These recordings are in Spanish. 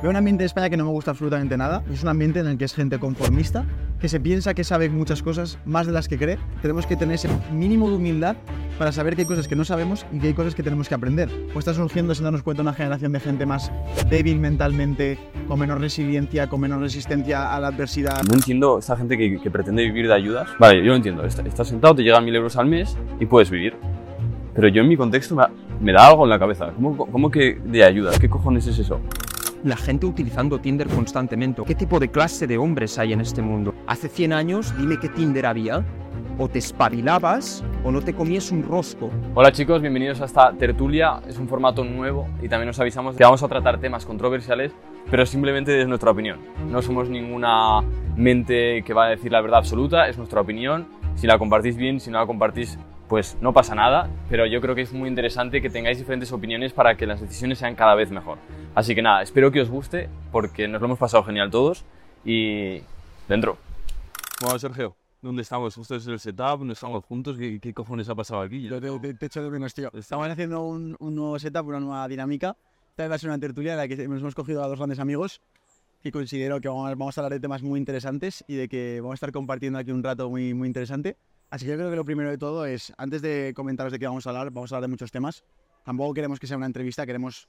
Veo un ambiente de España que no me gusta absolutamente nada. Es un ambiente en el que es gente conformista, que se piensa que sabe muchas cosas, más de las que cree. Tenemos que tener ese mínimo de humildad para saber que hay cosas que no sabemos y que hay cosas que tenemos que aprender. Pues está surgiendo, sin darnos cuenta, una generación de gente más débil mentalmente, con menos resiliencia, con menos resistencia a la adversidad. No entiendo esta gente que, que pretende vivir de ayudas. Vale, yo lo entiendo. Estás está sentado, te llegan mil euros al mes y puedes vivir. Pero yo en mi contexto me, me da algo en la cabeza. ¿Cómo, ¿Cómo que de ayudas? ¿Qué cojones es eso? La gente utilizando Tinder constantemente. ¿Qué tipo de clase de hombres hay en este mundo? Hace 100 años, dime qué Tinder había. O te espabilabas o no te comías un rosco. Hola chicos, bienvenidos a esta tertulia. Es un formato nuevo y también os avisamos que vamos a tratar temas controversiales, pero simplemente desde nuestra opinión. No somos ninguna mente que va a decir la verdad absoluta, es nuestra opinión. Si la compartís bien, si no la compartís, pues no pasa nada, pero yo creo que es muy interesante que tengáis diferentes opiniones para que las decisiones sean cada vez mejor. Así que nada, espero que os guste porque nos lo hemos pasado genial todos y dentro. Bueno, Sergio, ¿dónde estamos? Esto es el setup, no estamos juntos, ¿qué, qué cojones ha pasado aquí? Yo te, te, te echo de menos, tío. Estamos haciendo un, un, nuevo setup, una nueva dinámica. Esta vez va a ser una tertulia en la que nos hemos cogido a dos grandes amigos y considero que vamos, vamos a hablar de temas muy interesantes y de que vamos a estar compartiendo aquí un rato muy, muy interesante. Así que yo creo que lo primero de todo es, antes de comentaros de qué vamos a hablar, vamos a hablar de muchos temas. Tampoco queremos que sea una entrevista, queremos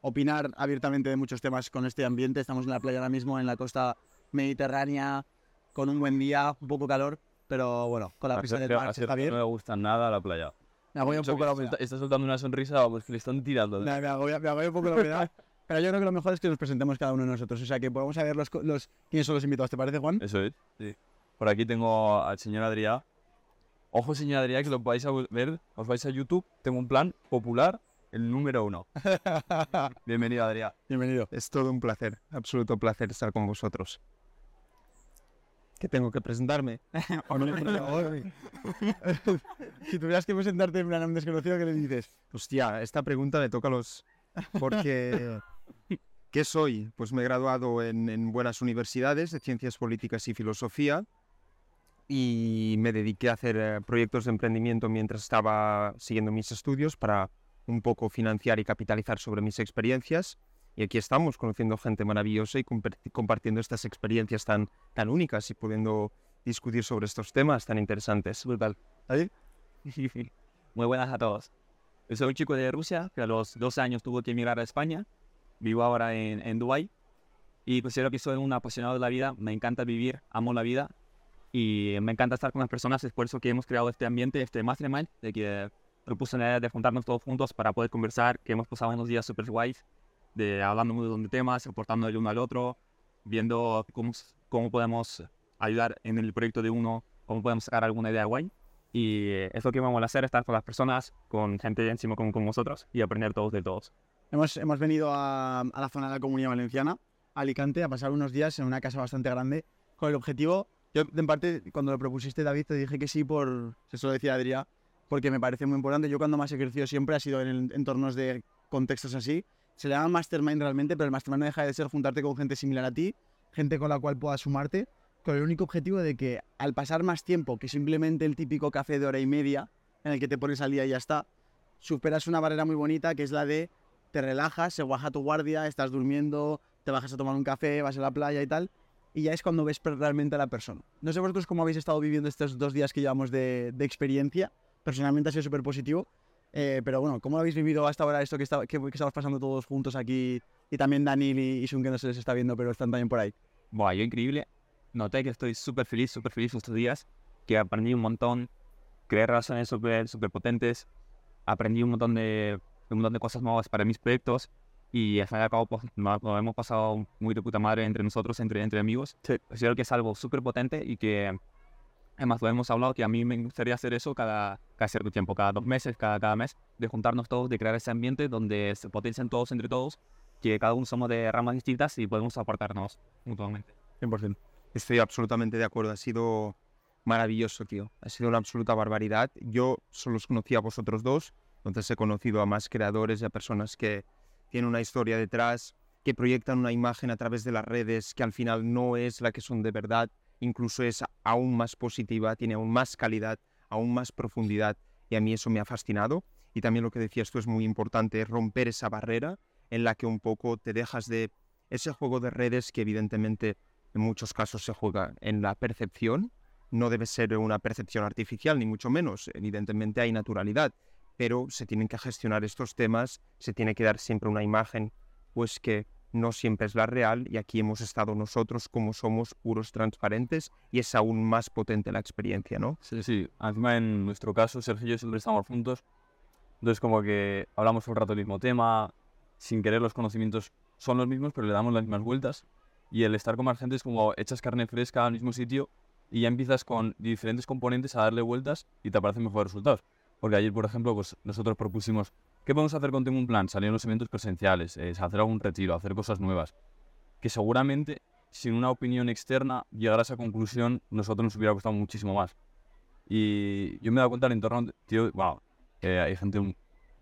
opinar abiertamente de muchos temas con este ambiente. Estamos en la playa ahora mismo, en la costa mediterránea, con un buen día, un poco calor, pero bueno, con la prisa del mar, Javier. No me gusta nada la playa. Me agobia un poco la humedad. Está, está soltando una sonrisa, vamos, que le están tirando. Me, me, agobia, me agobia un poco la humedad. Pero yo creo que lo mejor es que nos presentemos cada uno de nosotros. O sea, que podamos saber los, los, quiénes son los invitados. ¿Te parece, Juan? Eso es, sí. Por aquí tengo al señor Adrián. Ojo, señor Adrián, que lo vais a ver, os vais a YouTube. Tengo un plan popular, el número uno. Bienvenido, Adrián. Bienvenido. Es todo un placer, absoluto placer estar con vosotros. ¿Qué tengo que presentarme? si tuvieras que presentarte en plan a un desconocido, ¿qué le dices? Hostia, esta pregunta le toca a los... Porque... ¿Qué soy? Pues me he graduado en, en buenas universidades de Ciencias Políticas y Filosofía y me dediqué a hacer eh, proyectos de emprendimiento mientras estaba siguiendo mis estudios para un poco financiar y capitalizar sobre mis experiencias. Y aquí estamos, conociendo gente maravillosa y compartiendo estas experiencias tan, tan únicas y pudiendo discutir sobre estos temas tan interesantes. Brutal. ¿Ahí? Muy buenas a todos. Soy un chico de Rusia que a los 12 años tuvo que emigrar a España. Vivo ahora en, en Dubái. Y considero que soy un apasionado de la vida. Me encanta vivir, amo la vida. Y me encanta estar con las personas. Es por eso que hemos creado este ambiente, este mastermind, de que propuse la idea de juntarnos todos juntos para poder conversar, que hemos pasado unos días súper guays, de hablando un montón de temas, aportando el uno al otro, viendo cómo, cómo podemos ayudar en el proyecto de uno, cómo podemos sacar alguna idea guay. Y es lo que vamos a hacer, estar con las personas, con gente encima como con vosotros y aprender todos de todos. Hemos, hemos venido a, la zona de la Comunidad Valenciana, Alicante, a pasar unos días en una casa bastante grande, con el objetivo, yo en parte cuando lo propusiste David te dije que sí por, eso lo decía Adrián, porque me parece muy importante. Yo cuando más he crecido siempre ha sido en entornos de contextos así. Se le llama mastermind realmente, pero el mastermind no deja de ser juntarte con gente similar a ti, gente con la cual puedas sumarte, con el único objetivo de que al pasar más tiempo que simplemente el típico café de hora y media, en el que te pones al día y ya está, superas una barrera muy bonita que es la de te relajas, se baja tu guardia, estás durmiendo, te bajas a tomar un café, vas a la playa y tal, y ya es cuando ves realmente a la persona. No sé vosotros cómo habéis estado viviendo estos dos días que llevamos de, de experiencia, personalmente ha sido súper positivo. Eh, pero bueno, ¿cómo lo habéis vivido hasta ahora esto que, está, que, que, estamos pasando todos juntos aquí? Y también Daniel y, y Sun, que no se les está viendo, pero están también por ahí. Buah, yo increíble. Noté que estoy súper feliz, súper feliz estos días, que aprendí un montón, creé relaciones súper super potentes, aprendí un montón, de, un montón de cosas nuevas para mis proyectos y al fin y al cabo pues, nos, nos hemos pasado muy de puta madre entre nosotros, entre, entre amigos. Sí. Considero que es algo súper potente y que Además, lo hemos hablado que a mí me gustaría hacer eso cada, cada cierto tiempo, cada dos meses, cada, cada mes, de juntarnos todos, de crear ese ambiente donde se potencian todos entre todos, que cada uno somos de ramas distintas y podemos aportarnos mutuamente. 100%. Estoy absolutamente de acuerdo. Ha sido maravilloso, tío. Ha sido una absoluta barbaridad. Yo solo os conocía a vosotros dos, entonces he conocido a más creadores y a personas que tienen una historia detrás, que proyectan una imagen a través de las redes que al final no es la que son de verdad, incluso es aún más positiva, tiene aún más calidad, aún más profundidad y a mí eso me ha fascinado. Y también lo que decías tú es muy importante, romper esa barrera en la que un poco te dejas de ese juego de redes que evidentemente en muchos casos se juega en la percepción, no debe ser una percepción artificial, ni mucho menos, evidentemente hay naturalidad, pero se tienen que gestionar estos temas, se tiene que dar siempre una imagen, pues que no siempre es la real y aquí hemos estado nosotros como somos puros transparentes y es aún más potente la experiencia, ¿no? Sí, sí. Encima en nuestro caso, Sergio y yo siempre estamos juntos. Entonces como que hablamos el rato del mismo tema, sin querer los conocimientos son los mismos, pero le damos las mismas vueltas. Y el estar con más gente es como echas carne fresca al mismo sitio y ya empiezas con diferentes componentes a darle vueltas y te aparecen mejores resultados. Porque ayer, por ejemplo, pues nosotros propusimos, ¿qué podemos hacer con Tengo un Plan? Salir en los eventos presenciales, eh, hacer algún retiro, hacer cosas nuevas. Que seguramente, sin una opinión externa, llegar a esa conclusión, nosotros nos hubiera costado muchísimo más. Y yo me he dado cuenta del entorno, tío, wow, eh, hay gente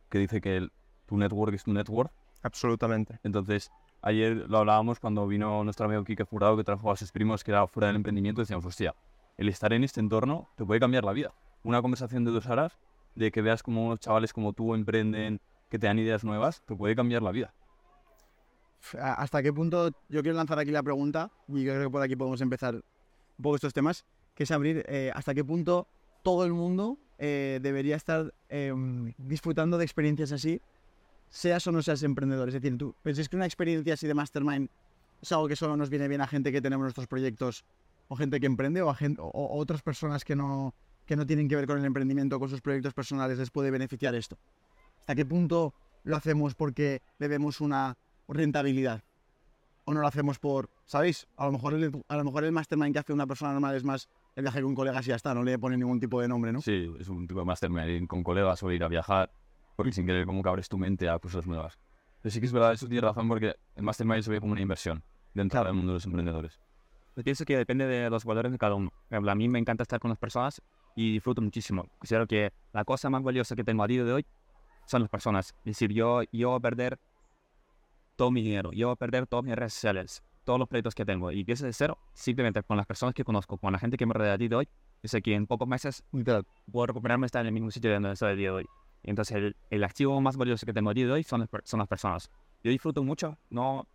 que dice que el, tu network es tu network. Absolutamente. Entonces, ayer lo hablábamos cuando vino nuestro amigo Kike Furado, que trajo a sus primos que era fuera del emprendimiento, decíamos, hostia, el estar en este entorno te puede cambiar la vida. Una conversación de dos horas, de que veas como unos chavales como tú emprenden, que te dan ideas nuevas, te puede cambiar la vida. ¿Hasta qué punto? Yo quiero lanzar aquí la pregunta, y yo creo que por aquí podemos empezar un poco estos temas, que es abrir eh, hasta qué punto todo el mundo eh, debería estar em, disfrutando de experiencias así, seas o no seas emprendedor. Es decir, tú pensáis que una experiencia así de mastermind es algo que solo nos viene bien a gente que tenemos nuestros proyectos o gente que emprende o, a o, otras personas que no, que no tienen que ver con el emprendimiento o con sus proyectos personales les puede beneficiar esto. ¿Hasta qué punto lo hacemos porque le vemos una rentabilidad? ¿O no lo hacemos por, ¿sabéis? A lo mejor el, a lo mejor el mastermind que hace una persona normal es más el viaje con colegas y ya está, no le pone ningún tipo de nombre, ¿no? Sí, es un tipo de mastermind con colegas o ir a viajar, porque sin querer como que abres tu mente a cosas nuevas. Pero sí que es verdad, eso tiene razón, porque el mastermind se ve como una inversión dentro del mundo de los emprendedores. Yo pienso que depende de los valores de cada uno. A mí me encanta estar con las personas y disfruto muchísimo. Considero que la cosa más valiosa que tengo a día de hoy son las personas. Es decir, yo, yo voy a perder todo mi dinero, yo voy a perder todas mis redes sociales, todos los proyectos que tengo y empiezo de cero simplemente con las personas que conozco, con la gente que me rodea a día de hoy. Yo sé que en pocos meses puedo recuperarme estar en el mismo sitio donde estoy a día de hoy. Entonces, el, el, activo más valioso que tengo a día de hoy son las, son las personas. Yo disfruto mucho, no,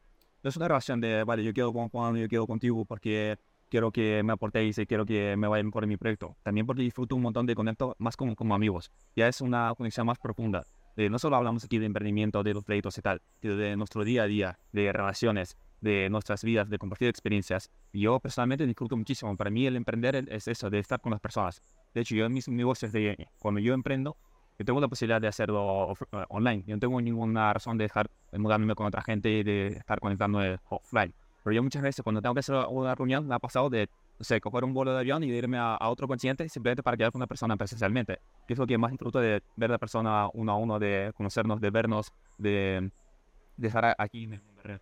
no es una relación de, vale, yo quiero con Juan, yo quiero contigo porque quiero que me aportéis y quiero que me vaya mejor en mi proyecto. También porque disfruto un montón de conecto más como, como amigos. Ya es una conexión más profunda. De, no solo hablamos aquí de emprendimiento, de los proyectos y tal, sino de nuestro día a día, de relaciones, de nuestras vidas, de compartir experiencias. Yo personalmente disfruto muchísimo. Para mí el emprender es eso, de estar con las personas. De hecho, yo en mis negocios, de, cuando yo emprendo, yo tengo la posibilidad de hacerlo eh, online. Yo no tengo ninguna razón de dejar de mudarme con otra gente y de estar conectando offline. Pero yo muchas veces cuando tengo que hacer una reunión me ha pasado de, no sé, coger un vuelo de avión y irme a, otro continente simplemente para quedar con una persona presencialmente. Que es lo que más disfruto de ver a la persona uno a uno, de conocernos, de vernos, de, de estar aquí en el mundo real.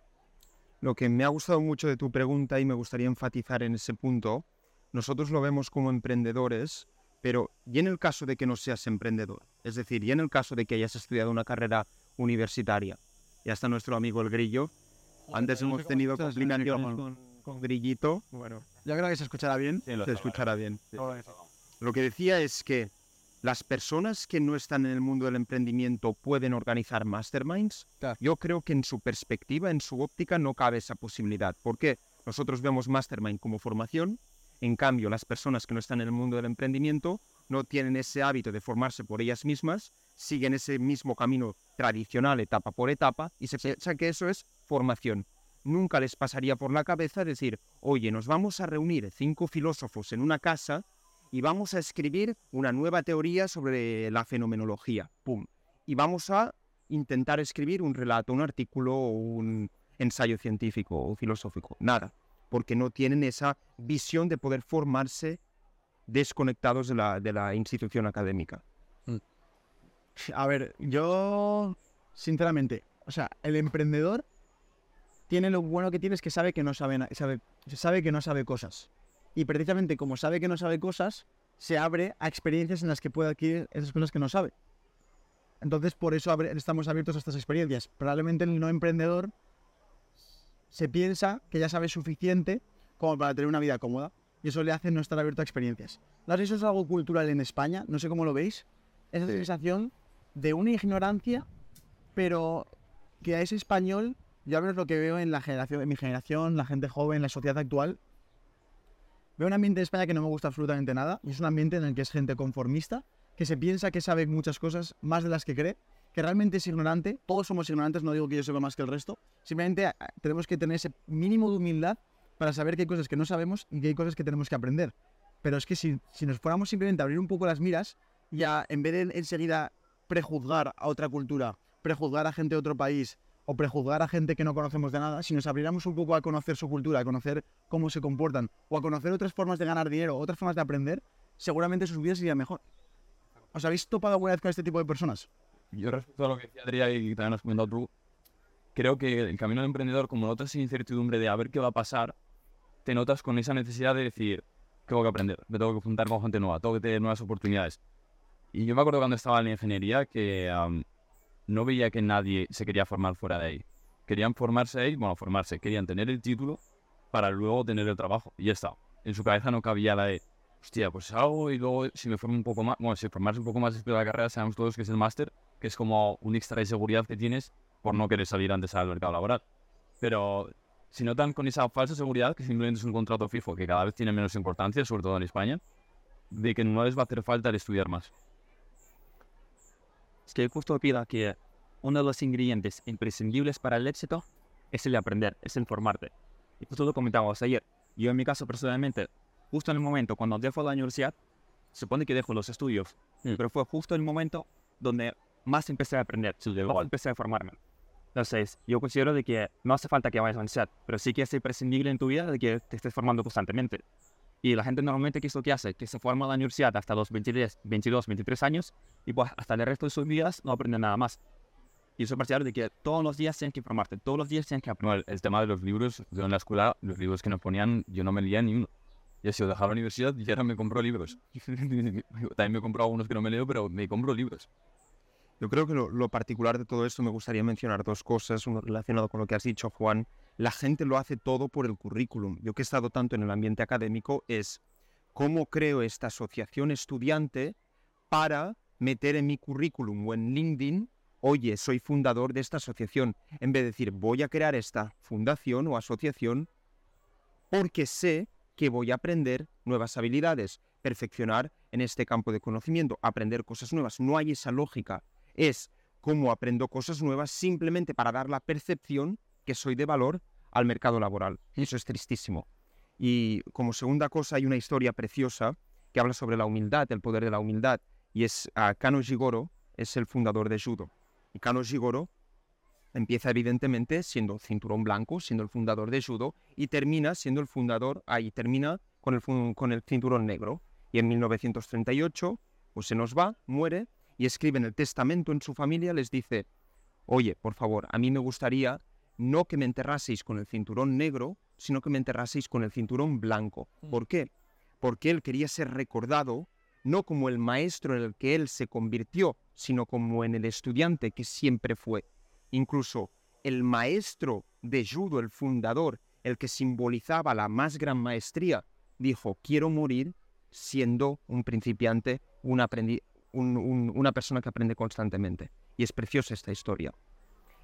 Lo que me ha gustado mucho de tu pregunta y me gustaría enfatizar en ese punto, nosotros lo vemos como emprendedores, pero ¿y en el caso de que no seas emprendedor? Es decir, ¿y en el caso de que hayas estudiado una carrera universitaria? Ya está nuestro amigo el Grillo. Antes hemos tenido con, con, Grillito. Bueno, yo creo que se escuchará bien. se escuchará bien. Lo que decía es que las personas que no están en el mundo del emprendimiento pueden organizar masterminds. Yo creo que en su perspectiva, en su óptica, no cabe esa posibilidad. ¿Por qué? Nosotros vemos mastermind como formación. En cambio, las personas que no están en el mundo del emprendimiento no tienen ese hábito de formarse por ellas mismas, siguen ese mismo camino tradicional etapa por etapa y se piensa que eso es formación. Nunca les pasaría por la cabeza decir, oye, nos vamos a reunir cinco filósofos en una casa y vamos a escribir una nueva teoría sobre la fenomenología. ¡Pum! Y vamos a intentar escribir un relato, un artículo un ensayo científico o filosófico. Nada, porque no tienen esa visión de poder formarse desconectados de la, de la institución académica. A ver, yo, sinceramente, o sea, el emprendedor tiene lo bueno que tiene es que sabe que no sabe, sabe, sabe que no sabe cosas. Y precisamente como sabe que no sabe cosas, se abre a experiencias en las que puede adquirir esas cosas que no sabe. Entonces, por eso abre- estamos abiertos a estas experiencias. Probablemente el no emprendedor se piensa que ya sabe suficiente como para tener una vida cómoda. Y eso le hace no estar abierto a experiencias. Eso es algo cultural en España, no sé cómo lo veis. Esa Sí. sensación de una ignorancia, pero que a ese español, yo al menos lo que veo en la generación, en mi generación, la gente joven, la sociedad actual, veo un ambiente en España que no me gusta absolutamente nada. Y es un ambiente en el que es gente conformista, que se piensa que sabe muchas cosas, más de las que cree, que realmente es ignorante. Todos somos ignorantes, no digo que yo sepa más que el resto. Simplemente ah, tenemos que tener ese mínimo de humildad para saber que hay cosas que no sabemos y que hay cosas que tenemos que aprender. Pero es que si, si nos fuéramos simplemente a abrir un poco las miras, ya en vez de enseguida prejuzgar a otra cultura, prejuzgar a gente de otro país o prejuzgar a gente que no conocemos de nada, si nos abriéramos un poco a conocer su cultura, a conocer cómo se comportan o a conocer otras formas de ganar dinero, otras formas de aprender, seguramente sus vidas serían mejor. ¿Os habéis topado alguna vez con este tipo de personas? Yo respecto a lo que decía Adrián y también has comentado tú, creo que el camino del emprendedor, como notas esa incertidumbre de a ver qué va a pasar, te notas con esa necesidad de decir, tengo que aprender, me tengo que juntar con gente nueva, tengo que tener nuevas oportunidades. Y yo me acuerdo cuando estaba en la ingeniería que am, no veía que nadie se quería formar fuera de ahí. Querían formarse ahí, bueno, formarse, querían tener el título para luego tener el trabajo. Y ya está. En su cabeza no cabía la de, hostia, pues algo y luego si me formo un poco más, bueno, si formarse un poco más después de la carrera, sabemos todos que es el máster, que es como un extra de seguridad que tienes por no querer salir antes al mercado laboral. Pero si notan con esa falsa seguridad, que simplemente es un contrato fijo, que cada vez tiene menos importancia, sobre todo en España, de que no les va a hacer falta el estudiar más. Es que justo opino que uno de los ingredientes imprescindibles para el éxito es el aprender, es el formarte. Y justo lo comentábamos ayer. Yo en mi caso personalmente, justo en el momento cuando dejo la universidad, supone que dejo los estudios, Mm. pero fue justo el momento donde más empecé a aprender, más empecé a formarme. Entonces, yo considero de que no hace falta que vayas a la universidad, pero sí que es imprescindible en tu vida de que te estés formando constantemente. Y la gente normalmente, ¿qué es lo que hace? Que se forma en la universidad hasta los 23, 22, 23 años y pues hasta el resto de sus vidas no aprende nada más. Y es partidario de que todos los días tienes que informarte, todos los días tienes que aprender. El, tema de los libros, yo en la escuela, los libros que nos ponían, yo no me leía ni uno. Y así, dejaba la universidad y ahora me compro libros. También me he comprado algunos que no me leo, pero me compro libros. Yo creo que lo, particular de todo esto me gustaría mencionar dos cosas, uno relacionado con lo que has dicho, Juan. La gente lo hace todo por el currículum. Yo que he estado tanto en el ambiente académico es cómo creo esta asociación estudiante para meter en mi currículum o en LinkedIn, oye, soy fundador de esta asociación, en vez de decir voy a crear esta fundación o asociación porque sé que voy a aprender nuevas habilidades, perfeccionar en este campo de conocimiento, aprender cosas nuevas. No hay esa lógica. Es cómo aprendo cosas nuevas simplemente para dar la percepción que soy de valor al mercado laboral. Eso es tristísimo. Y como segunda cosa hay una historia preciosa que habla sobre la humildad, el poder de la humildad. Y es a Kano Jigoro, es el fundador de Judo. Y Kano Jigoro empieza evidentemente siendo cinturón blanco, siendo el fundador de Judo, y termina siendo el fundador, ahí termina con el, con el cinturón negro. Y en 1938, pues se nos va, muere, y escribe en el testamento en su familia, les dice, oye, por favor, a mí me gustaría no que me enterraseis con el cinturón negro, sino que me enterraseis con el cinturón blanco. ¿Por qué? Porque él quería ser recordado no como el maestro en el que él se convirtió, sino como en el estudiante que siempre fue. Incluso el maestro de judo, el fundador, el que simbolizaba la más gran maestría, dijo, quiero morir siendo un principiante, un aprendi- un- un- una persona que aprende constantemente. Y es preciosa esta historia.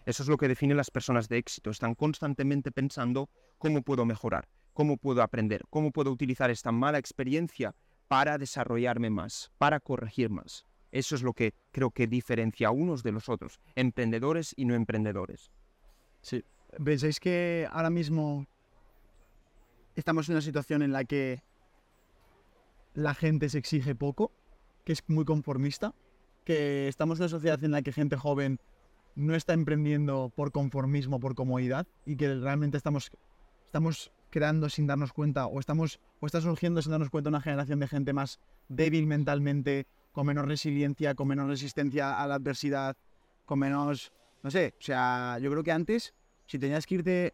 Eso es lo que define las personas de éxito. Están constantemente pensando cómo puedo mejorar, cómo puedo aprender, cómo puedo utilizar esta mala experiencia para desarrollarme más, para corregir más. Eso es lo que creo que diferencia a unos de los otros, emprendedores y no emprendedores. Sí. ¿Pensáis que ahora mismo estamos en una situación en la que la gente se exige poco, que es muy conformista, que estamos en una sociedad en la que gente joven no está emprendiendo por conformismo, por comodidad, y que realmente estamos, estamos creando sin darnos cuenta, o, estamos, o está surgiendo sin darnos cuenta una generación de gente más débil mentalmente, con menos resiliencia, con menos resistencia a la adversidad, con menos, no sé, o sea, yo creo que antes, si tenías que irte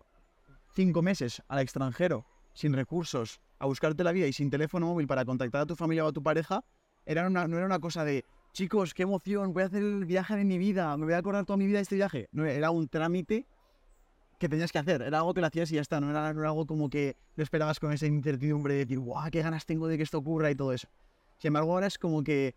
cinco meses al extranjero, sin recursos, a buscarte la vida y sin teléfono móvil para contactar a tu familia o a tu pareja, era una- no era una cosa de, chicos, qué emoción, voy a hacer el viaje de mi vida, me voy a acordar toda mi vida de este viaje. No, era un trámite que tenías que hacer, era algo que lo hacías y ya está, no era, no era algo como que lo esperabas con esa incertidumbre de decir, guau, qué ganas tengo de que esto ocurra y todo eso. Sin embargo, ahora es como que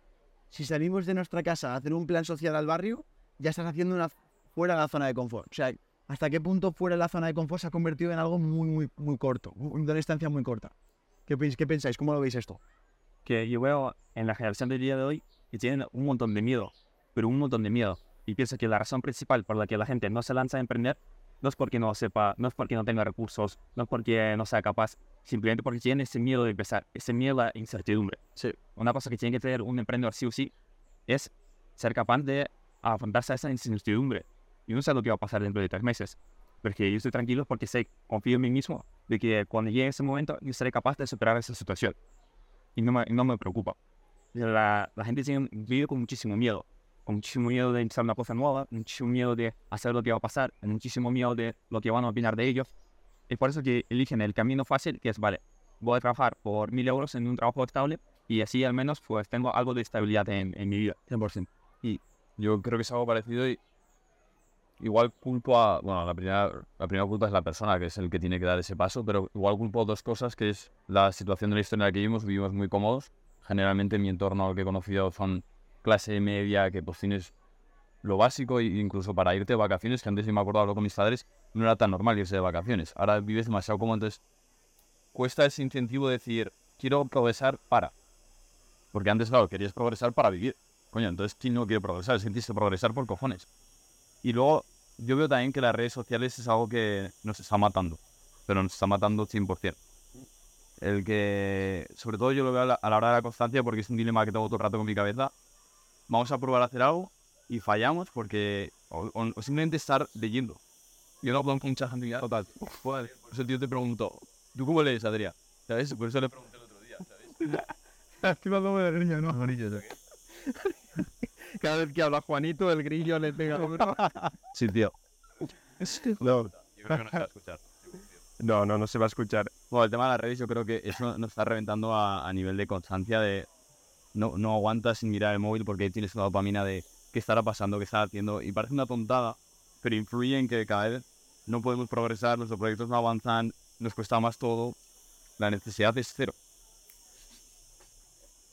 si salimos de nuestra casa a hacer un plan social al barrio, ya estás haciendo una fuera de la zona de confort. O sea, hasta qué punto fuera de la zona de confort se ha convertido en algo muy, muy, muy corto, una distancia muy corta. ¿Qué, pens- qué pensáis? ¿Cómo lo veis esto? Que yo veo en la generación del día de hoy que tienen un montón de miedo, pero un montón de miedo. Y pienso que la razón principal por la que la gente no se lanza a emprender no es porque no sepa, no es porque no tenga recursos, no es porque no sea capaz, simplemente porque tiene ese miedo de empezar, ese miedo a la incertidumbre. Sí. Una cosa que tiene que tener un emprendedor sí o sí es ser capaz de afrontarse a esa incertidumbre. Yo no sé lo que va a pasar dentro de tres meses, pero que yo estoy tranquilo porque sé, confío en mí mismo, de que cuando llegue ese momento yo seré capaz de superar esa situación y no me, no me preocupa. La, la gente vive con muchísimo miedo, con muchísimo miedo de empezar una cosa nueva, muchísimo miedo de hacer lo que va a pasar, muchísimo miedo de lo que van a opinar de ellos. Es por eso que eligen el camino fácil, que es, vale, voy a trabajar por mil euros en un trabajo estable y así al menos pues tengo algo de estabilidad en, en mi vida. 100%. Yo creo que es algo parecido y igual culpo a, bueno, la primera, la primera culpa es la persona, que es el que tiene que dar ese paso, pero igual culpo dos cosas, que es la situación de la historia en la que vivimos, vivimos muy cómodos. Generalmente en mi entorno lo que he conocido son clase media, que pues tienes lo básico e incluso para irte de vacaciones, que antes yo me acuerdo hablo con mis padres, no era tan normal irse de vacaciones. Ahora vives demasiado cómodo, entonces cuesta ese incentivo de decir, quiero progresar para. Porque antes, claro, querías progresar para vivir. Coño, entonces ¿quién no quiere progresar? Sentiste progresar por cojones. Y luego, yo veo también que las redes sociales es algo que nos está matando. Pero nos está matando 100%. El que, sobre todo yo lo veo a la, a la hora de la constancia porque es un dilema que tengo todo el rato con mi cabeza. Vamos a probar a hacer algo y fallamos porque, o, o- o simplemente estar leyendo. Yo no hablo con mucha gente ya, total. Por eso el tío te pregunto, ¿tú cómo lees, Adrián? ¿Sabes? Por eso le pregunté el otro día, ¿sabes? Encima como de niño, ¿no? Cada vez que habla Juanito, el grillo le pega. Sí, tío. No, Yo creo que no se va a escuchar. no, no, no se va a escuchar. Bueno, el tema de las redes, yo creo que eso nos está reventando a, a nivel de constancia de no, no aguantas sin mirar el móvil porque tienes una dopamina de qué estará pasando, qué estará haciendo. Y parece una tontada, pero influye en que cada vez no podemos progresar, nuestros proyectos no avanzan, nos cuesta más todo. La necesidad es cero.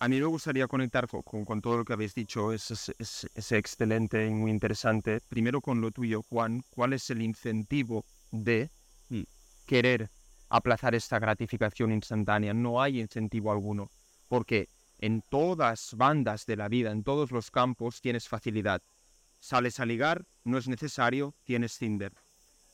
A mí me gustaría conectar co- con, con todo lo que habéis dicho, es, es, es- es excelente y muy interesante. Primero con lo tuyo, Juan, ¿cuál es el incentivo de Mm. querer aplazar esta gratificación instantánea? No hay incentivo alguno, porque en todas bandas de la vida, en todos los campos, tienes facilidad. Sales a ligar, no es necesario, tienes Tinder.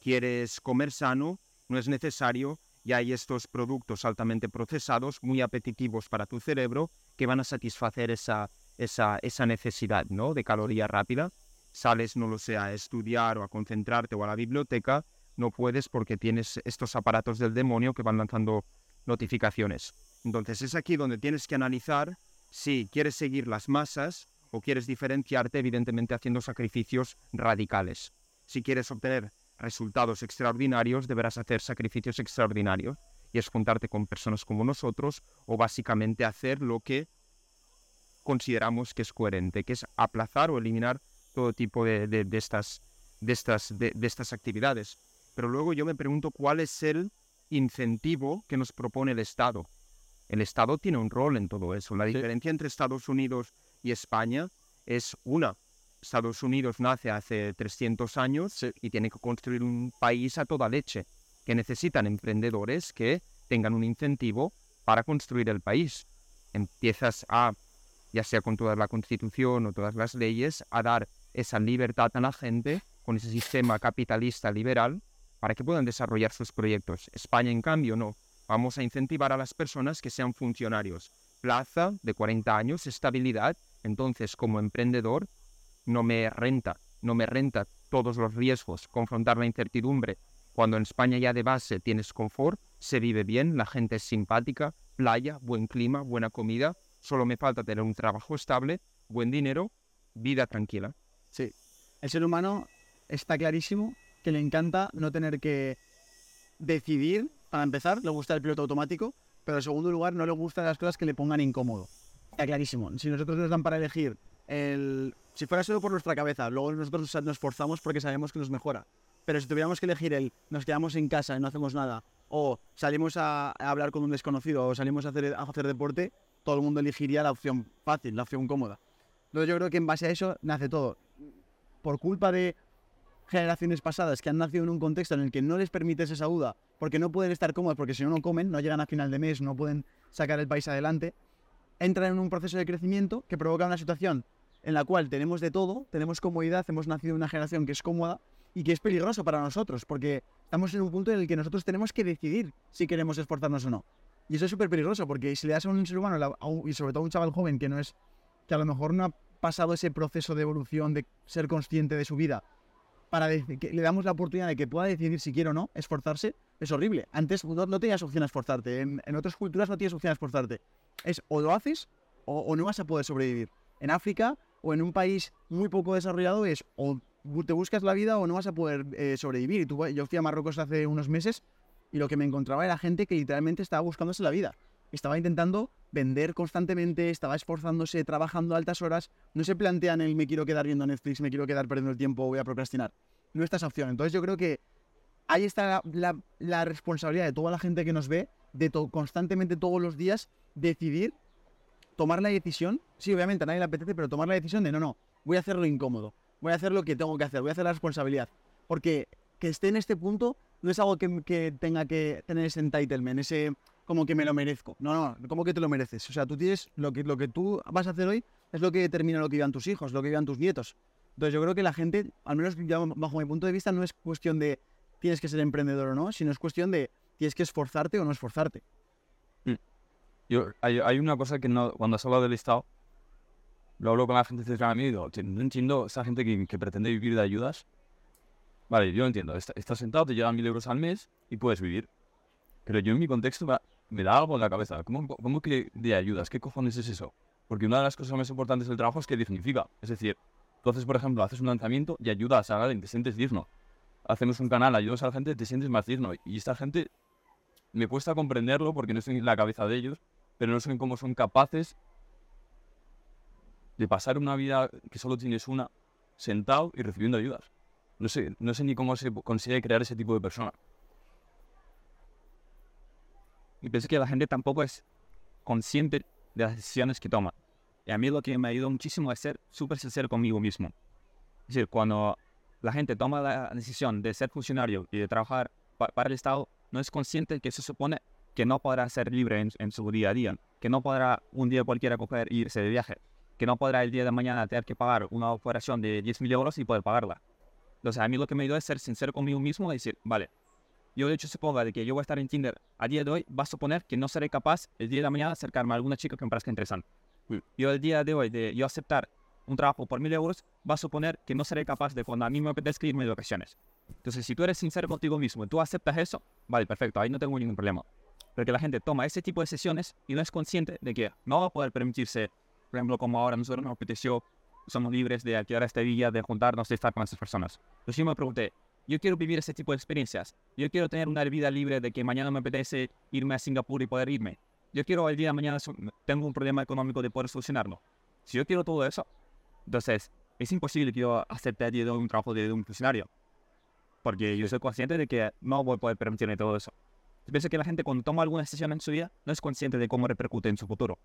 Quieres comer sano, no es necesario, y hay estos productos altamente procesados, muy apetitivos para tu cerebro, que van a satisfacer esa, esa, esa necesidad ¿no? de caloría rápida. Sales, no lo sé, a estudiar o a concentrarte o a la biblioteca, no puedes porque tienes estos aparatos del demonio que van lanzando notificaciones. Entonces es aquí donde tienes que analizar si quieres seguir las masas o quieres diferenciarte, evidentemente haciendo sacrificios radicales. Si quieres obtener resultados extraordinarios, deberás hacer sacrificios extraordinarios. Y es juntarte con personas como nosotros o básicamente hacer lo que consideramos que es coherente, que es aplazar o eliminar todo tipo de, de- de estas, de, estas, de, de estas actividades. Pero luego yo me pregunto cuál es el incentivo que nos propone el Estado. El Estado tiene un rol en todo eso. La diferencia entre Estados Unidos y España es una. Estados Unidos nace hace 300 años y tiene que construir un país a toda leche, que necesitan emprendedores que tengan un incentivo para construir el país. Empiezas a, ya sea con toda la constitución o todas las leyes, a dar esa libertad a la gente con ese sistema capitalista liberal para que puedan desarrollar sus proyectos. España, en cambio, no. Vamos a incentivar a las personas que sean funcionarios. Plaza de 40 años, estabilidad. Entonces, como emprendedor, no me renta, no me renta todos los riesgos, confrontar la incertidumbre. Cuando en España ya de base tienes confort, se vive bien, la gente es simpática, playa, buen clima, buena comida, solo me falta tener un trabajo estable, buen dinero, vida tranquila. Sí. El ser humano está clarísimo que le encanta no tener que decidir, para empezar, le gusta el piloto automático, pero en segundo lugar, no le gustan las cosas que le pongan incómodo. Está clarísimo. Si nosotros nos dan para elegir el... Si fuera solo por nuestra cabeza, luego nosotros nos esforzamos porque sabemos que nos mejora. Pero si tuviéramos que elegir el nos quedamos en casa y no hacemos nada, o salimos a, hablar con un desconocido, o salimos a hacer, a hacer deporte, todo el mundo elegiría la opción fácil, la opción cómoda. Entonces yo creo que en base a eso nace todo. Por culpa de generaciones pasadas que han nacido en un contexto en el que no les permites esa duda, porque no pueden estar cómodos, porque si no, no comen, no llegan a final de mes, no pueden sacar el país adelante, entran en un proceso de crecimiento que provoca una situación en la cual tenemos de todo, tenemos comodidad, hemos nacido en una generación que es cómoda y que es peligroso para nosotros, porque estamos en un punto en el que nosotros tenemos que decidir si queremos esforzarnos o no. Y eso es súper peligroso, porque si le das a un ser humano, y sobre todo a un chaval joven que no es, que a lo mejor no ha pasado ese proceso de evolución, de ser consciente de su vida, para que le damos la oportunidad de que pueda decidir si quiere o no esforzarse, es horrible. Antes no, no tenías opción a esforzarte, en, en otras culturas no tienes opción a esforzarte. Es o lo haces o, o no vas a poder sobrevivir. En África o en un país muy poco desarrollado es o te buscas la vida o no vas a poder eh, sobrevivir. Yo fui a Marruecos hace unos meses y lo que me encontraba era gente que literalmente estaba buscándose la vida. Estaba intentando vender constantemente, estaba esforzándose, trabajando altas horas. No se plantean el me quiero quedar viendo Netflix, me quiero quedar perdiendo el tiempo, voy a procrastinar. No está esa opción. Entonces yo creo que ahí está la responsabilidad de toda la gente que nos ve, de to- constantemente todos los días decidir, tomar la decisión. Sí, obviamente a nadie le apetece, pero tomar la decisión de no, no, voy a hacer lo incómodo, voy a hacer lo que tengo que hacer, voy a hacer la responsabilidad. Porque que esté en este punto no es algo que, que tenga que tener ese entitlement, ese como que me lo merezco. No, no, como que te lo mereces. O sea, tú tienes lo que, lo que tú vas a hacer hoy es lo que determina lo que vivan tus hijos, lo que vivan tus nietos. Entonces yo creo que la gente, al menos bajo mi punto de vista, no es cuestión de tienes que ser emprendedor o no, sino es cuestión de tienes que esforzarte o no esforzarte. Yo, hay, hay una cosa que no, cuando has hablado del Estado, lo hablo con la gente cercana a mí y digo, "Tío, no entiendo esa gente que, que pretende vivir de ayudas. Vale, yo lo entiendo. Est- estás sentado, te llegan mil euros al mes y puedes vivir. Pero yo en mi contexto me, me da algo en la cabeza. ¿Cómo, ¿Cómo que de ayudas? ¿Qué cojones es eso? Porque una de las cosas más importantes del trabajo es que dignifica. Es decir, haces, por ejemplo, haces un lanzamiento y ayudas a alguien, te sientes digno. Hacemos un canal, ayudas a la gente, te sientes más digno. Y esta gente me cuesta comprenderlo porque no estoy en la cabeza de ellos, pero no sé cómo son capaces de pasar una vida que solo tienes una, sentado y recibiendo ayudas. No sé, no sé ni cómo se consigue crear ese tipo de persona. Y pienso que la gente tampoco es consciente de las decisiones que toma. Y a mí lo que me ayudó muchísimo es ser súper sincero conmigo mismo. Es decir, cuando la gente toma la decisión de ser funcionario y de trabajar pa- para el Estado, no es consciente que eso supone que no podrá ser libre en, en su día a día, que no podrá un día cualquiera coger e irse de viaje, que no podrá el día de mañana tener que pagar una operación de 10.000 euros y poder pagarla. Entonces, a mí lo que me ayudó es ser sincero conmigo mismo y decir, vale, yo de hecho supongo de que yo voy a estar en Tinder a día de hoy, va a suponer que no seré capaz el día de mañana de acercarme a alguna chica que me parezca interesante. Yo el día de hoy de yo aceptar un trabajo por mil euros, va a suponer que no seré capaz de cuando a mí me apetezca irme de vacaciones. Entonces, si tú eres sincero contigo mismo y tú aceptas eso, vale, perfecto, ahí no tengo ningún problema. Porque la gente toma ese tipo de sesiones y no es consciente de que no va a poder permitirse, por ejemplo, como ahora nosotros nos apeteció, somos libres de alquilar esta villa, de juntarnos, de estar con esas personas. Entonces yo me pregunté, yo quiero vivir ese tipo de experiencias. Yo quiero tener una vida libre de que mañana me apetece irme a Singapur y poder irme. Yo quiero el día de mañana, tengo un problema económico de poder solucionarlo. Si yo quiero todo eso, entonces es imposible que yo acepte a día de hoy un trabajo de un funcionario. Porque yo soy consciente de que no voy a poder permitirme todo eso. Pienso que la gente cuando toma alguna decisión en su vida no es consciente de cómo repercute en su futuro.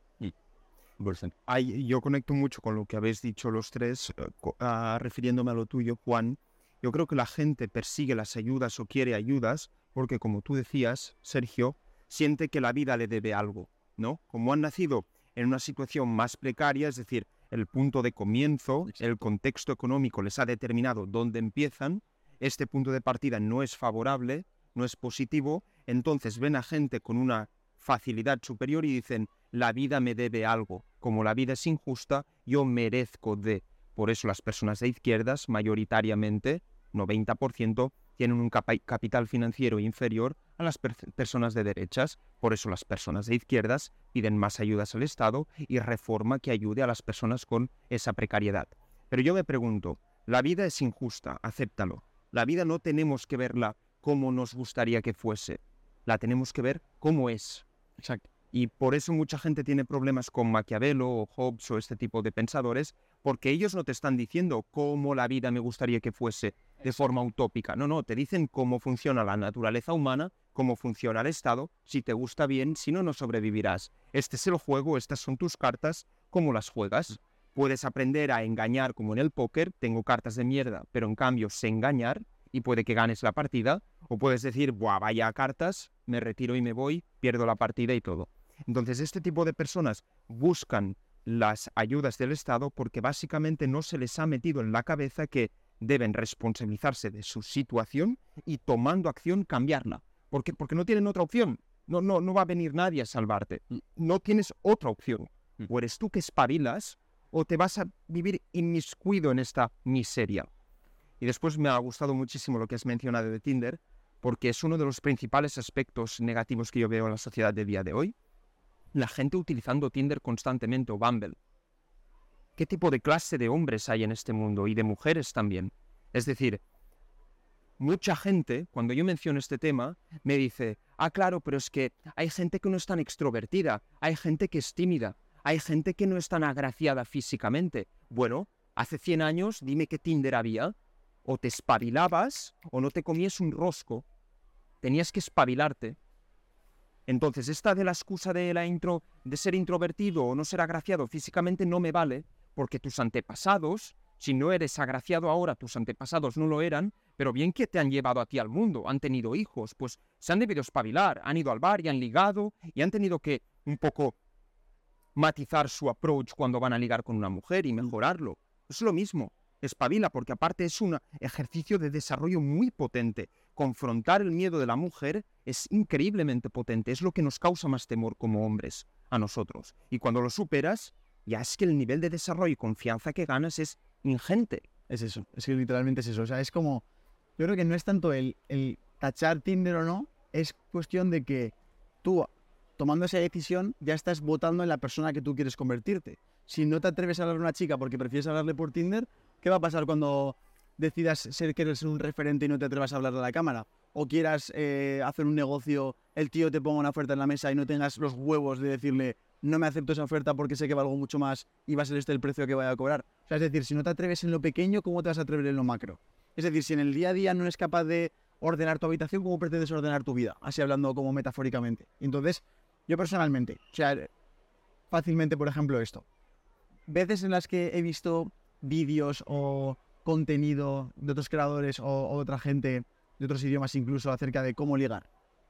Ay, yo conecto mucho con lo que habéis dicho los tres, co- ah, refiriéndome a lo tuyo, Juan. Yo creo que la gente persigue las ayudas o quiere ayudas porque, como tú decías, Sergio, siente que la vida le debe algo, ¿no? Como han nacido en una situación más precaria, es decir, el punto de comienzo, el contexto económico les ha determinado dónde empiezan, este punto de partida no es favorable, no es positivo, entonces ven a gente con una facilidad superior y dicen, la vida me debe algo. Como la vida es injusta, yo merezco de. Por eso las personas de izquierdas, mayoritariamente, 90%, tienen un capital financiero inferior a las per- personas de derechas. Por eso las personas de izquierdas piden más ayudas al Estado y reforma que ayude a las personas con esa precariedad. Pero yo me pregunto, la vida es injusta, acéptalo. La vida no tenemos que verla cómo nos gustaría que fuese. La tenemos que ver cómo es. Exacto. Y por eso mucha gente tiene problemas con Maquiavelo o Hobbes o este tipo de pensadores, porque ellos no te están diciendo cómo la vida me gustaría que fuese de forma utópica. No, no, te dicen cómo funciona la naturaleza humana, cómo funciona el Estado, si te gusta bien, si no, no sobrevivirás. Este es el juego, estas son tus cartas, ¿cómo las juegas? Puedes aprender a engañar como en el póker, tengo cartas de mierda, pero en cambio sé engañar y puede que ganes la partida, o puedes decir, Buah, vaya cartas, me retiro y me voy, pierdo la partida y todo. Entonces, este tipo de personas buscan las ayudas del Estado porque básicamente no se les ha metido en la cabeza que deben responsabilizarse de su situación y tomando acción cambiarla. ¿Por qué? Porque no tienen otra opción. No, no, no va a venir nadie a salvarte. No tienes otra opción. O eres tú que espabilas o te vas a vivir inmiscuido en esta miseria. Y después me ha gustado muchísimo lo que has mencionado de Tinder, porque es uno de los principales aspectos negativos que yo veo en la sociedad de día de hoy. La gente utilizando Tinder constantemente o Bumble. ¿Qué tipo de clase de hombres hay en este mundo y de mujeres también? Es decir, mucha gente, cuando yo menciono este tema, me dice, ah, claro, pero es que hay gente que no es tan extrovertida, hay gente que es tímida, hay gente que no es tan agraciada físicamente. Bueno, hace 100 años dime qué Tinder había. O te espabilabas o no te comías un rosco. Tenías que espabilarte. Entonces, esta de la excusa de, la intro, de ser introvertido o no ser agraciado físicamente no me vale, porque tus antepasados, si no eres agraciado ahora, tus antepasados no lo eran, pero bien que te han llevado a ti al mundo, han tenido hijos, pues se han debido espabilar, han ido al bar y han ligado y han tenido que un poco matizar su approach cuando van a ligar con una mujer y mejorarlo. Es lo mismo, espabila, porque aparte es un ejercicio de desarrollo muy potente. Confrontar el miedo de la mujer es increíblemente potente, es lo que nos causa más temor como hombres a nosotros. Y cuando lo superas, ya es que el nivel de desarrollo y confianza que ganas es ingente. Es eso, es que literalmente es eso. O sea, es como, yo creo que no es tanto el, tachar Tinder o no, es cuestión de que tú tomando esa decisión, ya estás votando en la persona que tú quieres convertirte. Si no te atreves a hablar a una chica porque prefieres hablarle por Tinder, ¿qué va a pasar cuando decidas ser que eres un referente y no te atrevas a hablarle a la cámara? O quieras eh, hacer un negocio, el tío te ponga una oferta en la mesa y no tengas los huevos de decirle no me acepto esa oferta porque sé que valgo mucho más y va a ser este el precio que vaya a cobrar. O sea, es decir, si no te atreves en lo pequeño, ¿cómo te vas a atrever en lo macro? Es decir, si en el día a día no eres capaz de ordenar tu habitación, ¿cómo pretendes ordenar tu vida? Así hablando como metafóricamente. Entonces, yo personalmente, o sea, fácilmente, por ejemplo, esto. Veces en las que he visto vídeos o contenido de otros creadores o, o, otra gente de otros idiomas incluso acerca de cómo ligar,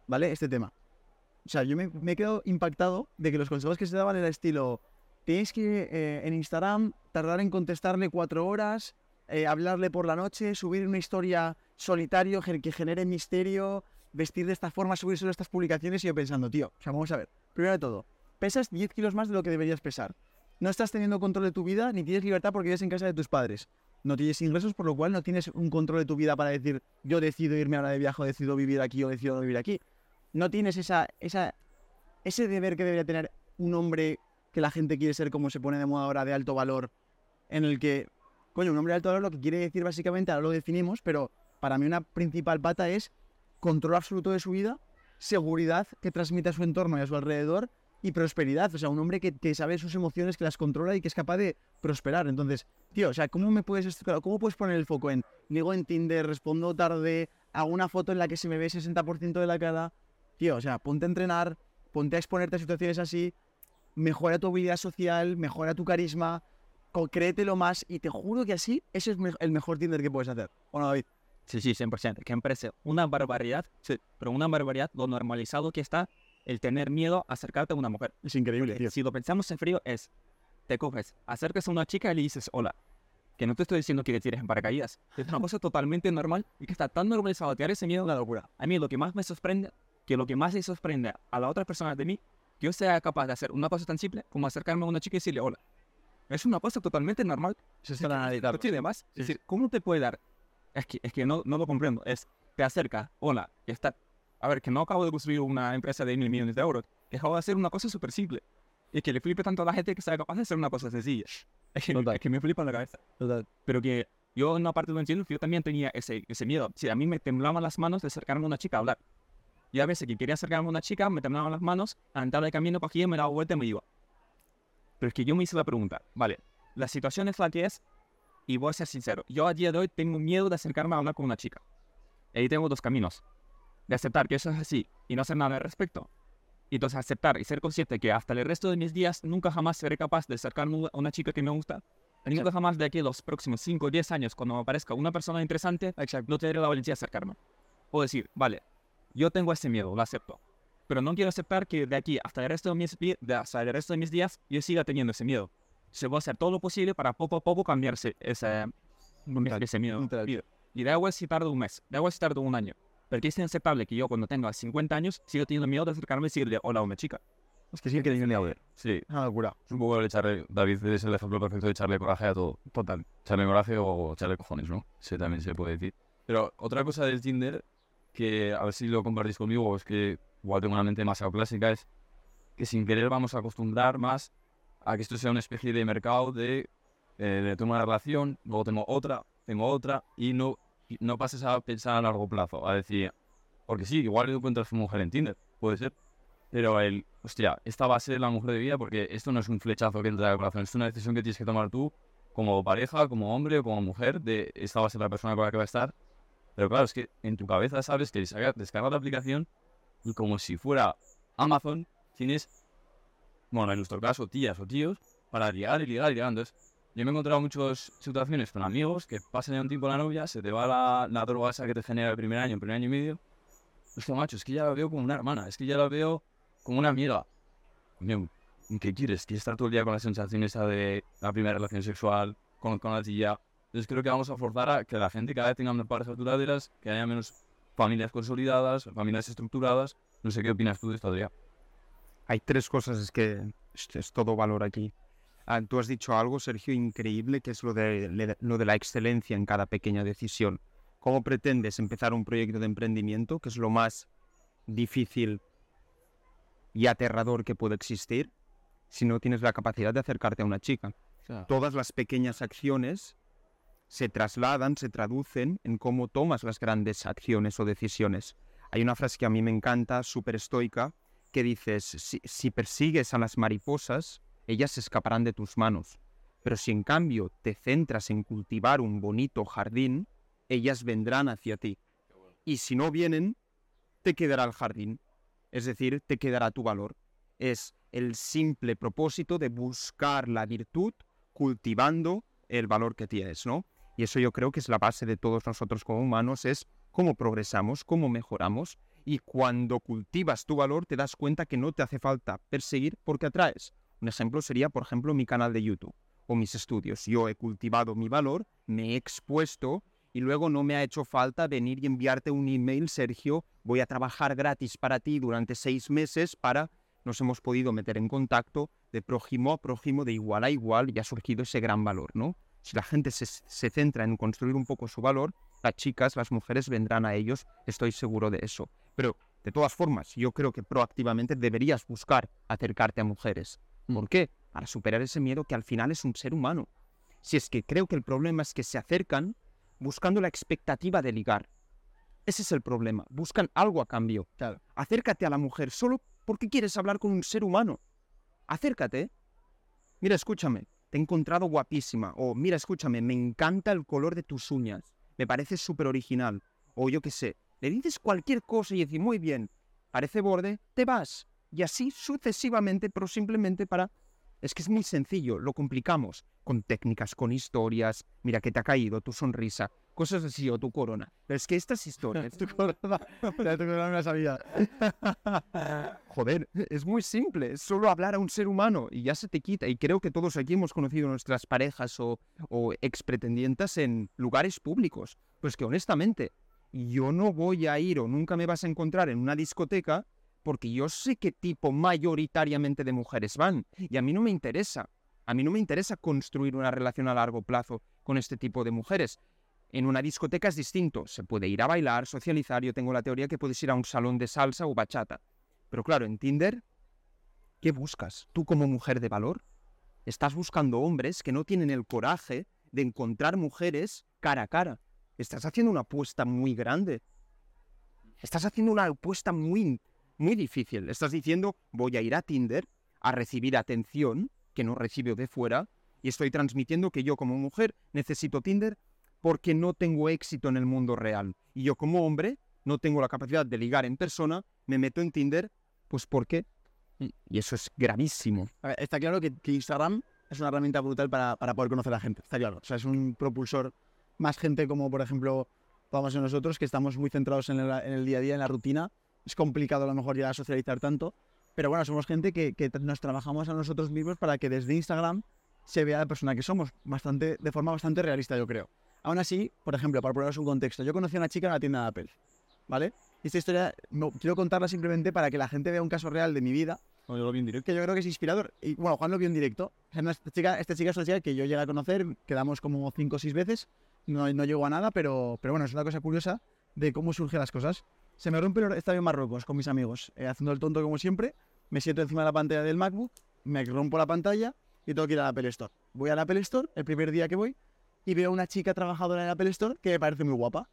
¿vale? Este tema. O sea, yo me, me he quedado impactado de que los consejos que se daban era estilo, tenéis que eh, en Instagram tardar en contestarle cuatro horas, eh, hablarle por la noche, subir una historia solitario que genere misterio, vestir de esta forma, subir solo estas publicaciones y yo pensando, tío, o sea, vamos a ver, primero de todo, pesas 10 kilos más de lo que deberías pesar. No estás teniendo control de tu vida ni tienes libertad porque vives en casa de tus padres. No tienes ingresos, por lo cual no tienes un control de tu vida para decir, yo decido irme ahora de viaje, o decido vivir aquí o decido no vivir aquí. No tienes esa, ese deber que debería tener un hombre que la gente quiere ser como se pone de moda ahora de alto valor, en el que, coño, un hombre de alto valor lo que quiere decir básicamente, ahora lo definimos, pero para mí una principal pata es control absoluto de su vida, seguridad que transmite a su entorno y a su alrededor y prosperidad. O sea, un hombre que, que, sabe sus emociones, que las controla y que es capaz de prosperar. Entonces, tío, o sea, ¿cómo me puedes, cómo puedes poner el foco en digo en Tinder, respondo tarde, hago una foto en la que se me ve 60% de la cara? Tío, o sea, ponte a entrenar, ponte a exponerte a situaciones así, mejora tu habilidad social, mejora tu carisma, créetelo más y te juro que así ese es el mejor Tinder que puedes hacer. ¿O no, David? Sí, sí, 100%. Que me parece una barbaridad, sí. pero una barbaridad lo normalizado que está el tener miedo a acercarte a una mujer. Es increíble, tío. Si lo pensamos en frío, es, te coges, acercas a una chica y le dices hola. Que no te estoy diciendo que te tires en paracaídas. Es una cosa totalmente normal y que está tan normalizado tener ese miedo, una locura. A mí lo que más me sorprende, que lo que más le sorprende a la otra persona de mí, que yo sea capaz de hacer una cosa tan simple como acercarme a una chica y decirle hola. Es una cosa totalmente normal. Eso es para No tiene más. Sí. Es decir, ¿cómo te puede dar es que, es que no, no lo comprendo. Es, te acerca, hola, y está. A ver, que no acabo de construir una empresa de mil millones de euros. Acabo de hacer una cosa súper simple. Y que le flipe tanto a la gente que sea capaz de hacer una cosa sencilla. Es que, es que me flipa la cabeza. Total. Pero que Yo en una parte lo entiendo, yo también tenía ese, ese miedo. Si a mí me temblaban las manos de acercarme a una chica a hablar. Y a veces que quería acercarme a una chica, me temblaban las manos, andaba de camino, cogía, me daba vuelta y me iba. Pero es que yo me hice la pregunta, vale, la situación es la que es y voy a ser sincero. Yo a día de hoy tengo miedo de acercarme a hablar con una chica. Y ahí tengo dos caminos. De aceptar que eso es así y no hacer nada al respecto. Y entonces aceptar y ser consciente que hasta el resto de mis días nunca jamás seré capaz de acercarme a una chica que me gusta. Y nunca jamás de aquí a los próximos 5 o 10 años, cuando me aparezca una persona interesante, no tendré la valentía de acercarme. O decir, vale, yo tengo ese miedo, lo acepto. Pero no quiero aceptar que de aquí hasta el resto de mis, de, hasta el resto de mis días yo siga teniendo ese miedo. Se va a hacer todo lo posible para poco a poco cambiarse ese, ese miedo. Y da igual si tarda un mes, da igual si tarda un año. Pero es inaceptable que yo cuando tenga 50 años siga teniendo miedo de acercarme y decirle hola a una chica. Es que sí que tiene miedo. Sí. Una locura. Es un poco el echarle, David es el ejemplo perfecto de echarle coraje a todo. Total. Echarle coraje o echarle cojones, ¿no? Sí, también se puede decir. Pero otra cosa del Tinder, que a ver si lo compartís conmigo, es que igual tengo una mente demasiado clásica, es que sin querer vamos a acostumbrar más a que esto sea una especie de mercado de, eh, de tengo una relación, luego tengo otra, tengo otra, y no no pases a pensar a largo plazo, a decir, porque sí, igual encuentras una mujer en Tinder, puede ser, pero el, hostia, esta va a ser la mujer de vida porque esto no es un flechazo que entra al corazón, es una decisión que tienes que tomar tú como pareja, como hombre o como mujer, de esta va a ser la persona con la que va a estar. Pero claro, es que en tu cabeza sabes que descargas la aplicación y como si fuera Amazon, tienes, bueno, en nuestro caso, tías o tíos, para ligar y ligar y ligar. Entonces, yo me he encontrado muchas situaciones con amigos que pasan ya un tiempo la novia, se te va la, la droga esa que te genera el primer año, el primer año y medio. Hostia, macho, es que ya la veo como una hermana, es que ya la veo como una amiga. ¿qué quieres? ¿Quieres estar todo el día con la sensación esa de la primera relación sexual con, con la tía? Entonces creo que vamos a forzar a que la gente cada vez tenga menos parejas duraderas, que haya menos familias consolidadas, familias estructuradas. No sé qué opinas tú de esto, Adrián. Hay tres cosas, es que es todo valor aquí. Ah, tú has dicho algo, Sergio, increíble, que es lo de, lo de la excelencia en cada pequeña decisión. ¿Cómo pretendes empezar un proyecto de emprendimiento, que es lo más difícil y aterrador que puede existir, si no tienes la capacidad de acercarte a una chica? Todas las pequeñas acciones se trasladan, se traducen en cómo tomas las grandes acciones o decisiones. Hay una frase que a mí me encanta, súper estoica, que dices, si persigues a las mariposas, ellas se escaparán de tus manos. Pero si en cambio te centras en cultivar un bonito jardín, ellas vendrán hacia ti. Y si no vienen, te quedará el jardín. Es decir, te quedará tu valor. Es el simple propósito de buscar la virtud cultivando el valor que tienes, ¿no? Y eso yo creo que es la base de todos nosotros como humanos, es cómo progresamos, cómo mejoramos. Y cuando cultivas tu valor te das cuenta que no te hace falta perseguir porque atraes. Un ejemplo sería, por ejemplo, mi canal de YouTube o mis estudios. Yo he cultivado mi valor, me he expuesto y luego no me ha hecho falta venir y enviarte un email, Sergio, voy a trabajar gratis para ti durante seis meses para... Nos hemos podido meter en contacto de prójimo a prójimo, de igual a igual, y ha surgido ese gran valor, ¿no? Si la gente se, se centra en construir un poco su valor, las chicas, las mujeres vendrán a ellos, estoy seguro de eso. Pero, de todas formas, yo creo que proactivamente deberías buscar acercarte a mujeres. ¿Por qué? Para superar ese miedo que al final es un ser humano. Si es que creo que el problema es que se acercan buscando la expectativa de ligar. Ese es el problema. Buscan algo a cambio. Acércate a la mujer solo porque quieres hablar con un ser humano. Acércate. Mira, escúchame. Te he encontrado guapísima. O mira, escúchame. Me encanta el color de tus uñas. Me parece súper original. O yo qué sé. Le dices cualquier cosa y dices, muy bien. Parece borde. Te vas y así sucesivamente, pero simplemente para... Es que es muy sencillo, lo complicamos con técnicas, con historias, mira que te ha caído tu sonrisa, cosas así, o tu corona. Pero es que estas historias... tu corona, tu corona me la sabía. Joder, es muy simple, es solo hablar a un ser humano y ya se te quita. Y creo que todos aquí hemos conocido nuestras parejas o, o ex pretendientas en lugares públicos. Pues que honestamente, yo no voy a ir o nunca me vas a encontrar en una discoteca porque yo sé qué tipo mayoritariamente de mujeres van y a mí no me interesa. A mí no me interesa construir una relación a largo plazo con este tipo de mujeres. En una discoteca es distinto, se puede ir a bailar, socializar, yo tengo la teoría que puedes ir a un salón de salsa o bachata. Pero claro, en Tinder, ¿qué buscas? ¿Tú como mujer de valor? Estás buscando hombres que no tienen el coraje de encontrar mujeres cara a cara. Estás haciendo una apuesta muy grande. Estás haciendo una apuesta muy, muy difícil. Estás diciendo, voy a ir a Tinder a recibir atención que no recibo de fuera y estoy transmitiendo que yo como mujer necesito Tinder porque no tengo éxito en el mundo real. Y yo como hombre no tengo la capacidad de ligar en persona, me meto en Tinder, pues ¿por qué? Y eso es gravísimo. Está claro que, que Instagram es una herramienta brutal para, para poder conocer a gente. Está claro. O sea, es un propulsor. Más gente como, por ejemplo, vamos a nosotros, que estamos muy centrados en el día a día, en la rutina. Es complicado a lo mejor llegar a socializar tanto. Pero bueno, somos gente que, que nos trabajamos a nosotros mismos para que desde Instagram se vea la persona que somos. Bastante, de forma bastante realista, yo creo. Aún así, por ejemplo, para poneros un contexto, yo conocí a una chica en la tienda de Apple. ¿Vale? Y esta historia no, quiero contarla simplemente para que la gente vea un caso real de mi vida No, yo lo vi en directo. que yo creo que es inspirador. Y bueno, Juan lo vio en directo. Esta, chica, esta chica es una chica que yo llegué a conocer, quedamos como cinco o seis veces, no, no llegó a nada, pero, pero bueno, es una cosa curiosa de cómo surgen las cosas. Se me rompe el estadio en Marruecos con mis amigos, eh, haciendo el tonto como siempre, me siento encima de la pantalla del MacBook, me rompo la pantalla y tengo que ir a la Apple Store. Voy a la Apple Store el primer día que voy y veo una chica trabajadora en la Apple Store que me parece muy guapa.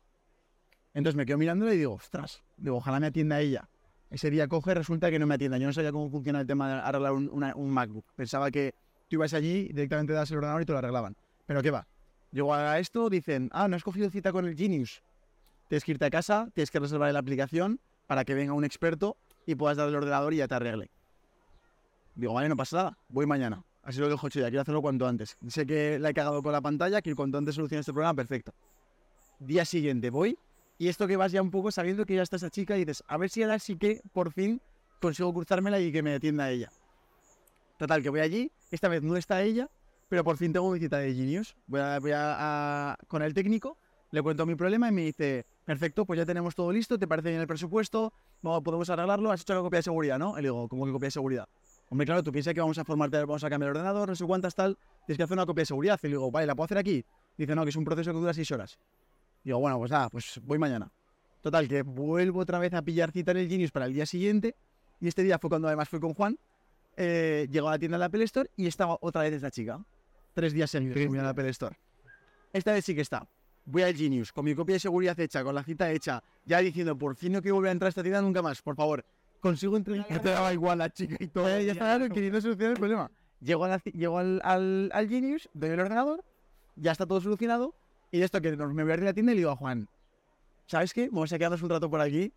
Entonces me quedo mirándola y digo, ostras, digo, ojalá me atienda ella. Ese día coge, resulta que no me atienda. Yo no sabía cómo funciona el tema de arreglar un, un MacBook. Pensaba que tú ibas allí, directamente das el ordenador y te lo arreglaban. Pero ¿qué va? Llego a esto, dicen, ah, no has cogido cita con el Genius. Tienes que irte a casa, tienes que reservar la aplicación para que venga un experto y puedas dar el ordenador y ya te arregle. Digo, vale, no pasa nada, voy mañana. Así lo dejo hecho ya, quiero hacerlo cuanto antes. Sé que la he cagado con la pantalla, que cuanto antes solucione este problema, perfecto. Día siguiente voy y esto que vas ya un poco sabiendo que ya está esa chica y dices, a ver si ahora sí que por fin consigo cruzármela y que me atienda ella. Total, que voy allí, esta vez no está ella, pero por fin tengo mi cita de Genius. Voy, a, voy con el técnico, le cuento mi problema y me dice, perfecto, pues ya tenemos todo listo, ¿te parece bien el presupuesto? Vamos, podemos arreglarlo, has hecho la copia de seguridad, ¿no? Y le digo, ¿cómo que copia de seguridad? Hombre, claro, tú piensas que vamos a formarte, vamos a cambiar el ordenador, no sé cuántas tal, tienes que hacer una copia de seguridad. Y le digo, vale, ¿la puedo hacer aquí? Dice, no, que es un proceso que dura seis horas. Digo, bueno, pues nada, pues voy mañana. Total, que vuelvo otra vez a pillar cita en el Genius para el día siguiente. Y este día fue cuando además fui con Juan. Eh, llegó a la tienda de la Apple Store y estaba otra vez esta chica. Tres días seguidos a la Apple Store. Esta vez sí que está. Voy al Genius, con mi copia de seguridad hecha, con la cita hecha, ya diciendo, por fin no quiero volver a entrar a esta tienda nunca más, por favor. Consigo entregar. Ya te daba igual la chica y todo. ya estaba queriendo solucionar el problema. Llego, a la ci- llego al, al, al Genius, doy el ordenador, ya está todo solucionado. Y de esto que me voy a ir a la tienda y le digo a Juan, ¿sabes qué? Vamos a quedarnos un rato por aquí.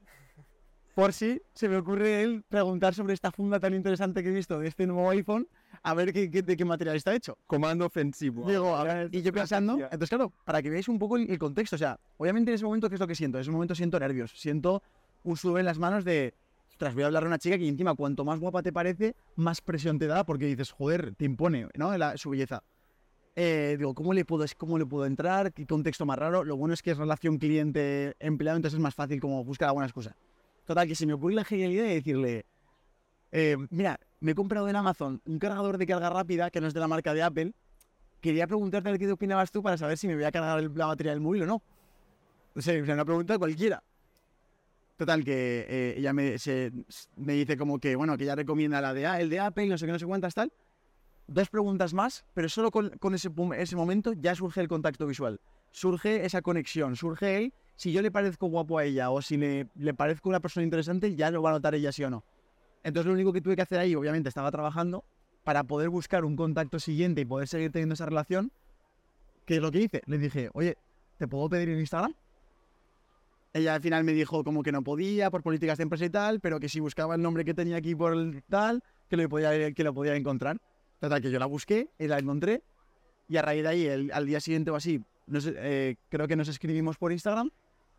Por si se me ocurre él preguntar sobre esta funda tan interesante que he visto de este nuevo iPhone, a ver qué, qué- de qué material está hecho. Comando ofensivo. Digo, a ver, y yo pensando, entonces claro, para que veáis un poco el, el contexto, o sea, obviamente en ese momento, ¿qué es lo que siento? En ese momento siento nervios, siento un sudor en las manos de, ostras, voy a hablar a una chica que encima cuanto más guapa te parece, más presión te da porque dices, joder, te impone, ¿no? La- su belleza. Eh, digo, ¿cómo le, puedo, ¿cómo le puedo entrar? ¿Qué contexto más raro? Lo bueno es que es relación cliente-empleado, entonces es más fácil como buscar algunas cosas. Total, que se me ocurre la genialidad de decirle, eh, mira, me he comprado en Amazon un cargador de carga rápida que no es de la marca de Apple. Quería preguntarte a ver qué opinabas tú para saber si me voy a cargar la batería del móvil o no. No sé, sea, una pregunta cualquiera. Total, que eh, ella me, dice como que, bueno, que ella recomienda la de, A- el de Apple, no sé qué, no sé cuántas, tal. Dos preguntas más, pero solo con, ese momento ya surge el contacto visual. Surge esa conexión, surge él. Si yo le parezco guapo a ella o si le, le parezco una persona interesante, ya lo va a notar ella sí o no. Entonces lo único que tuve que hacer ahí, obviamente estaba trabajando, para poder buscar un contacto siguiente y poder seguir teniendo esa relación, ¿qué es lo que hice? Le dije, oye, ¿te puedo pedir en Instagram? Ella al final me dijo como que no podía por políticas de empresa y tal, pero que si buscaba el nombre que tenía aquí por el tal, que lo podía, que lo podía encontrar. Total, que yo la busqué y la encontré. Y a raíz de ahí, al día siguiente o así, eh, creo que nos escribimos por Instagram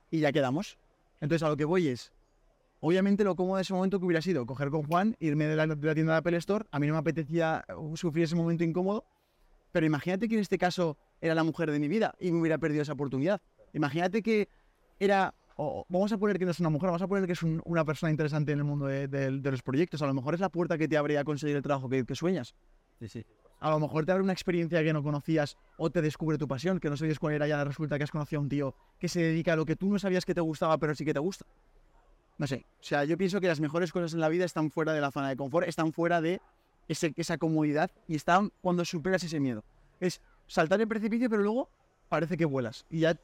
y ya quedamos. Entonces a lo que voy es, obviamente lo cómodo de ese momento que hubiera sido coger con Juan, irme de la, de la tienda de Apple Store, a mí no me apetecía uh, sufrir ese momento incómodo, pero imagínate que en este caso era la mujer de mi vida y me hubiera perdido esa oportunidad. Imagínate que era, o vamos a poner que no es una mujer, vamos a poner que es un- una persona interesante en el mundo de, de- de los proyectos, a lo mejor es la puerta que te abre a conseguir el trabajo que, que sueñas. Sí, sí. A lo mejor te abre una experiencia que no conocías o te descubre tu pasión, que no sabías cuál era, ya resulta que has conocido a un tío que se dedica a lo que tú no sabías que te gustaba, pero sí que te gusta. No sé, o sea, yo pienso que las mejores cosas en la vida están fuera de la zona de confort, están fuera de ese- esa comodidad y están cuando superas ese miedo. Es saltar el precipicio, pero luego parece que vuelas y ya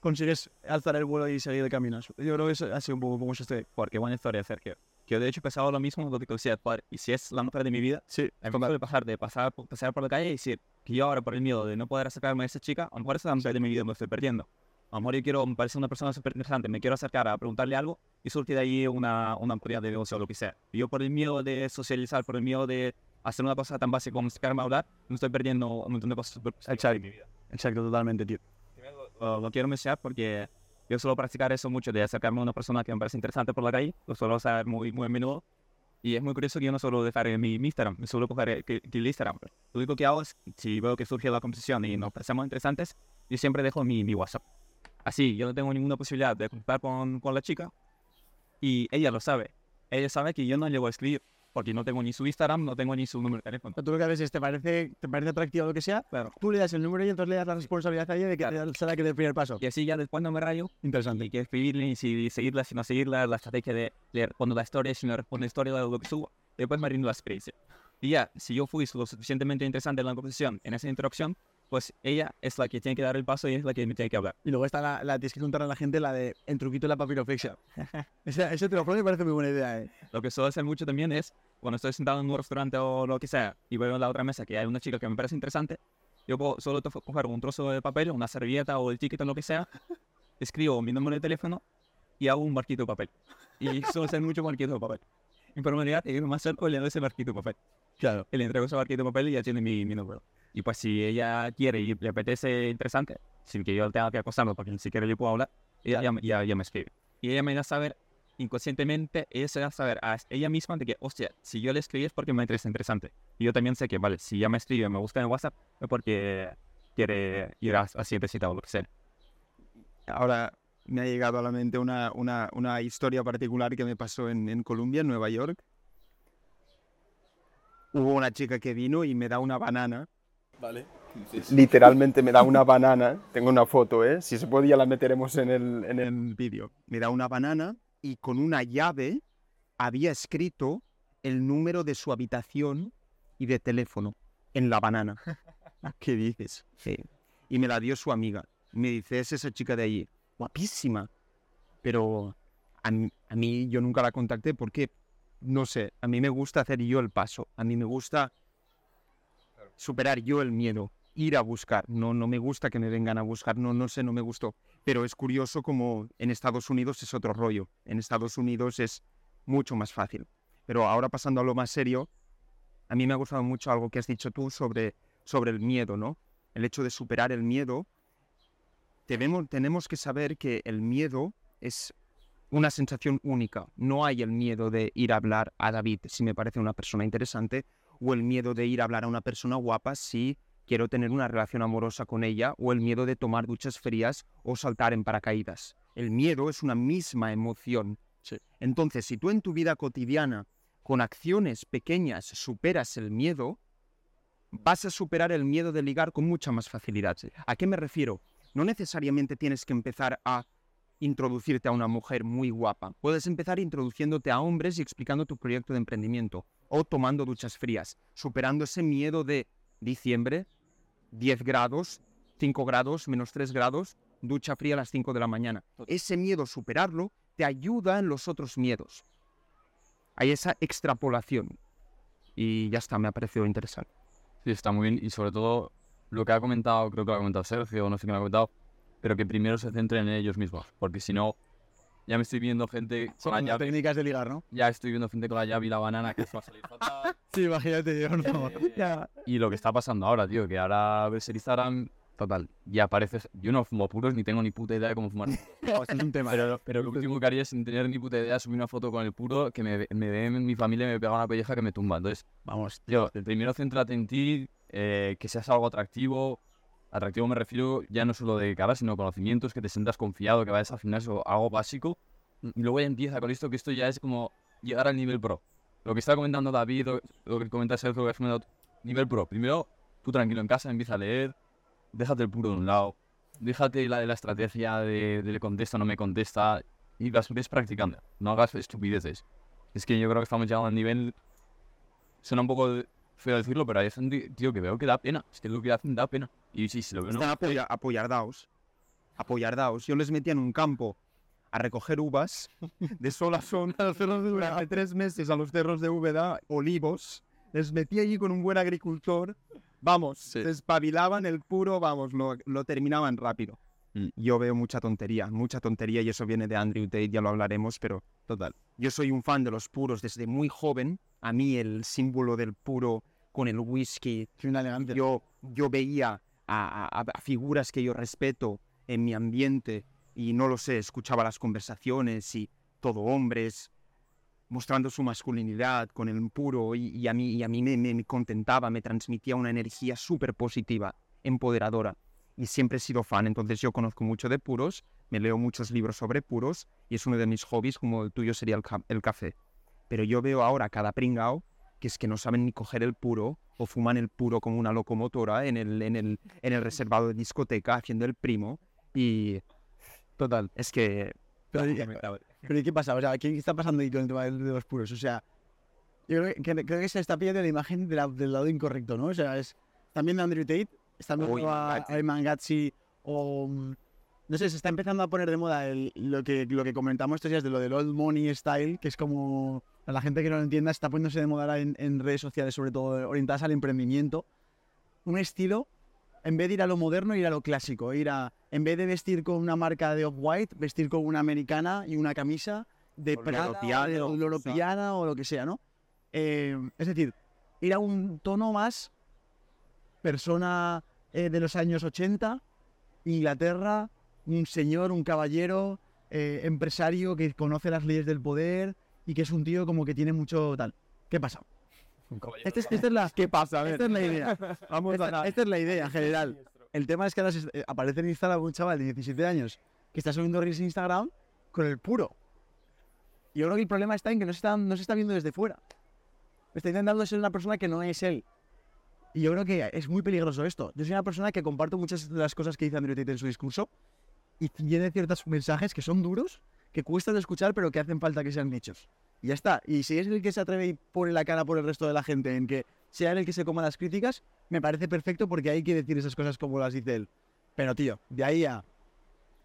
consigues alzar el vuelo y seguir el camino. Yo creo que eso ha sido un poco como es este. Porque buena historia, Sergio. Que yo de hecho pensaba lo mismo lo que decía. Y si es la mujer de mi vida, Sí, me suele pasar de pasar, pasar por la calle y decir que yo ahora por el miedo de no poder acercarme a esa chica, a lo mejor esa es la mujer de mi vida me estoy perdiendo. A lo mejor yo quiero, me parece una persona súper interesante, me quiero acercar a preguntarle algo y surge de ahí una, una oportunidad de negocio o lo que sea. Yo por el miedo de socializar, por el miedo de hacer una cosa tan básica como acercarme a hablar, me estoy perdiendo un montón de cosas súper positivas en mi vida. Exacto, totalmente, tío. Lo, lo quiero mencionar porque yo suelo practicar eso mucho, de acercarme a una persona que me parece interesante por la calle, lo suelo hacer muy, muy a menudo. Y es muy curioso que yo no suelo dejar en mi, mi Instagram, me suelo coger el, el- el Instagram. Lo único que hago es, si veo que surge la conversación y nos parecemos interesantes, yo siempre dejo mi, mi WhatsApp. Así, yo no tengo ninguna posibilidad de conectar con, con la chica y ella lo sabe. Ella sabe que yo no llego a escribir porque no tengo ni su Instagram, no tengo ni su número de teléfono. Tú lo que haces es, te parece, te parece atractivo lo que sea, Claro. tú le das el número y entonces le das la responsabilidad a ella de que Claro. será que dé el primer paso. Y así ya después no me rayo Interesante. y que escribirle y si seguirla, si no seguirla, la estrategia de le respondo la historia, si no respondo la historia, lo que subo, después me rindo la experiencia. Y ya, si yo fui lo suficientemente interesante en la conversación, en esa interacción, pues ella es la que tiene que dar el paso y es la que me tiene que hablar. Y luego está la, la tienes que contar a la gente, la de en truquito la papiroflexia. Esa, ese te lo me parece muy buena idea, eh. Lo que suelo hacer mucho también es, cuando estoy sentado en un restaurante o lo que sea, y veo en la otra mesa que hay una chica que me parece interesante, yo puedo solo coger un trozo de papel, una servilleta o el ticket o lo que sea, escribo mi número de teléfono y hago un barquito de papel. Y suelo hacer mucho barquito de papel. En probabilidad, yo me acerco y le doy ese barquito de papel. Claro. Y le entrego ese barquito de papel y ya tiene mi, mi número. Y pues si ella quiere y le apetece interesante, sin que yo tenga que acosarlo, porque ni siquiera yo puedo hablar, ella ya, ya me escribe. Y ella me da a saber, inconscientemente, ella se da a saber a ella misma de que, hostia, si yo le escribí es porque me interesa interesante. Y yo también sé que, vale, si ya me escribe, me busca en WhatsApp, es porque quiere ir a, a siguiente cita o lo que sea. Ahora me ha llegado a la mente una, una, una historia particular que me pasó en, en Colombia, en Nueva York. Hubo una chica que vino y me da una banana. Vale. Literalmente me da una banana. Tengo una foto, ¿eh? Si se puede ya la meteremos en el, en el vídeo. Me da una banana y con una llave había escrito el número de su habitación y de teléfono en la banana. ¿Qué dices? Sí. Y me la dio su amiga. Me dice, es esa chica de allí. Guapísima. Pero a mí, a mí yo nunca la contacté porque, no sé, a mí me gusta hacer yo el paso. A mí me gusta superar yo el miedo, ir a buscar. No, no me gusta que me vengan a buscar, no, no sé, no me gustó. Pero es curioso como en Estados Unidos es otro rollo. En Estados Unidos es mucho más fácil. Pero ahora pasando a lo más serio, a mí me ha gustado mucho algo que has dicho tú sobre, sobre el miedo, ¿no? El hecho de superar el miedo. Tenemos, tenemos que saber que el miedo es una sensación única. No hay el miedo de ir a hablar a David si me parece una persona interesante o el miedo de ir a hablar a una persona guapa si quiero tener una relación amorosa con ella o el miedo de tomar duchas frías o saltar en paracaídas. El miedo es una misma emoción. Entonces, si tú en tu vida cotidiana, con acciones pequeñas, superas el miedo, vas a superar el miedo de ligar con mucha más facilidad. ¿A qué me refiero? No necesariamente tienes que empezar a introducirte a una mujer muy guapa. Puedes empezar introduciéndote a hombres y explicando tu proyecto de emprendimiento o tomando duchas frías, superando ese miedo de diciembre, 10 grados, 5 grados, menos 3 grados, ducha fría a las 5 de la mañana. Ese miedo, superarlo, te ayuda en los otros miedos. Hay esa extrapolación. Y ya está, me ha parecido interesante. Sí, está muy bien. Y sobre todo, lo que ha comentado, creo que lo ha comentado Sergio, no sé quién lo ha comentado, pero que primero se centren en ellos mismos. Porque si no, ya me estoy viendo gente con la Son llave. técnicas de ligar, ¿no? Ya estoy viendo gente con la llave y la banana que se va a salir fatal. Sí, imagínate, yo no. Ya. Y lo que está pasando ahora, tío, que ahora ves el Instagram, total, y apareces. Yo no fumo puros ni tengo ni puta idea de cómo fumar. No, es un tema. Pero, pero lo último que haría sin tener ni puta idea subir una foto con el puro que me, ve- me ve en mi familia y me pega una pelleja que me tumba. Entonces, Vamos, Tío, primero céntrate en ti, eh, que seas algo atractivo. Atractivo me refiero ya no solo de cara, sino conocimientos, que te sientas confiado, que vayas al gimnasio, algo básico. Y luego ya empieza con esto, que esto ya es como llegar al nivel pro. Lo que está comentando David, lo, que comenta Sergio, lo que has comentado, nivel pro. Primero, tú tranquilo en casa, empieza a leer, déjate el puro de un lado, déjate la de la estrategia de, de le contesta, no me contesta, y vas, ves practicando. No hagas estupideces. Es que yo creo que estamos llegando al nivel suena un poco feo decirlo, pero hay gente, tío, que veo que da pena. Es que lo que hacen da pena. Y sí, sí, lo veo. ¿no? Están apoya- apoyardaos. Apoyardaos. Yo les metía en un campo a recoger uvas de sol a sol durante tres meses a los cerros de Úbeda, olivos. Les metí allí con un buen agricultor. Vamos, se despabilaban el puro, vamos, lo, lo terminaban rápido. Mm. Yo veo mucha tontería, mucha tontería y eso viene de Andrew Tate, ya lo hablaremos, pero Total. yo soy un fan de los puros desde muy joven. A mí el símbolo del puro con el whisky, yo, yo veía a, a- a figuras que yo respeto en mi ambiente y no lo sé, escuchaba las conversaciones y todo hombres mostrando su masculinidad con el puro y, y a mí, y a mí me, me- me contentaba, me transmitía una energía súper positiva, empoderadora. Y siempre he sido fan, entonces yo conozco mucho de puros, me leo muchos libros sobre puros y es uno de mis hobbies como el tuyo sería el, ca- el café. Pero yo veo ahora cada pringao que es que no saben ni coger el puro o fuman el puro como una locomotora en el, en el, en el reservado de discoteca haciendo el primo y Total. es que Pero, ¿y- pero ¿y qué pasa? O sea, ¿qué está pasando ahí con el tema de los puros? O sea, yo creo que, que- creo que se está pillando la imagen de la- del lado incorrecto, ¿no? O sea, es también de Andrew Tate, están viendo a, Gatsi. a Eman Gatsi o... mm, No sé, se está empezando a poner de moda el- lo, que, lo que comentamos estos días de lo del old money style, que es como, la gente que no lo entienda, está poniéndose de moda en, en redes sociales, sobre todo orientadas al emprendimiento. Un estilo, en vez de ir a lo moderno, ir a lo clásico. Ir a, en vez de vestir con una marca de Off-White, vestir con una americana y una camisa de O Prada, o de o lo que sea, ¿no? Eh, es decir, ir a un tono más persona eh, de los años 80, Inglaterra, un señor, un caballero, eh, empresario que conoce las leyes del poder y que es un tío como que tiene mucho tal. ¿Qué pasa? Este es- esta es la, ¿qué pasa? A ver, esta es la idea. vamos Esta, a esta es la idea general. El tema es que ahora se- eh, aparece en Instagram un chaval de 17 años que está subiendo reels en Instagram con el puro. Y yo creo que el problema está en que no se está, no se está viendo desde fuera. Está intentando ser una persona que no es él. Y yo creo que es muy peligroso esto. Yo soy una persona que comparto muchas de las cosas que dice Andrew Tate en su discurso y tiene ciertos mensajes que son duros, que cuestan escuchar, pero que hacen falta que sean dichos. Y ya está. Y si es el que se atreve y pone la cara por el resto de la gente en que sea el que se coma las críticas, me parece perfecto porque hay que decir esas cosas como las dice él. Pero tío, de ahí a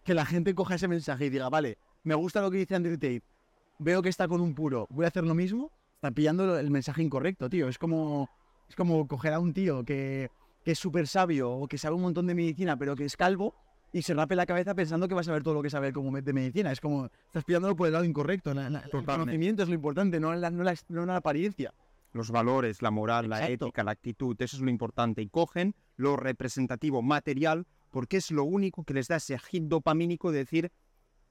que la gente coja ese mensaje y diga, vale, me gusta lo que dice Andrew Tate, veo que está con un puro, voy a hacer lo mismo, está pillando el mensaje incorrecto, tío. Es como, es como coger a un tío que, que es súper sabio o que sabe un montón de medicina, pero que es calvo y se rape la cabeza pensando que va a saber todo lo que sabe como de medicina. Es como, estás pillándolo por el lado incorrecto. La- la- el conocimiento es lo importante, no la, no la, no la apariencia. los valores, la moral, la ética, la actitud, eso es lo importante. Y cogen lo representativo material porque es lo único que les da ese hit dopamínico de decir,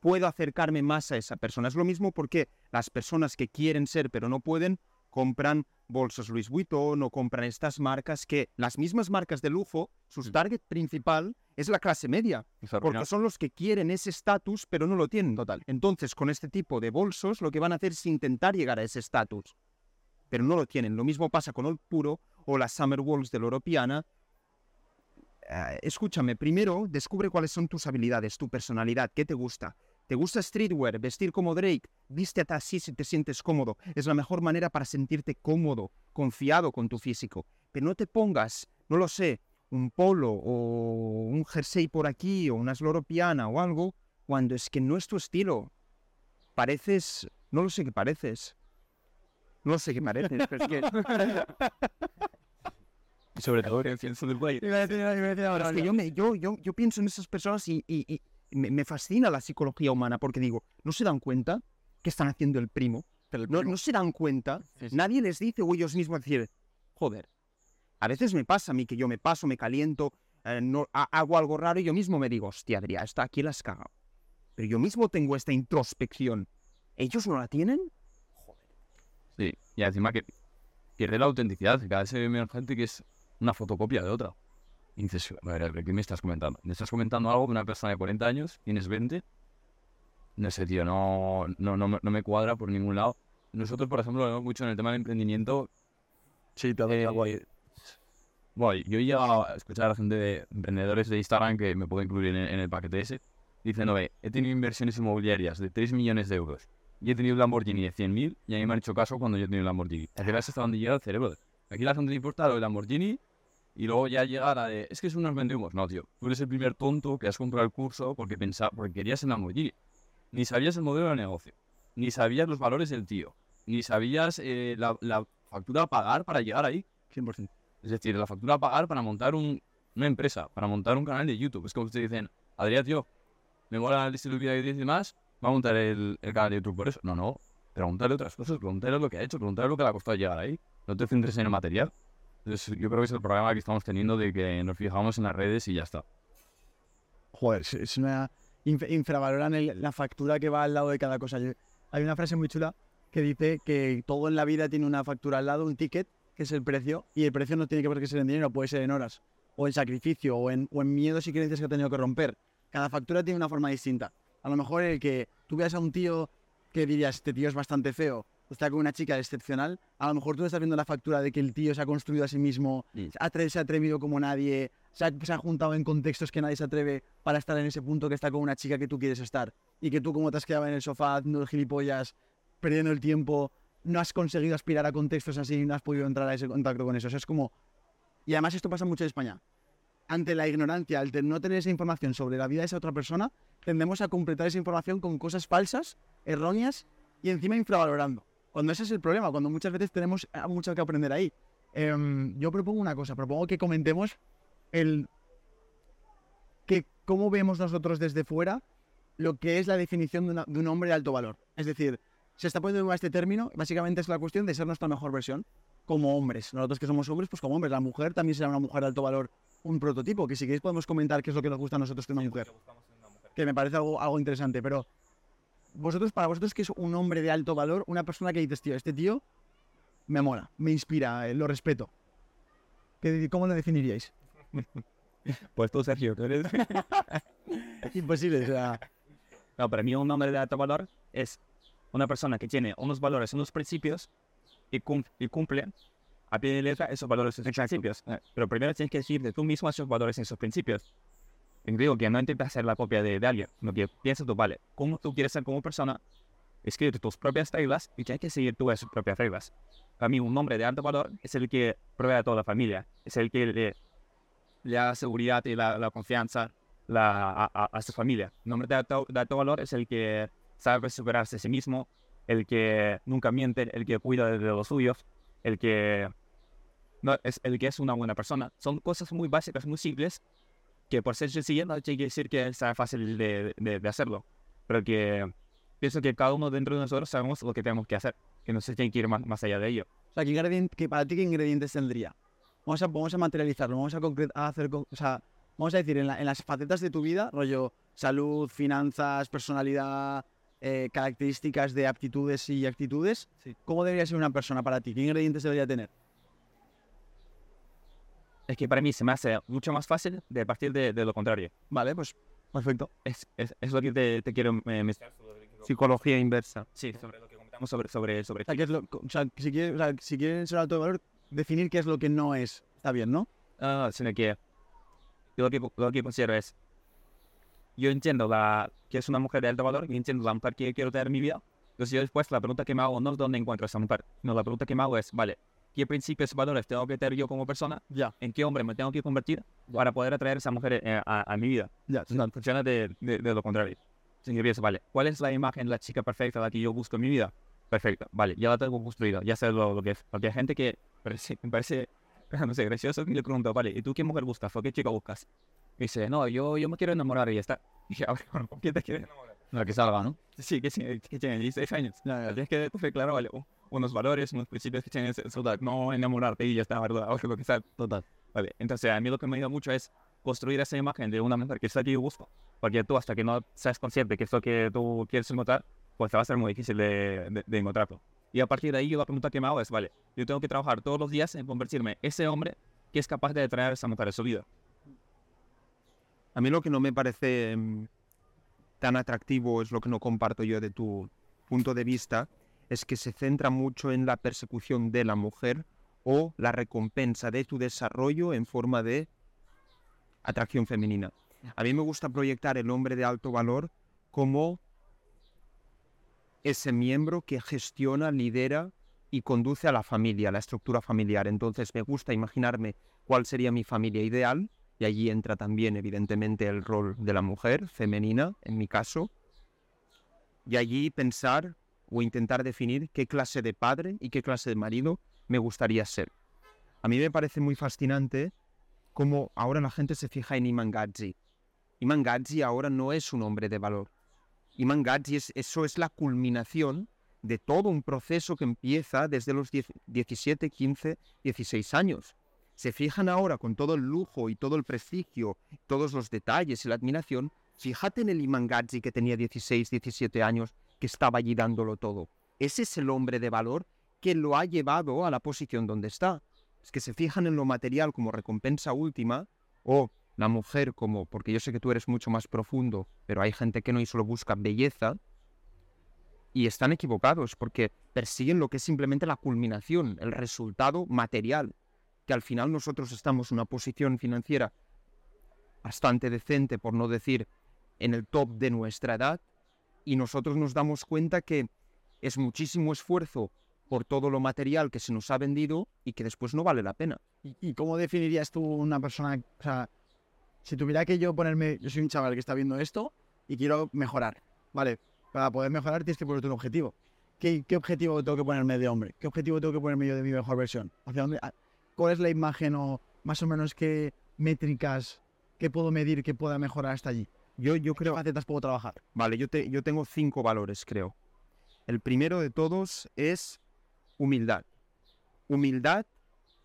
puedo acercarme más a esa persona. Es lo mismo porque las personas que quieren ser pero no pueden, compran bolsos Louis Vuitton o compran estas marcas que las mismas marcas de lujo, su target principal es la clase media. Porque son los que quieren ese estatus, pero no lo tienen. Total. Entonces, con este tipo de bolsos, lo que van a hacer es intentar llegar a ese estatus. Pero no lo tienen. Lo mismo pasa con el puro o las Summer de la Europeana. Eh, escúchame, primero descubre cuáles son tus habilidades, tu personalidad, qué te gusta. ¿Te gusta streetwear, vestir como Drake? Vístete así si te sientes cómodo. Es la mejor manera para sentirte cómodo, confiado con tu físico. Pero no te pongas, no lo sé, un polo o un jersey por aquí o una sloropiana o algo cuando es que no es tu estilo. Pareces, no lo sé qué pareces. No lo sé qué pareces, pero es que, sobre todo en pienso del país. es que yo, me, yo, yo, yo pienso en esas personas y, y- y me, me fascina la psicología humana porque digo, ¿no se dan cuenta que están haciendo el primo? No, no se dan cuenta, nadie les dice o ellos mismos decir, joder, a veces me pasa a mí que yo me paso, me caliento, eh, no, ha- hago algo raro y yo mismo me digo, hostia, Adrián, está aquí la has cagado. Pero yo mismo tengo esta introspección. ¿Ellos no la tienen? Sí, y encima que pierde la autenticidad. Cada vez se ve menos gente que es una fotocopia de otra. Y dices, a ver, a ¿qué me estás comentando? ¿Me estás comentando algo de una persona de 40 años? ¿Tienes 20? No sé, tío, no, no, no, me- no me cuadra por ningún lado. Nosotros, por ejemplo, lo vemos mucho en el tema del emprendimiento. Sí, Bueno, yo ya a escuchar a la gente de emprendedores de Instagram que me puedo incluir en el, paquete ese, diciendo, "Ve, he tenido inversiones inmobiliarias de 3 millones de euros y he tenido un Lamborghini de 100.000 y a mí me han hecho caso cuando yo he tenido un Lamborghini. Al final hasta donde llega el cerebro. Aquí la gente le importa lo del Lamborghini y luego ya llegar a de, es que eso nos vendemos. No, tío, tú eres el primer tonto que has comprado el curso porque, pensaba, porque querías el Lamborghini. Ni sabías el modelo de negocio, ni sabías los valores del tío, ni sabías eh, la, la factura a pagar para llegar ahí. 100%. Es decir, la factura a pagar para montar un- una empresa, para montar un canal de YouTube. Es como ustedes dicen, Adrián, tío, me mola el estilo de tienes y demás, va a montar el, canal de YouTube por eso. No, no, pregúntale otras cosas, pregúntale lo que ha hecho, pregúntale lo que le ha costado llegar ahí. No te centres en el material. Entonces, yo creo que es el problema que estamos teniendo de que nos fijamos en las redes y ya está. Joder, es- una. inf- infravaloran la factura que va al lado de cada cosa. Hay una frase muy chula que dice que todo en la vida tiene una factura al lado, un ticket, que es el precio, y el precio no tiene que ver que ser en dinero, puede ser en horas, o en sacrificio, o en, o en miedos y creencias que ha tenido que romper. Cada factura tiene una forma distinta. A lo mejor el que tú veas a un tío que dirías, este tío es bastante feo, o está con una chica excepcional, a lo mejor tú estás viendo la factura de que el tío se ha construido a sí mismo, atre- se ha atrevido como nadie, se ha, se ha juntado en contextos que nadie se atreve para estar en ese punto que está con una chica que tú quieres estar. Y que tú como te has quedado en el sofá el gilipollas, perdiendo el tiempo, no has conseguido aspirar a contextos así, no has podido entrar a ese contacto con eso. Es como... Y además esto pasa mucho en España. Ante la ignorancia, al no tener esa información sobre la vida de esa otra persona, tendemos a completar esa información con cosas falsas, erróneas y encima infravalorando. Cuando ese es el problema, cuando muchas veces tenemos eh, mucho que aprender ahí. Em, yo propongo una cosa, propongo que comentemos el que cómo vemos nosotros desde fuera lo que es la definición de un hombre de alto valor. Es decir, se está poniendo moda este término, básicamente es la cuestión de ser nuestra mejor versión como hombres. Nosotros que somos hombres, pues como hombres. La mujer también será una mujer de alto valor, un prototipo, que si queréis podemos comentar qué es lo que nos gusta a nosotros de una mujer. Que me parece algo, algo interesante, pero vosotros, para vosotros, que es un hombre de alto valor? Una persona que dices, tío, este tío me mola, me inspira, eh, lo respeto. ¿Qué- ¿Cómo lo definiríais? Pues tú, Sergio, tú eres... Imposible, o sea... No, para mí un hombre de alto valor es una persona que tiene unos valores, unos principios y, cum- y cumple a pie de letra esos valores esos principios. Pero primero tienes que decir de tú mismo esos valores esos principios. Y digo que no intentes hacer la copia de, de alguien, sino que piensa tú, vale, cómo tú quieres ser como persona, escribe tus propias reglas y tienes que seguir tú esas propias reglas. Para mí un hombre de alto valor es el que provee a toda la familia, es el que le, le da seguridad y la, la confianza la, a, a- a su familia. Un hombre de alto, de alto valor es el que sabe superarse a sí mismo, el que nunca miente, el que cuida de los suyos, el que no, es el que es una buena persona. Son cosas muy básicas, muy simples, que por ser sencillas no tiene que decir que sea fácil de, de- hacerlo, pero que pienso que cada uno dentro de nosotros sabemos lo que tenemos que hacer, que no se tiene que ir más, más allá de ello. O sea, ¿qué ingredien- qué- para ti, ¿qué ingredientes tendría? Vamos a, vamos a materializarlo, vamos a, hacer, vamos a decir, en, la- en las facetas de tu vida, rollo salud, finanzas, personalidad, eh, características de aptitudes y actitudes, ¿cómo debería ser una persona para ti? ¿Qué ingredientes debería tener? Es que para mí se me hace mucho más fácil de partir de, de lo contrario. Vale, pues perfecto. Es, es, es lo que te, te quiero eh, mencionar. Psicología inversa. Sí, sobre lo que comentamos sobre, sobre, sobre O sea, ¿qué es lo- o sea, si quieres, o sea, si quieres ser alto de valor, definir qué es lo que no es. Está bien, ¿no? Ah, sino que yo lo que, lo que considero es, yo entiendo la, que es una mujer de alto valor, y entiendo la mujer que quiero tener en mi vida, entonces yo después la pregunta que me hago no es dónde encuentro a esa mujer, no, la pregunta que me hago es, vale, ¿qué principios y valores tengo que tener yo como persona? Ya. ¿En qué hombre me tengo que convertir para poder atraer a esa mujer eh, a, a mi vida? Sí. No, funciona de, de, de lo contrario. Así que pienso, vale, ¿cuál es la imagen, la chica perfecta, la que yo busco en mi vida? Perfecto, vale, ya la tengo construida, ya sé lo, lo que es. Porque hay gente que parece, me parece, no sé, gracioso que le pregunto, vale, ¿y tú qué mujer buscas o qué chica buscas? Dice, no, yo, yo me quiero enamorar y ya está. Y dije, a ver, ¿con quién te quieres enamorar? La que salga, ¿no? Sí, que, tiene- que tiene 16 años. Ya, ya. Tienes que tener claro, vale, unos valores, unos principios que tienes, eso, tal, no enamorarte y ya está, ¿verdad? O lo que sea. Total. Vale, entonces a mí lo que me ayuda mucho es construir esa imagen de una mujer que es la que yo busco. Porque tú, hasta que no seas consciente que es lo que tú quieres encontrar, pues te va a ser muy difícil de, de, de encontrarlo. Y a partir de ahí, yo la pregunta que me hago es, vale, yo tengo que trabajar todos los días en convertirme ese hombre que es capaz de atraer a esa mujer a su vida. A mí lo que no me parece mm, tan atractivo es lo que no comparto yo de tu punto de vista, es que se centra mucho en la persecución de la mujer o la recompensa de tu desarrollo en forma de atracción femenina. A mí me gusta proyectar el hombre de alto valor como ese miembro que gestiona, lidera y conduce a la familia, a la estructura familiar. Entonces me gusta imaginarme cuál sería mi familia ideal y allí entra también evidentemente el rol de la mujer femenina, en mi caso, y allí pensar o intentar definir qué clase de padre y qué clase de marido me gustaría ser. A mí me parece muy fascinante cómo ahora la gente se fija en Iman Gadzi. Iman Gadzi ahora no es un hombre de valor. Iman Gadzi es, eso es la culminación de todo un proceso que empieza desde los 10 17, 15, 16 años. Se fijan ahora con todo el lujo y todo el prestigio, todos los detalles y la admiración. Fíjate en el Iman Gadzi que tenía 16, 17 años, que estaba allí dándolo todo. Ese es el hombre de valor que lo ha llevado a la posición donde está. Es que se fijan en lo material como recompensa última o la mujer como, porque yo sé que tú eres mucho más profundo, pero hay gente que no y solo busca belleza, y están equivocados porque persiguen lo que es simplemente la culminación, el resultado material, que al final nosotros estamos en una posición financiera bastante decente, por no decir en el top de nuestra edad, y nosotros nos damos cuenta que es muchísimo esfuerzo por todo lo material que se nos ha vendido y que después no vale la pena. ¿Y, cómo definirías tú una persona? O sea, si tuviera que yo ponerme, yo soy un chaval que está viendo esto y quiero mejorar, ¿vale? Para poder mejorar tienes que ponerte un objetivo. ¿Qué, ¿Qué, objetivo tengo que ponerme de hombre? ¿Qué objetivo tengo que ponerme yo de mi mejor versión? ¿Hacia dónde, a, ¿Cuál es la imagen o más o menos qué métricas, qué puedo medir que pueda mejorar hasta allí? Yo, yo creo... ¿Qué facetas puedo trabajar? Vale, yo, te, yo tengo cinco valores, creo. El primero de todos es humildad. Humildad,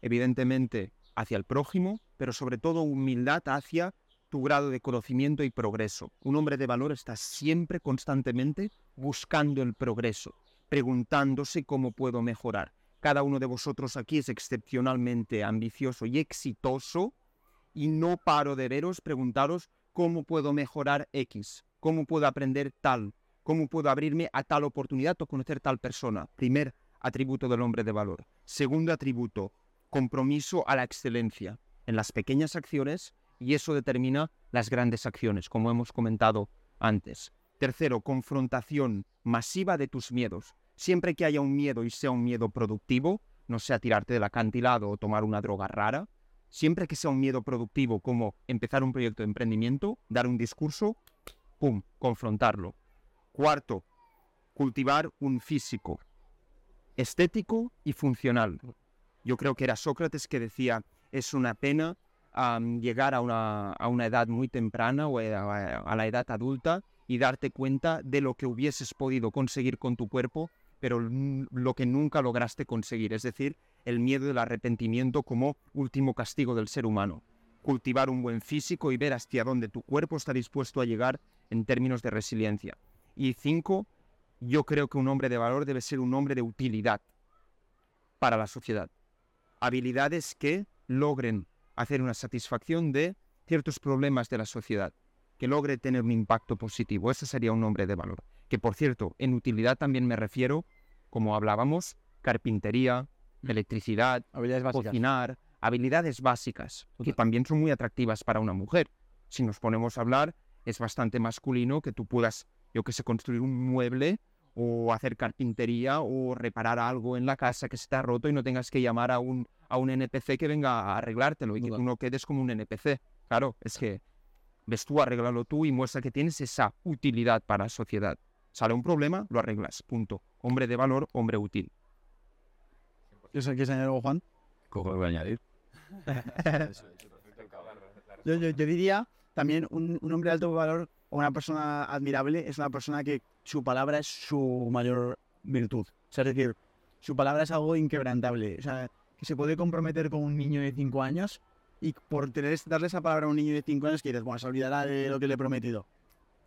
evidentemente, hacia el prójimo, pero sobre todo humildad hacia tu grado de conocimiento y progreso. Un hombre de valor está siempre, constantemente, buscando el progreso, preguntándose cómo puedo mejorar. Cada uno de vosotros aquí es excepcionalmente ambicioso y exitoso y no paro de veros preguntaros cómo puedo mejorar X, cómo puedo aprender tal, cómo puedo abrirme a tal oportunidad o conocer tal persona. Primer atributo del hombre de valor. Segundo atributo, compromiso a la excelencia en las pequeñas acciones y eso determina las grandes acciones, como hemos comentado antes. Tercero, confrontación masiva de tus miedos. Siempre que haya un miedo y sea un miedo productivo, no sea tirarte del acantilado o tomar una droga rara, siempre que sea un miedo productivo como empezar un proyecto de emprendimiento, dar un discurso, ¡pum!, confrontarlo. Cuarto, cultivar un físico estético y funcional. Yo creo que era Sócrates que decía, es una pena llegar a una, a una, edad muy temprana o a, a, la edad adulta y darte cuenta de lo que hubieses podido conseguir con tu cuerpo, pero lo que nunca lograste conseguir, es decir, el miedo del arrepentimiento como último castigo del ser humano. Cultivar un buen físico y ver hacia dónde tu cuerpo está dispuesto a llegar en términos de resiliencia. Y cinco, yo creo que un hombre de valor debe ser un hombre de utilidad para la sociedad. Habilidades que logren hacer una satisfacción de ciertos problemas de la sociedad, que logre tener un impacto positivo. Ese sería un hombre de valor. Que por cierto, en utilidad también me refiero, como hablábamos, carpintería, electricidad, habilidades cocinar, habilidades básicas, que también son muy atractivas para una mujer. Si nos ponemos a hablar, es bastante masculino que tú puedas, yo que sé, construir un mueble o hacer carpintería o reparar algo en la casa que se te ha roto y no tengas que llamar a un, a un NPC que venga a arreglártelo y que tú no quedes como un NPC. Claro, es que ves tú, arréglalo tú y muestra que tienes esa utilidad para la sociedad. Sale un problema, lo arreglas, punto. Hombre de valor, hombre útil. ¿Quieres añadir algo, Juan? ¿Cómo voy a añadir? yo, yo, yo, diría también un, un hombre de alto valor o una persona admirable es una persona que su palabra es su mayor virtud. O sea, es decir, su palabra es algo inquebrantable. O sea, que se puede comprometer con un niño de 5 años y por tener, darle esa palabra a un niño de 5 años que dices, bueno, se olvidará de lo que le he prometido.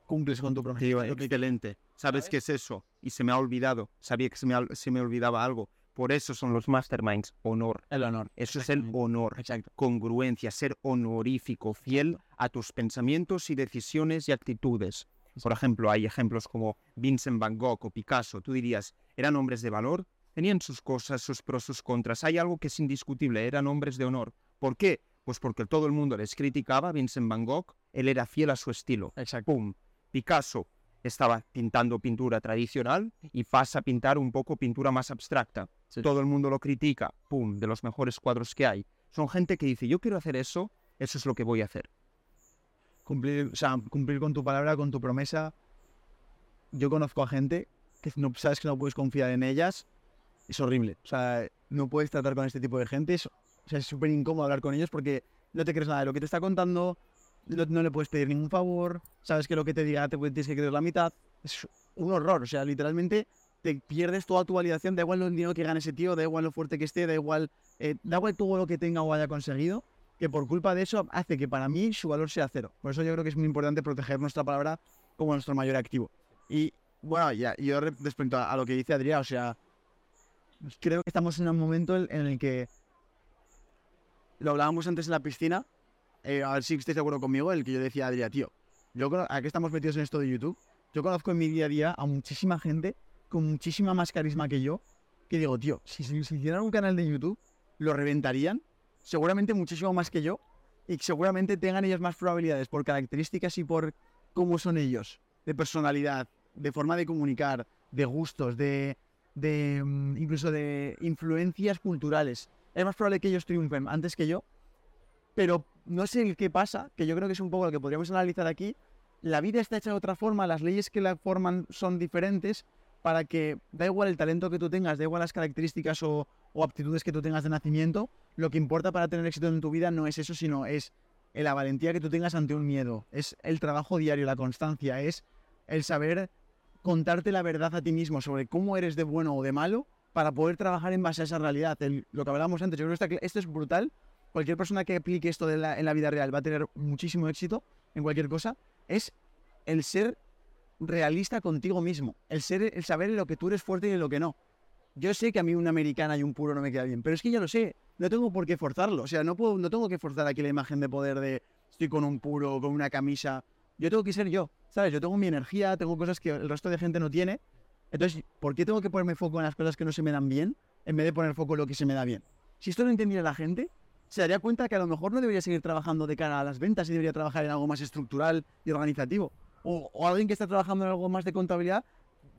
Cumples con tu promesa. Excelente. ¿Sabes qué es eso? Y se me ha olvidado. Sabía que se me, se me olvidaba algo. Por eso son los masterminds. Honor. El honor. Eso es el honor. Exacto. Congruencia, ser honorífico, fiel a tus pensamientos y decisiones y actitudes. Por ejemplo, hay ejemplos como Vincent Van Gogh o Picasso. Tú dirías, ¿eran hombres de valor? Tenían sus cosas, sus pros, sus contras. Hay algo que es indiscutible, eran hombres de honor. ¿Por qué? Pues porque todo el mundo les criticaba Vincent Van Gogh, él era fiel a su estilo. Exacto. ¡Pum! Picasso, estaba pintando pintura tradicional y pasa a pintar un poco pintura más abstracta. Sí. Todo el mundo lo critica, pum, de los mejores cuadros que hay. Son gente que dice, yo quiero hacer eso, eso es lo que voy a hacer. cumplir, o sea, cumplir con tu palabra, con tu promesa. Yo conozco a gente que no sabes que no puedes confiar en ellas. Es horrible. O sea, no puedes tratar con este tipo de gente. Es, o sea, es súper incómodo hablar con ellos porque no te crees nada de lo que te está contando. No, le puedes pedir ningún favor. Sabes que lo que te diga te tienes que creer la mitad. Es un horror. O sea, literalmente te pierdes toda tu validación. Da igual lo dinero que gane ese tío, da igual lo fuerte que esté, da igual, eh, da igual todo lo que tenga o haya conseguido que por culpa de eso hace que para mí su valor sea cero. Por eso yo creo que es muy importante proteger nuestra palabra como nuestro mayor activo. Y bueno, ya, yo re- respecto a, a lo que dice Adrián, o sea, creo que estamos en un momento en, en el que lo hablábamos antes en la piscina, eh, a ver si estáis de acuerdo conmigo, el que yo decía Adrián, tío, yo a que estamos metidos en esto de YouTube, yo conozco en mi día a día a muchísima gente con muchísima más carisma que yo, que digo, tío, si se si hicieran un canal de YouTube, lo reventarían seguramente muchísimo más que yo y seguramente tengan ellos más probabilidades por características y por cómo son ellos, de personalidad, de forma de comunicar, de gustos, de, de mm, incluso de influencias culturales. Es más probable que ellos triunfen antes que yo, pero no sé el qué pasa, que yo creo que es un poco lo que podríamos analizar aquí. La vida está hecha de otra forma, las leyes que la forman son diferentes para que da igual el talento que tú tengas, da igual las características o, o aptitudes que tú tengas de nacimiento, lo que importa para tener éxito en tu vida no es eso, sino es la valentía que tú tengas ante un miedo, es el trabajo diario, la constancia, es el saber contarte la verdad a ti mismo sobre cómo eres de bueno o de malo para poder trabajar en base a esa realidad. El- lo que hablábamos antes, yo creo que esto es brutal. Cualquier persona que aplique esto en la vida real va a tener muchísimo éxito en cualquier cosa. Es el ser realista contigo mismo, el ser, el saber en lo que tú eres fuerte y en lo que no. Yo sé que a mí una americana y un puro no me queda bien, pero es que ya lo sé. No tengo por qué forzarlo. O sea, no, puedo, no tengo que forzar aquí la imagen de poder de estoy con un puro, con una camisa. Yo tengo que ser yo, ¿sabes? Yo tengo mi energía, tengo cosas que el resto de gente no tiene. Entonces, ¿por qué tengo que ponerme foco en las cosas que no se me dan bien en vez de poner foco en lo que se me da bien? Si esto lo entendiera la gente, se daría cuenta que a lo mejor no debería seguir trabajando de cara a las ventas y debería trabajar en algo más estructural y organizativo. O, o alguien que está trabajando en algo más de contabilidad,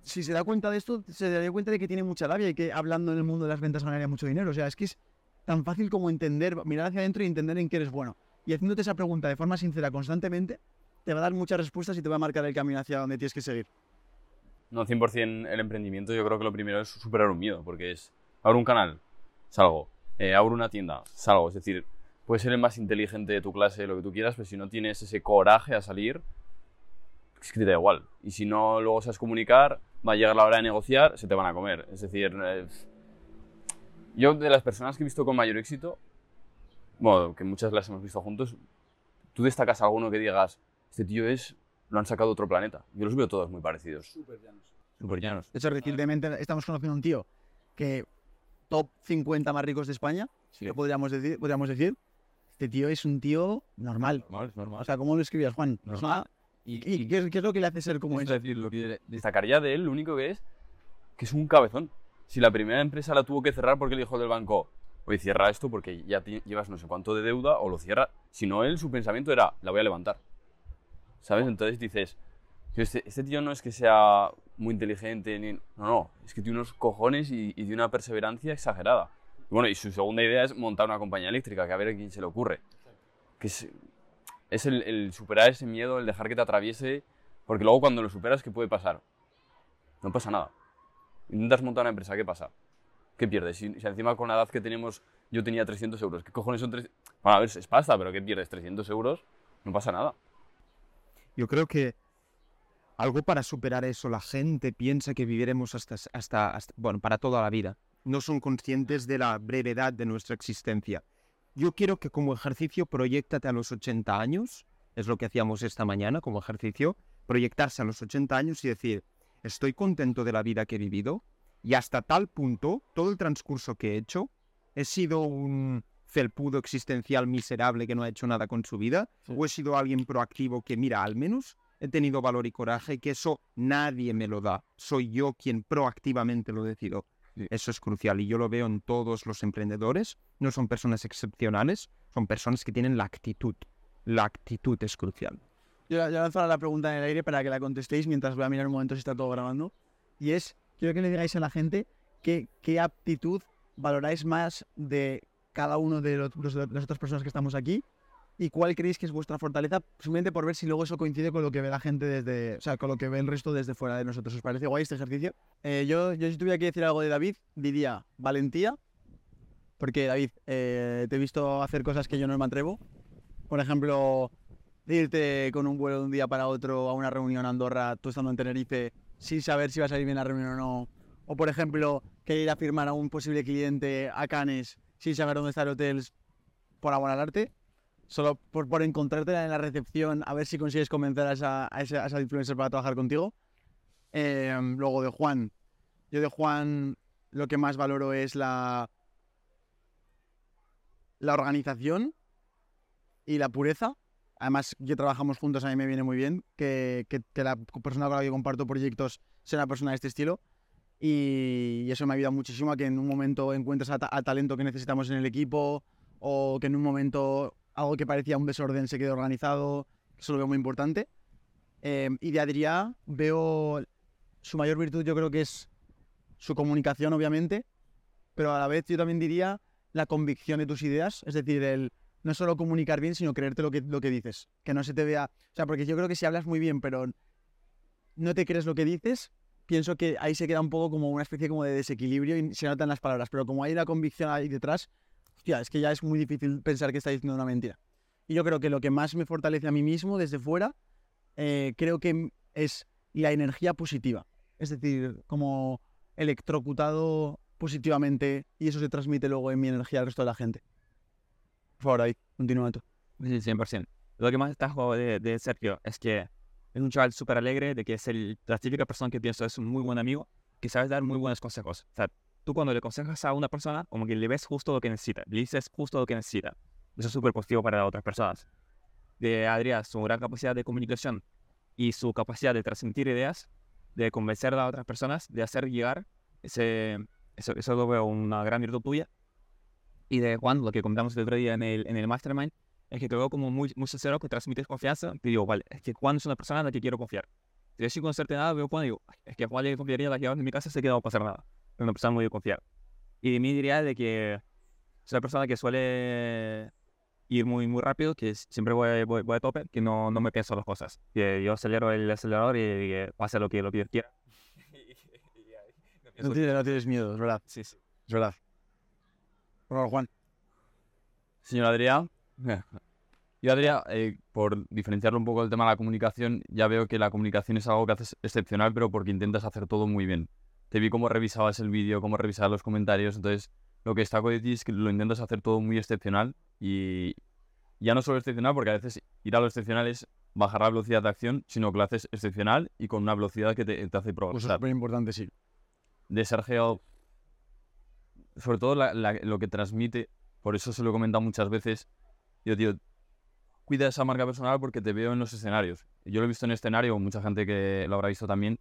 si se da cuenta de esto, se daría cuenta de que tiene mucha labia y que hablando en el mundo de las ventas ganaría mucho dinero. O sea, es que es tan fácil como entender, mirar hacia adentro y entender en qué eres bueno. Y haciéndote esa pregunta de forma sincera constantemente, te va a dar muchas respuestas y te va a marcar el camino hacia donde tienes que seguir. No, 100% el emprendimiento, yo creo que lo primero es superar un miedo, porque es, abro un canal, salgo, eh, abro una tienda, salgo, es decir, puedes ser el más inteligente de tu clase, lo que tú quieras, pero si no tienes ese coraje a salir, es que te da igual. Y si no luego sabes comunicar, va a llegar la hora de negociar, se te van a comer. Es decir, eh, yo de las personas que he visto con mayor éxito, bueno, que muchas las hemos visto juntos, tú destacas a alguno que digas, este tío es, lo han sacado de otro planeta. Yo los veo todos muy parecidos. Súper llanos. De hecho, recientemente estamos conociendo a un tío que top 50 más ricos de España, Sí. que podríamos decir, podríamos decir. Este tío es un tío normal. Normal, normal. O sea, ¿cómo lo escribías, Juan? Normal. Ah, ¿Y, y qué, es- qué es lo que le hace ser como es es? decir, lo que Destacaría de él lo único que es que es un cabezón. Si la primera empresa la tuvo que cerrar porque le dijo del banco, oye, cierra esto porque ya llevas no sé cuánto de deuda o lo cierra. Si no, él, su pensamiento era, la voy a levantar. ¿Sabes? Entonces dices, "Tío, este, este tío no es que sea muy inteligente, ni... no, no, es que tiene unos cojones y, y de una perseverancia exagerada. Y bueno, y su segunda idea es montar una compañía eléctrica, que a ver a quién se le ocurre. Que es, es el, el superar ese miedo, el dejar que te atraviese, porque luego cuando lo superas, ¿qué puede pasar? No pasa nada. Intentas montar una empresa, ¿qué pasa? ¿Qué pierdes? Si, si encima con la edad que tenemos yo tenía 300 euros, ¿qué cojones son 300? Bueno, a ver, es pasta, pero ¿qué pierdes? 300 euros, no pasa nada. Yo creo que algo para superar eso, la gente piensa que viviremos hasta, hasta, hasta- bueno, para toda la vida. No son conscientes de la brevedad de nuestra existencia. Yo quiero que como ejercicio proyectate a los 80 años, es lo que hacíamos esta mañana como ejercicio, proyectarse a los 80 años y decir, estoy contento de la vida que he vivido y hasta tal punto, todo el transcurso que he hecho, he sido un felpudo existencial miserable que no ha hecho nada con su vida, o he sido alguien proactivo que, mira, al menos he tenido valor y coraje que eso nadie me lo da. Soy yo quien proactivamente lo decido. Eso es crucial y yo lo veo en todos los emprendedores. No son personas excepcionales, son personas que tienen la actitud. La actitud es crucial. Yo, yo lanzo ahora la pregunta en el aire para que la contestéis mientras voy a mirar un momento si está todo grabando. Y es, quiero que le digáis a la gente qué, qué aptitud valoráis más de cada uno de los- los- las otras personas que estamos aquí y cuál creéis que es vuestra fortaleza, simplemente por ver si luego eso coincide con lo que ve la gente desde, o sea, con lo que ve el resto desde fuera de nosotros. ¿Os parece guay este ejercicio? Eh, yo, yo si tuviera que decir algo de David, diría valentía, porque David, eh, te he visto hacer cosas que yo no me atrevo. Por ejemplo, irte con un vuelo de un día para otro a una reunión a Andorra, tú estando en Tenerife, sin saber si va a salir bien la reunión o no. O, por ejemplo, que ir a firmar a un posible cliente a Cannes sin saber dónde está el hotel por amor al arte. Solo por, por encontrártela en la recepción, a ver si consigues convencer a esa, a esa, a esa influencer para trabajar contigo. Eh, luego de Juan. Yo de Juan lo que más valoro es la, la organización y la pureza. Además, que trabajamos juntos, a mí me viene muy bien que, que- que la persona con la que comparto proyectos sea una persona de este estilo. Y, y eso me ayuda muchísimo a que en un momento encuentres al talento que necesitamos en el equipo o que en un momento algo que parecía un desorden se quede organizado. Eso lo veo muy importante. Eh, y de Adrià veo su mayor virtud, yo creo que es su comunicación, obviamente, pero a la vez yo también diría la convicción de tus ideas, es decir, el no solo comunicar bien, sino creerte lo que, lo que dices, que no se te vea, o sea, porque yo creo que si hablas muy bien, pero no te crees lo que dices, pienso que ahí se queda un poco como una especie como de desequilibrio y se notan las palabras, pero como hay una convicción ahí detrás, hostia, es que ya es muy difícil pensar que está diciendo una mentira. Y yo creo que lo que más me fortalece a mí mismo desde fuera, eh, creo que es la energía positiva. Es decir, como electrocutado positivamente y eso se transmite luego en mi energía al resto de la gente. Por favor, ahí, continúa tú. Sí, 100%. Lo que más destaco de, de Sergio es que es un chaval súper alegre, de que es el, la típica persona que pienso es un muy buen amigo, que sabes dar muy buenos consejos. O sea, tú cuando le aconsejas a una persona, como que le ves justo lo que necesita, le dices justo lo que necesita. Eso es súper positivo para otras personas. De Adrián, su gran capacidad de comunicación y su capacidad de transmitir ideas, de convencer a otras personas, de hacer llegar, ese, eso, eso lo veo una gran virtud tuya. Y de Juan, lo que comentamos el otro día en el, en el Mastermind, es que te veo como muy, muy sincero, que transmites confianza. Te digo, vale, es que Juan es una persona en la que quiero confiar. Si yo sin conocerte nada, veo Juan y digo, "Ay, es que Juan le confiaría la llevas en mi casa, sé que no va a pasar nada. Una persona muy de confiar. Y de mí diría de que es una persona que suele ir muy, muy rápido, que siempre voy, voy, voy a tope, que no, no me pienso las cosas. Que yo acelero el acelerador y, y pase lo que, lo que yo quiera. No tienes, no tienes miedo, es verdad. Sí, sí. Es verdad. Por favor, Juan. Señor Adrián, yo Adrián, eh, por diferenciarlo un poco del tema de la comunicación, ya veo que la comunicación es algo que haces excepcional, pero porque intentas hacer todo muy bien. Te vi cómo revisabas el vídeo, cómo revisabas los comentarios, entonces lo que destaco de ti es que lo intentas hacer todo muy excepcional y ya no solo excepcional, porque a veces ir a lo excepcional es bajar la velocidad de acción, sino que lo haces excepcional y con una velocidad que te, te hace Pues progresar súper importante, sí. de Sergio, sobre todo la- la- lo que transmite, por eso se lo he comentado muchas veces, yo, tío, cuida esa marca personal porque te veo en los escenarios. Yo lo he visto en escenario, mucha gente que lo habrá visto también,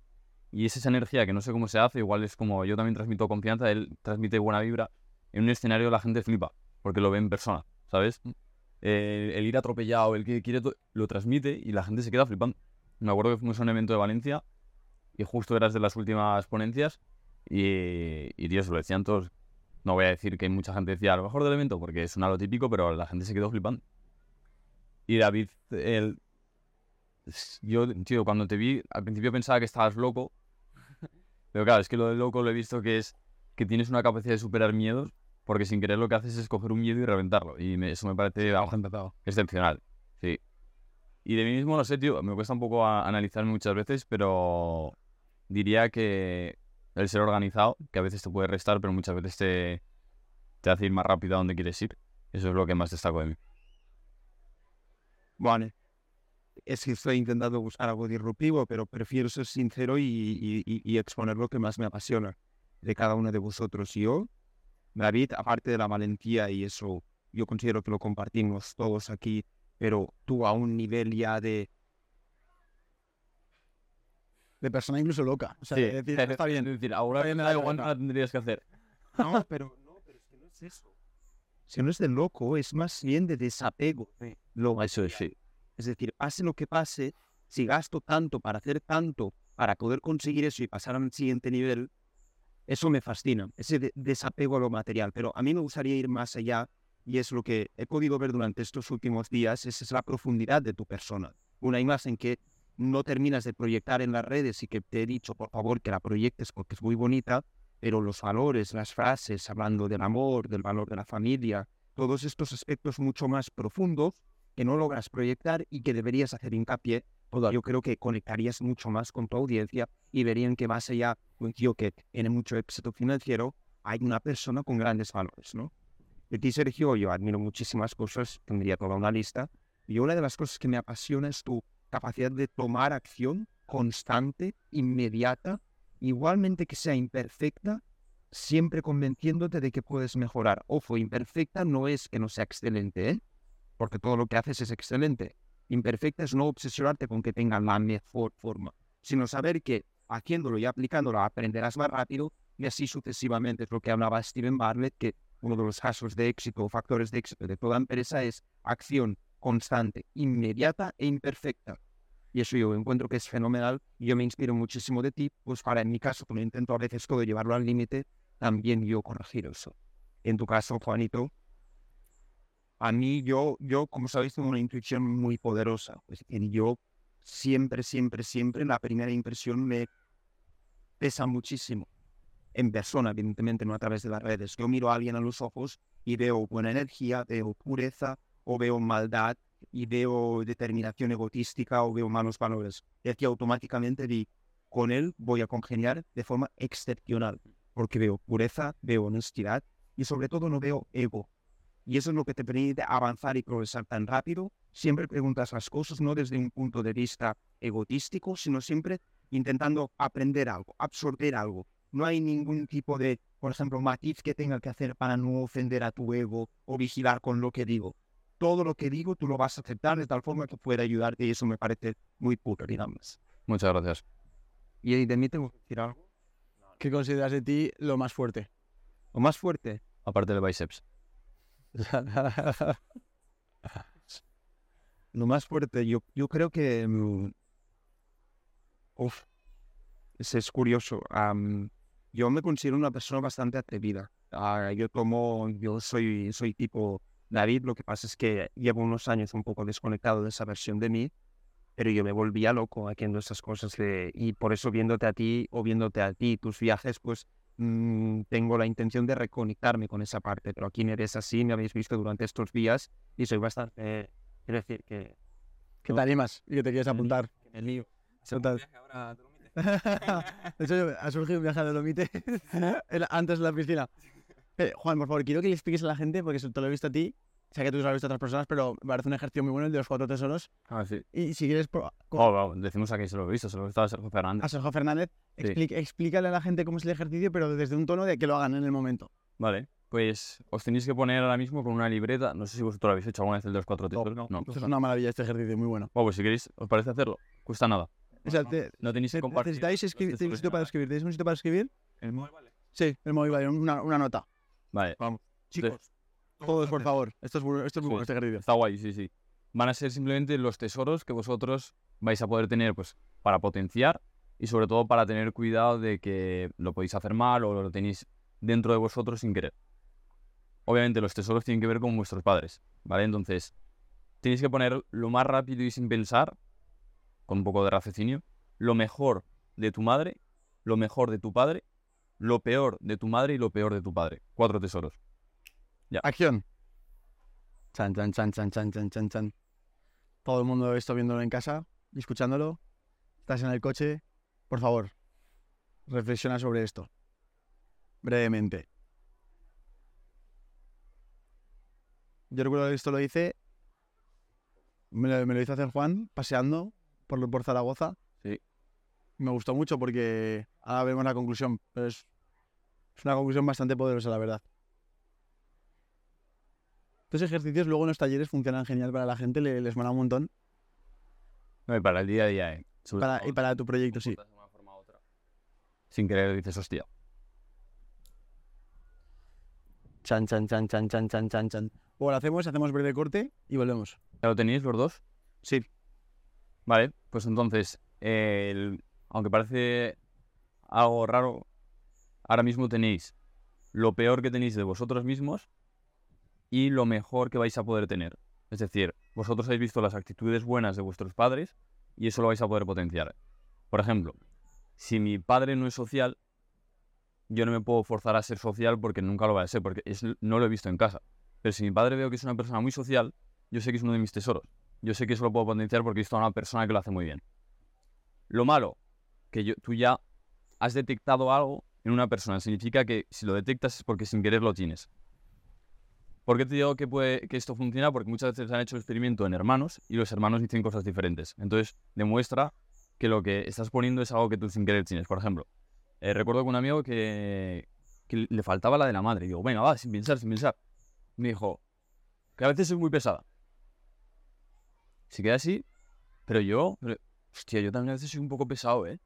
y es esa energía que no sé cómo se hace, igual es como yo también transmito confianza, él transmite buena vibra. En un escenario la gente flipa, porque lo ve en persona, ¿sabes? Eh, el ir atropellado, el que quiere, lo transmite y la gente se queda flipando. Me acuerdo que fuimos a un evento de Valencia y justo eras de las últimas ponencias y, y tío, se lo decían todos. No voy a decir que mucha gente decía a lo mejor del evento porque es lo típico, pero la gente se quedó flipando. Y David, el... yo, tío, cuando te vi, al principio pensaba que estabas loco. Pero claro, es que lo de loco lo he visto que es que tienes una capacidad de superar miedos, porque sin querer lo que haces es coger un miedo y reventarlo. Y me- eso me parece algo excepcional. Sí. Y de mí mismo, no sé, tío, me cuesta un poco a- analizarme muchas veces, pero diría que el ser organizado, que a veces te puede restar, pero muchas veces te, te hace ir más rápido a donde quieres ir. Eso es lo que más destaco de mí. Vale. Es que estoy intentando buscar algo disruptivo, pero prefiero ser sincero y, y- y- y exponer lo que más me apasiona de cada uno de vosotros. Yo, David, aparte de la valentía y eso, yo considero que lo compartimos todos aquí, pero tú a un nivel ya de... De persona incluso loca. O sea, decir, está bien. Es decir, ahora que me da igual, nada tendrías que hacer. No, pero, no, pero es que no es eso. Si no es de loco, es más bien de desapego. de Lo Eso es, sí. Es decir, pase lo que pase, si gasto tanto para hacer tanto, para poder conseguir eso y pasar al siguiente nivel, eso me fascina, ese de- desapego a lo material. Pero a mí me gustaría ir más allá y es lo que he podido ver durante estos últimos días, esa es la profundidad de tu persona. Una imagen que no terminas de proyectar en las redes y que te he dicho, por favor, que la proyectes porque es muy bonita, pero los valores, las frases, hablando del amor, del valor de la familia, todos estos aspectos mucho más profundos que no logras proyectar y que deberías hacer hincapié, yo creo que conectarías mucho más con tu audiencia y verían que más allá de un tío que tiene mucho éxito financiero, hay una persona con grandes valores, ¿no? De ti, Sergio, yo admiro muchísimas cosas, tendría toda una lista, y una de las cosas que me apasiona es tu capacidad de tomar acción constante, inmediata, igualmente que sea imperfecta, siempre convenciéndote de que puedes mejorar. Ojo, imperfecta no es que no sea excelente, ¿eh? Porque todo lo que haces es excelente. Imperfecta es no obsesionarte con que tenga la mejor forma, sino saber que haciéndolo y aplicándolo aprenderás más rápido y así sucesivamente. Es lo que hablaba Steven Bartlett, que uno de los casos de éxito o factores de éxito de toda empresa es acción constante, inmediata e imperfecta. Y eso yo encuentro que es fenomenal y yo me inspiro muchísimo de ti, pues para en mi caso, como intento a veces todo llevarlo al límite, también yo corregir eso. En tu caso, Juanito, a mí yo, yo como sabéis, tengo una intuición muy poderosa. Es decir, yo siempre, siempre, siempre la primera impresión me pesa muchísimo. En persona, evidentemente, no a través de las redes. Yo miro a alguien a los ojos y veo buena energía, veo pureza o veo maldad y veo determinación egotística o veo malos valores. Y aquí automáticamente di, con él voy a congeniar de forma excepcional, porque veo pureza, veo honestidad y sobre todo no veo ego. Y eso es lo que te permite avanzar y progresar tan rápido. Siempre preguntas las cosas no desde un punto de vista egotístico, sino siempre intentando aprender algo, absorber algo. No hay ningún tipo de, por ejemplo, matiz que tenga que hacer para no ofender a tu ego o vigilar con lo que digo. Todo lo que digo tú lo vas a aceptar de tal forma que pueda ayudarte y eso me parece muy puro, digamos. Muchas gracias. Y de mí tengo que decir algo. ¿Qué consideras de ti lo más fuerte? Lo más fuerte, Aparte del bíceps. lo más fuerte, yo, yo creo que... mm, uf, es, es curioso. am, yo me considero una persona bastante atrevida. Ah, yo tomo, yo soy, soy tipo David, lo que pasa es que llevo unos años un poco desconectado de esa versión de mí, pero yo me volvía loco haciendo esas cosas y por eso viéndote a ti o viéndote a ti tus viajes, pues mm, tengo la intención de reconectarme con esa parte, pero aquí no eres así, me habéis visto durante estos días y soy bastante, quiero decir que ¿Qué te animas y que te quieres apuntar? el lío. De hecho, ha surgido un viaje a Dolomite antes de la piscina. Eh, Juan, por favor, quiero que le expliques a la gente, porque te lo he visto a ti, sé que tú lo has visto a otras personas, pero me parece un ejercicio muy bueno el de los cuatro tesoros. Ah, sí. Y si quieres, Oh, wow, decimos aquí, se lo he visto, se lo he visto a Sergio Fernández. a Sergio Fernández, Sí. explícale a la gente cómo es el ejercicio, pero desde un tono de que lo hagan en el momento. Vale, pues os tenéis que poner ahora mismo con una libreta. No sé si vosotros lo habéis hecho alguna vez el de los cuatro tesoros. No, Esto es una maravilla este ejercicio, muy bueno. Bueno, pues si queréis, ¿os parece hacerlo? Cuesta nada. O sea, te- No tenéis que compartir. ¿Necesitáis escribir? ¿Tenéis un sitio para escribir? ¿Tenéis un sitio para escribir? El móvil vale. Sí, el móvil, vale, una, una nota. Vale, Chicos, Todos, por favor. Esto es, muy- esto es muy Sí. bueno, este ejercicio. está guay, sí, sí. Van a ser simplemente los tesoros que vosotros vais a poder tener pues para potenciar y sobre todo para tener cuidado de que lo podéis hacer mal o lo tenéis dentro de vosotros sin querer. Obviamente los tesoros tienen que ver con vuestros padres, ¿vale? Entonces, tenéis que poner lo más rápido y sin pensar, con un poco de raciocinio, lo mejor de tu madre, lo mejor de tu padre, lo peor de tu madre y lo peor de tu padre. Cuatro tesoros. Acción. Chan, chan, chan, chan, chan, chan, chan, chan. Todo el mundo está viéndolo en casa y escuchándolo. Estás en el coche. Por favor, reflexiona sobre esto. Brevemente. Yo recuerdo que esto lo hice. Me lo, me lo hizo hacer Juan paseando por, por Zaragoza. Sí. Me gustó mucho porque ahora vemos la conclusión. Pero es, es una conclusión bastante poderosa, la verdad. Estos ejercicios luego en los talleres funcionan genial para la gente, le- les mola un montón. No, y para el día a día, ¿eh? Para- todo y para tu proyecto, sí. comportas de una forma u otra. Sin querer dices, hostia. Chan, chan, chan, chan, chan, chan, chan, chan. O lo hacemos, hacemos breve corte y volvemos. ¿Ya lo tenéis los dos? Sí. Vale, pues entonces, eh, el- aunque parece algo raro, ahora mismo tenéis lo peor que tenéis de vosotros mismos y lo mejor que vais a poder tener. Es decir, vosotros habéis visto las actitudes buenas de vuestros padres y eso lo vais a poder potenciar. Por ejemplo, si mi padre no es social, yo no me puedo forzar a ser social porque nunca lo voy a ser, porque es- no lo he visto en casa. Pero si mi padre veo que es una persona muy social, yo sé que es uno de mis tesoros. Yo sé que eso lo puedo potenciar porque he visto a una persona que lo hace muy bien. Lo malo, que tú ya has detectado algo en una persona, significa que si lo detectas es porque sin querer lo tienes. ¿Por qué te digo que, puede, que esto funciona? Porque muchas veces han hecho el experimento en hermanos y los hermanos dicen cosas diferentes. Entonces demuestra que lo que estás poniendo es algo que tú sin querer tienes. Por ejemplo, eh, recuerdo con un amigo que, que le faltaba la de la madre. Y digo, venga, va, sin pensar, sin pensar. Me dijo, que a veces es muy pesada. Se queda así, pero yo, pero- hostia, yo también a veces soy un poco pesado, ¿eh?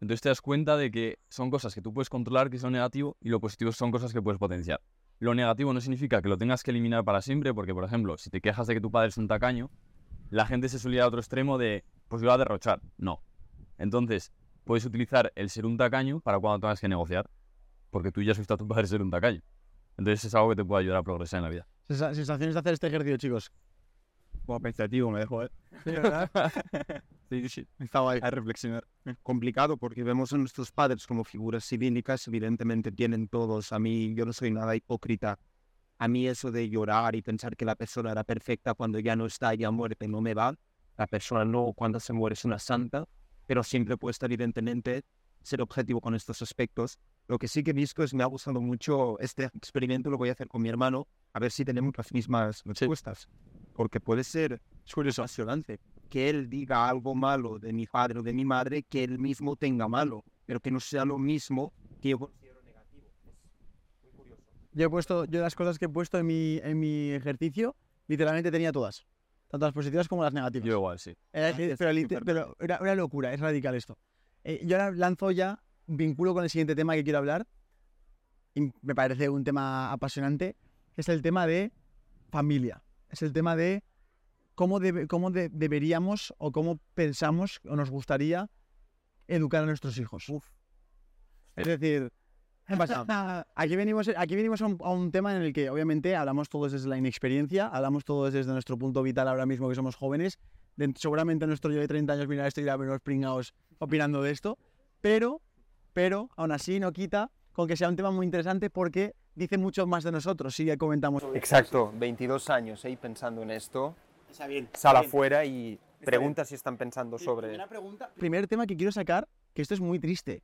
Entonces te das cuenta de que son cosas que tú puedes controlar, que son negativo, y lo positivo son cosas que puedes potenciar. Lo negativo no significa que lo tengas que eliminar para siempre, porque, por ejemplo, si te quejas de que tu padre es un tacaño, la gente se suele ir a otro extremo de, pues yo voy a derrochar. No. Entonces, puedes utilizar el ser un tacaño para cuando tengas que negociar, porque tú ya has visto a tu padre ser un tacaño. Entonces es algo que te puede ayudar a progresar en la vida. Sensa- Sensaciones de hacer este ejercicio, chicos. Como pensativo me dejó, ¿eh? Sí, sí. Está guay. a reflexionar. Complicado porque vemos a nuestros padres como figuras civílicas, evidentemente tienen todos. A mí, yo no soy nada hipócrita. A mí eso de llorar y pensar que la persona era perfecta cuando ya no está, ya muerte, no me va. La persona no, cuando se muere es una santa, pero siempre puede estar evidentemente ser objetivo con estos aspectos. Lo que sí que he visto es, me ha gustado mucho este experimento, lo voy a hacer con mi hermano, a ver si tenemos las mismas respuestas. Porque puede ser apasionante que él diga algo malo de mi padre o de mi madre, que él mismo tenga malo, pero que no sea lo mismo que yo considero negativo. Es muy curioso. Yo he puesto, yo las cosas que he puesto en mi, en mi ejercicio, literalmente tenía todas. Tanto las positivas como las negativas. Yo igual, sí. Era, pero, pero era una locura, es radical esto. Eh, yo ahora lanzo ya, vinculo con el siguiente tema que quiero hablar, y me parece un tema apasionante, que es el tema de familia. Es el tema de cómo, debe- cómo de- deberíamos o cómo pensamos o nos gustaría educar a nuestros hijos. Es decir, ¿qué pasa? Aquí venimos, aquí venimos a un, a un tema en el que obviamente hablamos todos desde la inexperiencia, hablamos todos desde nuestro punto vital ahora mismo que somos jóvenes. De- seguramente nuestro yo de 30 años mirará esto y dirá, "Pero los pringaos opinando de esto. Pero, pero, aún así no quita con que sea un tema muy interesante porque dice mucho más de nosotros si comentamos. Exacto, 22 años ahí pensando en esto. Está bien. Sal afuera y pregunta si están pensando sobre... Primer tema que quiero sacar, que esto es muy triste.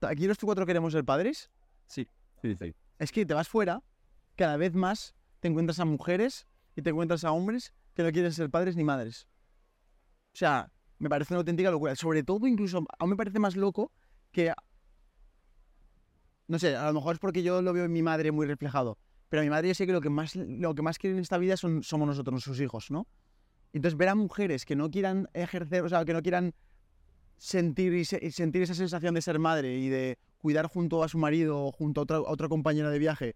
Aquí los cuatro queremos ser padres. Sí, sí, sí. es que te vas fuera, cada vez más te encuentras a mujeres y te encuentras a hombres que no quieren ser padres ni madres. O sea, me parece una auténtica locura. Sobre todo, incluso, aún me parece más loco que... No sé, a lo mejor es porque yo lo veo en mi madre muy reflejado. Pero mi madre yo sé que lo que más, lo que más quiere en esta vida son, somos nosotros, sus hijos, ¿no? Entonces, ver a mujeres que no quieran ejercer, o sea, que no quieran sentir, y se- y sentir esa sensación de ser madre y de cuidar junto a su marido o junto a otra, otra compañera de viaje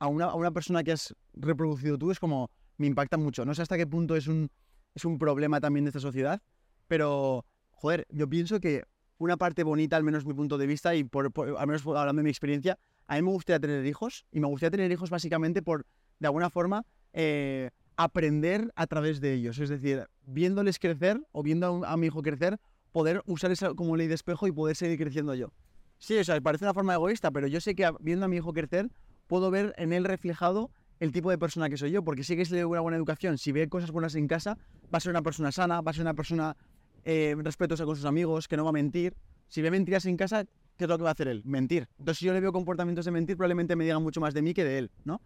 a una, a una persona que has reproducido tú es como, me impacta mucho. No sé hasta qué punto es un, es un problema también de esta sociedad, pero, joder, yo pienso que una parte bonita, al menos mi punto de vista, y por, por- al menos hablando de mi experiencia, a mí me gustaría tener hijos, y me gustaría tener hijos básicamente por, de alguna forma, eh, aprender a través de ellos. Es decir, viéndoles crecer o viendo a, mi hijo crecer, poder usar esa como ley de espejo y poder seguir creciendo yo. Sí, o sea, parece una forma egoísta, pero yo sé que viendo a mi hijo crecer, puedo ver en él reflejado el tipo de persona que soy yo, porque sé que si le doy una buena educación, si ve cosas buenas en casa, va a ser una persona sana, va a ser una persona eh, respetuosa con sus amigos, que no va a mentir. Si ve mentiras en casa, ¿qué es lo que va a hacer él? Mentir. Entonces, si yo le veo comportamientos de mentir, probablemente me diga mucho más de mí que de él, ¿no?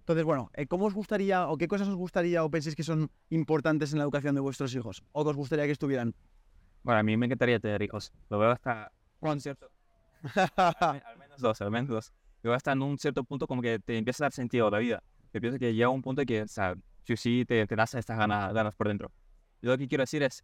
Entonces, bueno, eh, ¿cómo os gustaría o qué cosas os gustaría o pensáis que son importantes en la educación de vuestros hijos? ¿O que os gustaría que estuvieran? Bueno, a mí me encantaría tener hijos. Lo veo hasta un cierto... al, al menos dos, al menos dos. Lo veo hasta en un cierto punto como que te empieza a dar sentido a la vida. Yo pienso que llega un punto que, o sea, sí sí te, te das estas ganas, ganas por dentro. Yo lo que quiero decir es,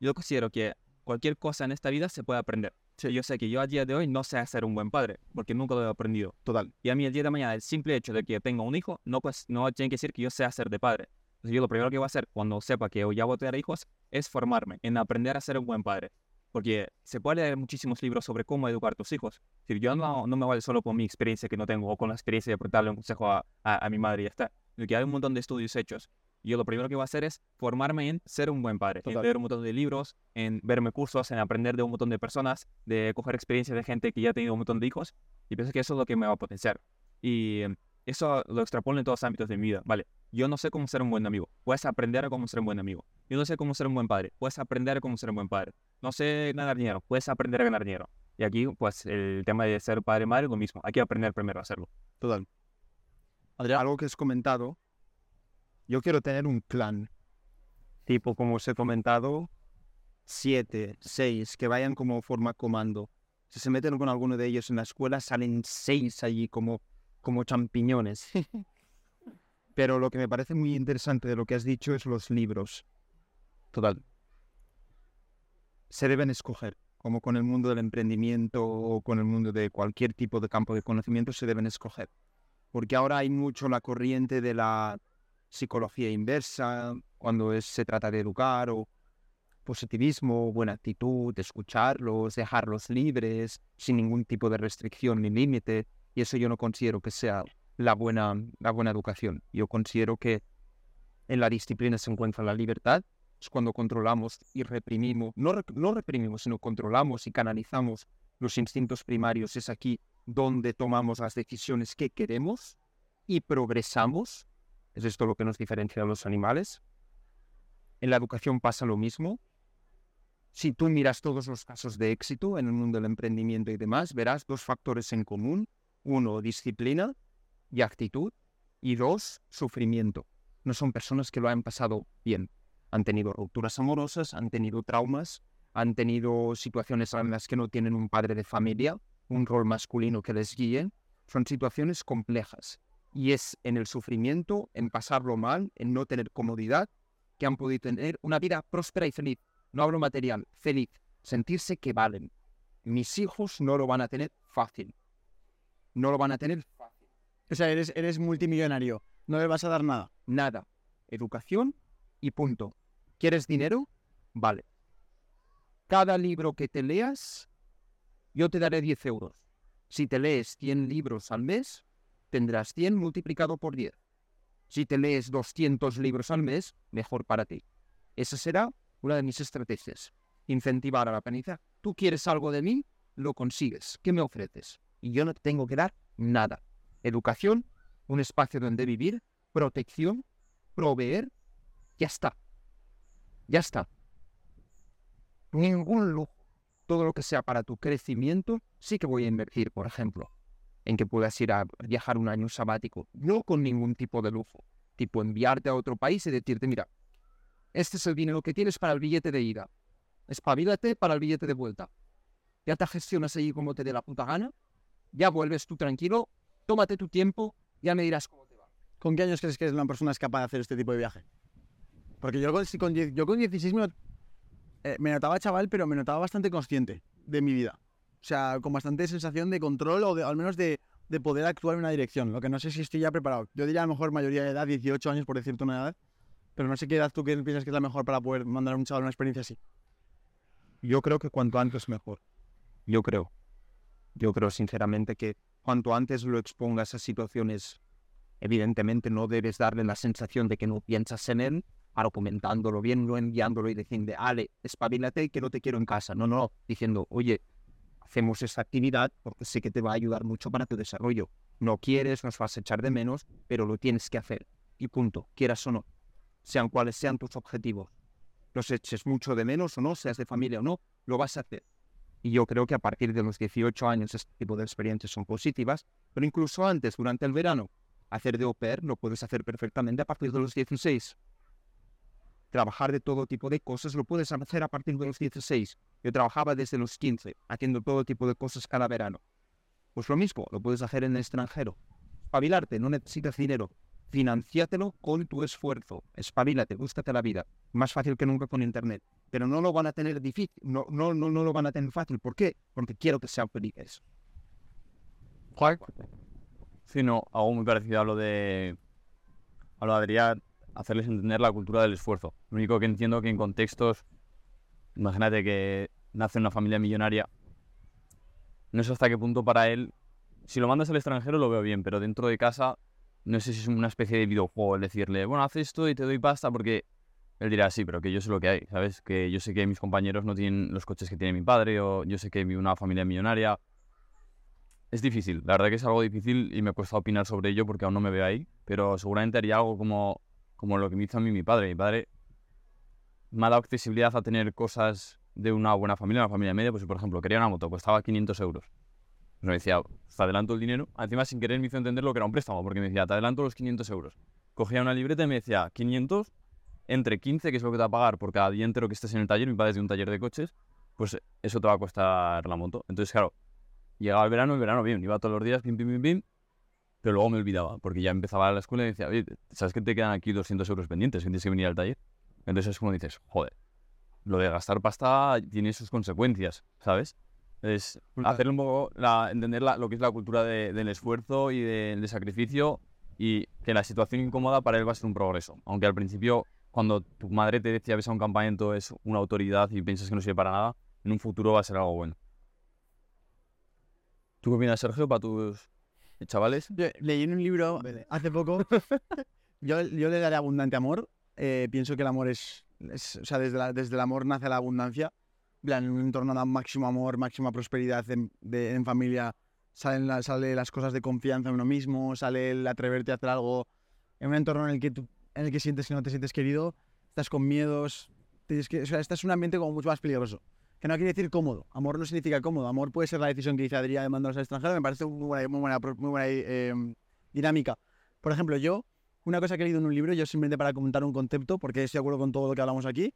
yo considero que cualquier cosa en esta vida se puede aprender. Yo sé que yo a día de hoy no sé ser un buen padre, porque nunca lo he aprendido. Total. Y a mí el día de mañana, el simple hecho de que tenga un hijo, no, pues, no tiene que decir que yo sea ser de padre. Entonces, yo lo primero que voy a hacer cuando sepa que ya voy a tener hijos es formarme en aprender a ser un buen padre. Porque se puede leer muchísimos libros sobre cómo educar a tus hijos. Si yo no, no me vale solo por mi experiencia que no tengo o con la experiencia de darle un consejo a, a, a mi madre y ya está. Porque hay un montón de estudios hechos. Y yo lo primero que voy a hacer es formarme en ser un buen padre, en Total. leer un montón de libros, en verme cursos, en aprender de un montón de personas, de coger experiencia de gente que ya ha tenido un montón de hijos. Y pienso que eso es lo que me va a potenciar. Y eh, eso lo extrapolo en todos los ámbitos de mi vida. Vale, yo no sé cómo ser un buen amigo. Puedes aprender a cómo ser un buen amigo. Yo no sé cómo ser un buen padre. Puedes aprender a cómo ser un buen padre. No sé ganar dinero. Puedes aprender a ganar dinero. Y aquí, pues, el tema de ser padre y madre es lo mismo. Hay que aprender primero a hacerlo. Total. Algo que has comentado, yo quiero tener un clan, tipo como os he comentado, siete, seis, que vayan como forma comando. Si se meten con alguno de ellos en la escuela, salen seis allí como, como champiñones. Pero lo que me parece muy interesante de lo que has dicho es los libros. Total. Se deben escoger, como con el mundo del emprendimiento o con el mundo de cualquier tipo de campo de conocimiento, se deben escoger. Porque ahora hay mucho la corriente de la psicología inversa, cuando se trata de educar, o positivismo, buena actitud, escucharlos, dejarlos libres, sin ningún tipo de restricción ni límite. Y eso yo no considero que sea la buena, la buena educación. Yo considero que en la disciplina se encuentra la libertad. Es cuando controlamos y reprimimos, no, no reprimimos, sino controlamos y canalizamos los instintos primarios. Es aquí donde tomamos las decisiones que queremos y progresamos. ¿Es esto lo que nos diferencia de los animales? En la educación pasa lo mismo. Si tú miras todos los casos de éxito en el mundo del emprendimiento y demás, verás dos factores en común. Uno, disciplina y actitud. Y dos, sufrimiento. No son personas que lo han pasado bien. Han tenido rupturas amorosas, han tenido traumas, han tenido situaciones en las que no tienen un padre de familia, un rol masculino que les guíe. Son situaciones complejas. Y es en el sufrimiento, en pasarlo mal, en no tener comodidad, que han podido tener una vida próspera y feliz. No hablo material, feliz. Sentirse que valen. Mis hijos no lo van a tener fácil. No lo van a tener fácil. O sea, eres, eres multimillonario. No le vas a dar nada. Nada. Educación y punto. ¿Quieres dinero? Vale. Cada libro que te leas, yo te daré 10 euros. Si te lees 100 libros al mes, tendrás 100 multiplicado por 10. Si te lees 200 libros al mes, mejor para ti. Esa será una de mis estrategias. Incentivar a la aprendizaje. Tú quieres algo de mí, lo consigues. ¿Qué me ofreces? Y yo no te tengo que dar nada. Educación, un espacio donde vivir, protección, proveer, ya está. Ya está. Ningún lujo. Todo lo que sea para tu crecimiento, sí que voy a invertir, por ejemplo, en que puedas ir a viajar un año sabático. No con ningún tipo de lujo. Tipo enviarte a otro país y decirte, mira, este es el dinero que tienes para el billete de ida. Espabilate para el billete de vuelta. Ya te gestionas ahí como te dé la puta gana. Ya vuelves tú tranquilo. Tómate tu tiempo. Ya me dirás cómo te va. ¿Con qué años crees que una persona es capaz de hacer este tipo de viaje? Porque yo con, yo con 16 me, eh, me notaba chaval, pero me notaba bastante consciente de mi vida. O sea, con bastante sensación de control o de- al menos de, de poder actuar en una dirección. Lo que no sé si estoy ya preparado. Yo diría a lo mejor mayoría de edad, 18 años por decirte una edad. Pero no sé qué edad tú piensas que es la mejor para poder mandar a un chaval una experiencia así. Yo creo que cuanto antes mejor. Yo creo. Yo creo sinceramente que cuanto antes lo expongas a situaciones, evidentemente no debes darle la sensación de que no piensas en él, argumentándolo bien, no enviándolo y diciendo, Ale, espabilate que no te quiero en casa. No, no, diciendo, oye, hacemos esta actividad porque sé que te va a ayudar mucho para tu desarrollo. No quieres, nos vas a echar de menos, pero lo tienes que hacer. Y punto, quieras o no. Sean cuales sean tus objetivos los eches mucho de menos o no, seas de familia o no, lo vas a hacer. Y yo creo que a partir de los 18 años este tipo de experiencias son positivas, pero incluso antes, durante el verano, hacer de au pair lo puedes hacer perfectamente a partir de los 16. Trabajar de todo tipo de cosas lo puedes hacer a partir de los 16. Yo trabajaba desde los 15, haciendo todo tipo de cosas cada verano. Pues lo mismo, lo puedes hacer en el extranjero. Espabilarte, no necesitas dinero. Financiátelo con tu esfuerzo. Espabilate, búscate la vida. Más fácil que nunca con internet. Pero no lo van a tener difícil, no, no, no, no lo van a tener fácil. ¿Por qué? Porque quiero que sean felices. Sí, no, algo muy parecido a lo de, a lo de Adrián. Hacerles entender la cultura del esfuerzo. Lo único que entiendo que en contextos, imagínate que nace en una familia millonaria, no sé hasta qué punto para él, si lo mandas al extranjero lo veo bien, pero dentro de casa no sé si es una especie de videojuego el decirle, bueno, haz esto y te doy pasta porque él dirá, sí, pero que yo sé lo que hay, ¿sabes? Que yo sé que mis compañeros no tienen los coches que tiene mi padre o yo sé que vive una familia millonaria. Es difícil, la verdad que es algo difícil y me cuesta opinar sobre ello porque aún no me veo ahí, pero seguramente haría algo como, como lo que me hizo a mí mi padre. Mi padre me ha accesibilidad a tener cosas de una buena familia, una familia media, pues si por ejemplo quería una moto, costaba 500 euros. Pues me decía, te adelanto el dinero. Encima sin querer me hizo entender lo que era un préstamo, porque me decía, te adelanto los 500 euros. Cogía una libreta y me decía, 500 entre 15, que es lo que te va a pagar por cada día entero que estés en el taller, mi padre es de un taller de coches, pues eso te va a costar la moto. Entonces, claro, llegaba el verano, el verano bien, iba todos los días, pim, pim, pim, pim, pero luego me olvidaba, porque ya empezaba la escuela y decía, oye, ¿sabes que te quedan aquí 200 euros pendientes? Que tienes que venir al taller. Entonces es como dices, joder, lo de gastar pasta tiene sus consecuencias, ¿sabes? Es hacer un poco, la, entender la- lo que es la cultura de- del esfuerzo y de- del sacrificio y que la situación incómoda para él va a ser un progreso. Aunque al principio, cuando tu madre te decía ves a un campamento es una autoridad y piensas que no sirve para nada, en un futuro va a ser algo bueno. ¿Tú qué opinas, Sergio, para tus chavales? Yo leí en un libro hace poco, yo, yo le daré abundante amor. eh, pienso que el amor es, es- o sea, desde, la- desde el amor nace la abundancia. En un entorno de máximo amor, máxima prosperidad en, de- en familia, salen la- sale las cosas de confianza en uno mismo, sale el atreverte a hacer algo. En un entorno en el que, tú, en el que sientes que no te sientes querido, estás con miedos, tienes que, o sea, estás en un ambiente como mucho más peligroso. Que no quiere decir cómodo. Amor no significa cómodo. Amor puede ser la decisión que dice Adrián de mandarlos al extranjero. Me parece muy buena, muy buena, muy buena eh, dinámica. Por ejemplo, yo, una cosa que he leído en un libro, yo simplemente para comentar un concepto, porque estoy de acuerdo con todo lo que hablamos aquí.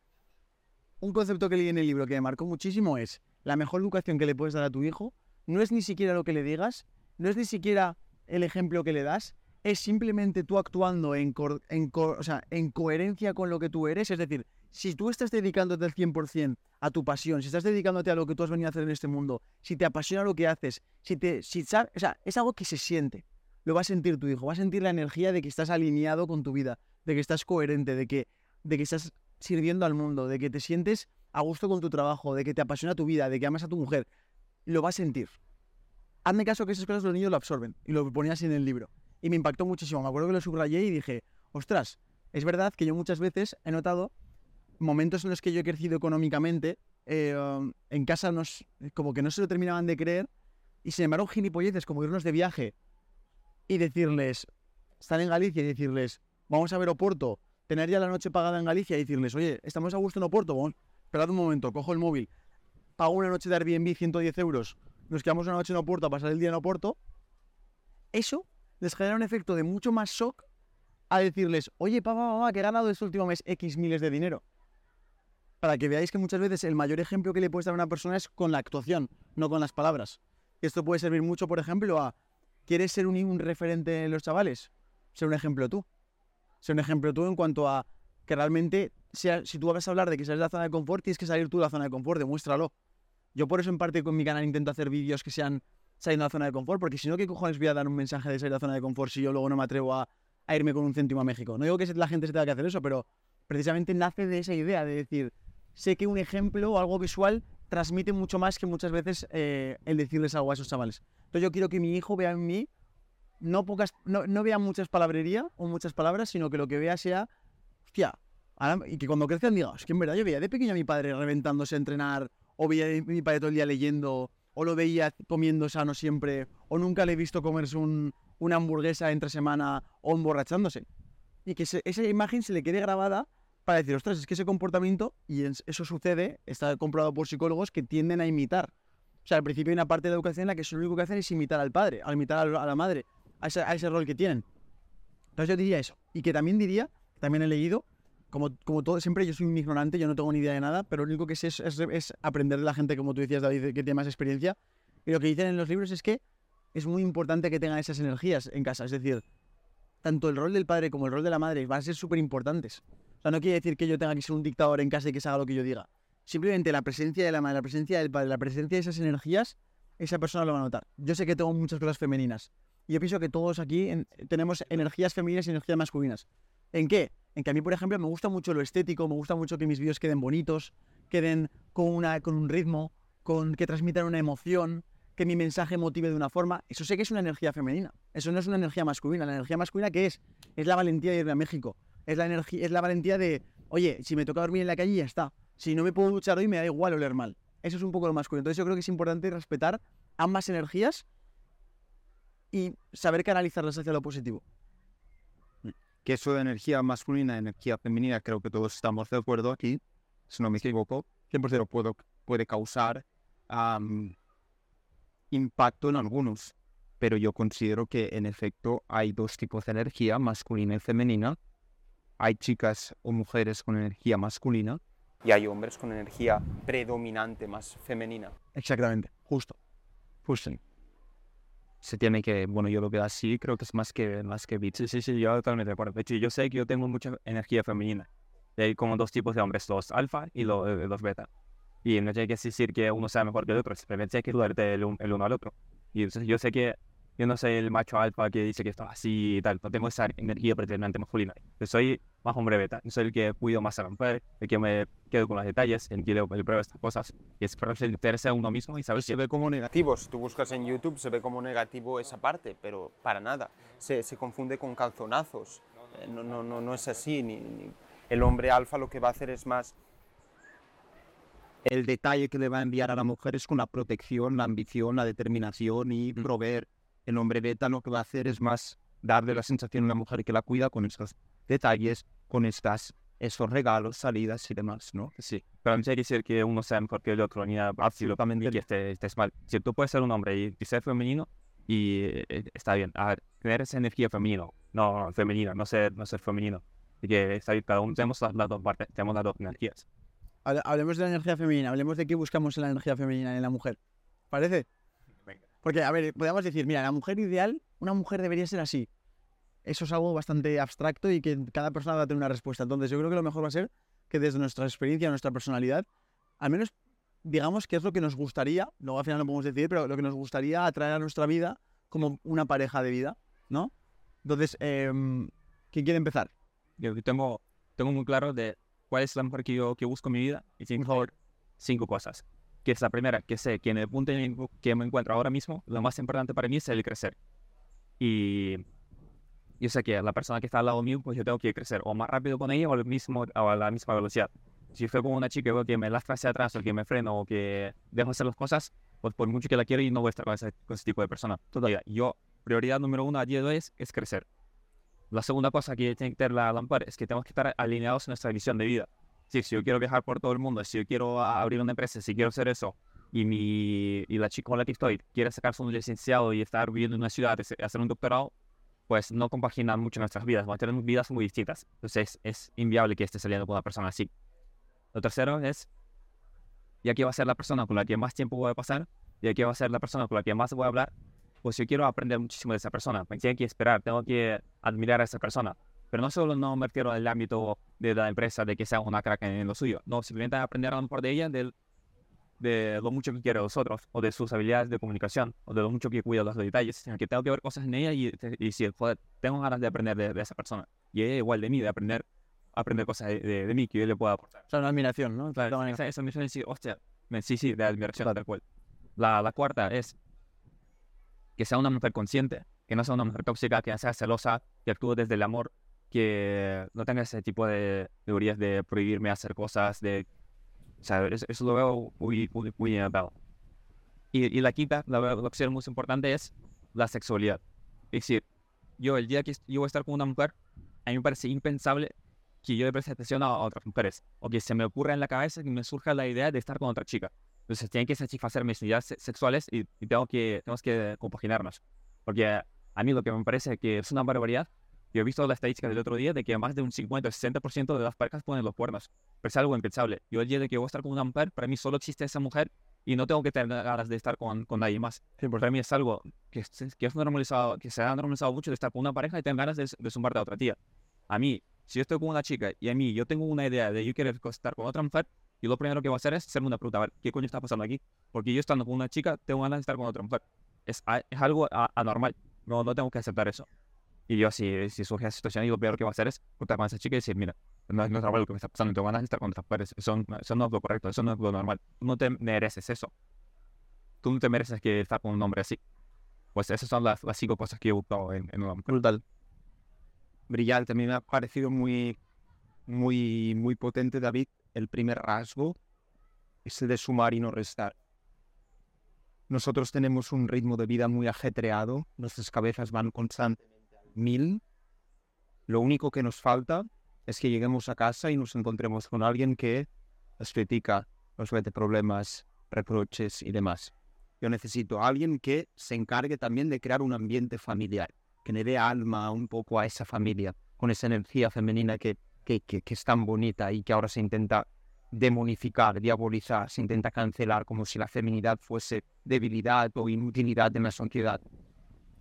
Un concepto que leí en el libro que me marcó muchísimo es la mejor educación que le puedes dar a tu hijo no es ni siquiera lo que le digas, no es ni siquiera el ejemplo que le das, es simplemente tú actuando en, cor- en, co- o sea, en coherencia con lo que tú eres. Es decir, si tú estás dedicándote al 100% a tu pasión, si estás dedicándote a lo que tú has venido a hacer en este mundo, si te apasiona lo que haces, si te, si o sea, es algo que se siente. Lo va a sentir tu hijo, va a sentir la energía de que estás alineado con tu vida, de que estás coherente, de que, de que estás sirviendo al mundo, de que te sientes a gusto con tu trabajo, de que te apasiona tu vida, de que amas a tu mujer. Lo va a sentir. Hazme caso que esas cosas los niños lo absorben. Y lo ponía así en el libro. Y me impactó muchísimo. Me acuerdo que lo subrayé y dije, ostras, es verdad que yo muchas veces he notado momentos en los que yo he crecido económicamente, eh, um, en casa nos, como que no se lo terminaban de creer, y sin embargo gilipolleces como irnos de viaje y decirles, estar en Galicia y decirles, vamos a ver Oporto, tener ya la noche pagada en Galicia y decirles, oye, estamos a gusto en Oporto, vamos, esperad un momento, cojo el móvil, pago una noche de Airbnb 110 euros, nos quedamos una noche en Oporto a pasar el día en Oporto, eso les genera un efecto de mucho más shock a decirles, oye, papá, mamá, que he ganado este último mes X miles de dinero. Para que veáis que muchas veces el mayor ejemplo que le puedes dar a una persona es con la actuación, no con las palabras. Esto puede servir mucho, por ejemplo, a, ¿quieres ser un, referente en los chavales? Ser un ejemplo tú. Ser un ejemplo tú en cuanto a que realmente, sea, si tú vas a hablar de que sales de la zona de confort, tienes que salir tú de la zona de confort, demuéstralo. Yo por eso en parte con mi canal intento hacer vídeos que sean saliendo de la zona de confort, porque si no, ¿qué cojones voy a dar un mensaje de salir de la zona de confort si yo luego no me atrevo a, a irme con un céntimo a México? No digo que la gente se tenga que hacer eso, pero precisamente nace de esa idea de decir, sé que un ejemplo o algo visual transmite mucho más que muchas veces eh, el decirles algo a esos chavales. Entonces yo quiero que mi hijo vea en mí no pocas, no, no vea muchas palabrería o muchas palabras, sino que lo que vea sea, hostia, ahora- y que cuando crezcan diga, es que en verdad yo veía de pequeño a mi padre reventándose a entrenar, o veía a mi padre todo el día leyendo, o lo veía comiendo sano siempre, o nunca le he visto comerse un- una hamburguesa entre semana o emborrachándose. Y que esa imagen se le quede grabada para decir, ostras, es que ese comportamiento, y es- eso sucede, está comprobado por psicólogos que tienden a imitar. O sea, al principio hay una parte de educación en la que lo único que hacen es imitar al padre, al imitar a la madre, a ese, a ese rol que tienen. Entonces yo diría eso. Y que también diría, también he leído, como, como todo, siempre yo soy un ignorante, yo no tengo ni idea de nada, pero lo único que sé es, es- es aprender de la gente, como tú decías, David, que tiene más experiencia. Y lo que dicen en los libros es que es muy importante que tengan esas energías en casa. Es decir, tanto el rol del padre como el rol de la madre van a ser súper importantes. O sea, no quiere decir que yo tenga que ser un dictador en casa y que se haga lo que yo diga. Simplemente la presencia de la madre, la presencia del padre, la presencia de esas energías, esa persona lo va a notar. Yo sé que tengo muchas cosas femeninas. Y yo pienso que todos aquí en- tenemos energías femeninas y energías masculinas. ¿En qué? en que a mí, por ejemplo, me gusta mucho lo estético, me gusta mucho que mis vídeos queden bonitos, queden con, una, con un ritmo, con que transmitan una emoción, que mi mensaje motive de una forma. Eso sé que es una energía femenina. Eso no es una energía masculina. La energía masculina, ¿qué es? Es la valentía de irme a México. Es la, energía, es la valentía de, oye, si me toca dormir en la calle, ya está. Si no me puedo duchar hoy, me da igual oler mal. Eso es un poco lo masculino. Entonces yo creo que es importante respetar ambas energías y saber canalizarlas hacia lo positivo. Que eso de energía masculina, energía femenina, creo que todos estamos de acuerdo aquí, si no me equivoco, 100% puedo, puede causar impacto en algunos. Pero yo considero que en efecto hay dos tipos de energía, masculina y femenina. Hay chicas o mujeres con energía masculina Y hay hombres con energía predominante más femenina. Exactamente, justo. Justo. Se tiene que, bueno, yo lo veo así, creo que es más que, más que bits. Sí, sí, sí, yo totalmente de acuerdo. De hecho, yo sé que yo tengo mucha energía femenina. Hay como dos tipos de hombres, los alfa y los, eh, los beta. Y no tiene que decir que uno sea mejor que el otro, simplemente hay que dudar del un- el uno al otro. Y entonces yo sé que yo no soy el macho alfa que dice que está así y tal, no tengo esa energía predominante masculina. Yo soy más hombre beta, yo soy el que cuido más a la mujer, el que me quedo con los detalles, el que le, le prueba estas cosas. Y es para a uno mismo y saber si Se ve como negativo, si tú buscas en YouTube se ve como negativo esa parte, pero para nada. Se, se confunde con calzonazos. Eh, No, no, no, no es así. Ni, ni- El hombre alfa lo que va a hacer es más el detalle que le va a enviar a la mujer es con la protección, la ambición, la determinación y proveer. El hombre beta lo que va a hacer es más darle la sensación a la mujer que la cuida con estos detalles, con estas, esos regalos, salidas y demás, ¿no? Sí, pero no que decir que uno sea mejor que el otro, ni absolutamente que esté, estés mal. Si tú puedes ser un hombre y, ser femenino, y eh, está bien. A ver, tener esa energía femenina, no femenina, no ser, no ser femenino. Y que está bien, cada uno tenemos las, las dos partes, tenemos las dos energías. Hable- Hablemos de la energía femenina, hablemos de qué buscamos en la energía femenina en la mujer. ¿Parece? Porque, a ver, podríamos decir, mira, la mujer ideal, una mujer debería ser así. Eso es algo bastante abstracto y que cada persona va a tener una respuesta. Entonces, yo creo que lo mejor va a ser que desde nuestra experiencia, nuestra personalidad, al menos digamos qué es lo que nos gustaría, luego al final no podemos decidir, pero lo que nos gustaría atraer a nuestra vida como una pareja de vida, ¿no? Entonces, em, ¿quién quiere empezar? Yo tengo, tengo muy claro de cuál es la mujer que yo que busco en mi vida y que ser cinco cosas. Que es la primera, que sé que en el punto en el que me encuentro ahora mismo, lo más importante para mí es el crecer. Y yo sé que la persona que está al lado mío, pues yo tengo que crecer o más rápido con ella o, mismo, o a la misma velocidad. Si fue con una chica que me lastra hacia atrás o que me freno o que dejo hacer las cosas, pues por mucho que la quiero, no voy a estar con ese, con ese tipo de persona. Todavía, yo, prioridad número uno a día de hoy es, es crecer. La segunda cosa que tiene que tener la lámpara es que tenemos que estar alineados en nuestra visión de vida. Sí, si yo quiero viajar por todo el mundo, si yo quiero abrir una empresa, si quiero hacer eso, y, mi, y la chica con la que estoy quiere sacarse un licenciado y estar viviendo en una ciudad, hace- hacer un doctorado, pues no compaginan mucho nuestras vidas, vamos a tener vidas muy distintas. Entonces es inviable que esté saliendo con una persona así. Lo tercero es, ya que va a ser la persona con la que más tiempo voy a pasar, ya que va a ser la persona con la que más voy a hablar, pues yo quiero aprender muchísimo de esa persona. Me tengo que esperar, tengo que admirar a esa persona. Pero no solo no me refiero al ámbito de la empresa, de que sea una crack en lo suyo. No, simplemente aprender a lo mejor de ella, del- de lo mucho que quiere de los otros, o de sus habilidades de comunicación, o de lo mucho que cuida los detalles. sino Que tengo que ver cosas en ella y, y si joder, tengo ganas de aprender de, de esa persona. Y ella igual de mí, de aprender, aprender cosas de, de- de mí que yo le pueda aportar. O sea, una admiración, ¿no? Claro, esa, esa me suena decir, hostia, sí, sí, de admiración tal cual. La, la cuarta es que sea una mujer consciente, que no sea una mujer tóxica, que sea celosa, que actúe desde el amor, que no tenga ese tipo de teorías de prohibirme hacer cosas, de... O sea, eso, eso lo veo muy, muy, muy. Y, la quinta, la, la opción muy importante es la sexualidad. Es decir, yo el día que yo voy a estar con una mujer, a mí me parece impensable que yo le preste atención a, otras mujeres, o que se me ocurra en la cabeza que me surja la idea de estar con otra chica. Entonces tienen que satisfacer mis necesidades se- sexuales y, y tengo que, tenemos que compaginarnos. Porque a mí lo que me parece que es una barbaridad, yo he visto la estadística del otro día de que más de un 50 o 60% de las parejas ponen los cuernos. Pero es algo impensable. Yo el día de que voy a estar con una mujer, para mí solo existe esa mujer y no tengo que tener ganas de estar con, con nadie más. Para mí es algo que, que es normalizado, que se ha normalizado mucho de estar con una pareja y tener ganas de, de zumbarte a otra tía. A mí, si yo estoy con una chica y a mí yo tengo una idea de yo querer estar con otra mujer, y lo primero que voy a hacer es hacerme una pregunta, a ver, ¿qué coño está pasando aquí? Porque yo estando con una chica tengo ganas de estar con otra mujer. Es, es algo a- anormal, no, no tengo que aceptar eso. Y yo, si, si surge esa situación, lo peor que voy a hacer es contar con esa chica y decir, mira, no es normal lo que me está pasando, tengo ganas de estar con otras mujeres. Eso, no- eso no es lo correcto, eso no es lo normal. No te mereces eso. Tú no te mereces que estar con un hombre así. Pues esas son las, las cinco cosas que he buscado en, en un hombre. Brutal. brillante. A mí me ha parecido muy, muy, muy potente, David. El primer rasgo es el de sumar y no restar. Nosotros tenemos un ritmo de vida muy ajetreado, nuestras cabezas van constantemente mil. Lo único que nos falta es que lleguemos a casa y nos encontremos con alguien que nos critica, nos mete problemas, reproches y demás. Yo necesito a alguien que se encargue también de crear un ambiente familiar que le dé alma un poco a esa familia, con esa energía femenina que, que, que- que es tan bonita y que ahora se intenta demonificar, diabolizar, se intenta cancelar como si la feminidad fuese debilidad o inutilidad de la sociedad.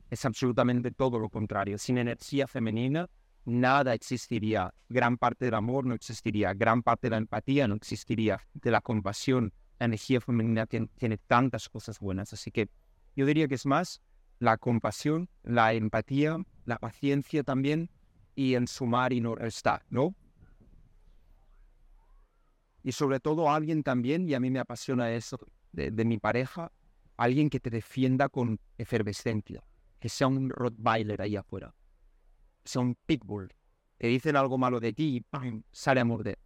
Es absolutamente todo lo contrario. Sin energía femenina, nada existiría. Gran parte del amor no existiría, gran parte de la empatía no existiría, de la compasión. La energía femenina tiene, tantas cosas buenas. Así que yo diría que es más la compasión, la empatía, la paciencia también y en sumar y no restar, ¿no? Y sobre todo alguien también, y a mí me apasiona eso de mi pareja, alguien que te defienda con efervescencia, que sea un Rottweiler ahí afuera, sea un Pitbull. Te dicen algo malo de ti y ¡pam! sale a morder.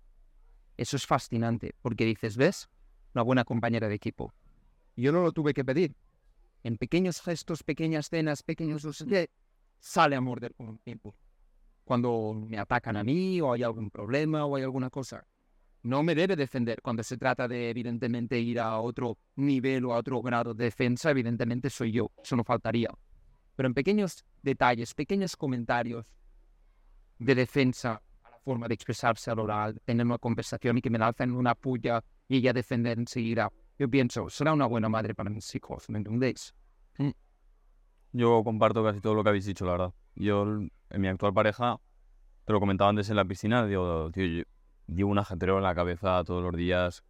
Eso es fascinante, porque dices, ¿ves? Una buena compañera de equipo. Yo no lo tuve que pedir. En pequeños gestos, pequeñas cenas, pequeños sale a morder con un Pitbull. Cuando me atacan a mí o hay algún problema o hay alguna cosa. No me debe defender cuando se trata de, evidentemente, ir a otro nivel o a otro grado de defensa. Evidentemente soy yo, eso no faltaría. Pero en pequeños detalles, pequeños comentarios de defensa a la forma de expresarse al oral, tener una conversación y que me lanzan una puya y ella defender enseguida. Yo pienso, será una buena madre para mis hijos, ¿me entendéis? Yo comparto casi todo lo que habéis dicho, la verdad. Yo, en mi actual pareja, te lo comentaba antes en la piscina, digo, tío, yo llevo un ajetreo en la cabeza todos los días,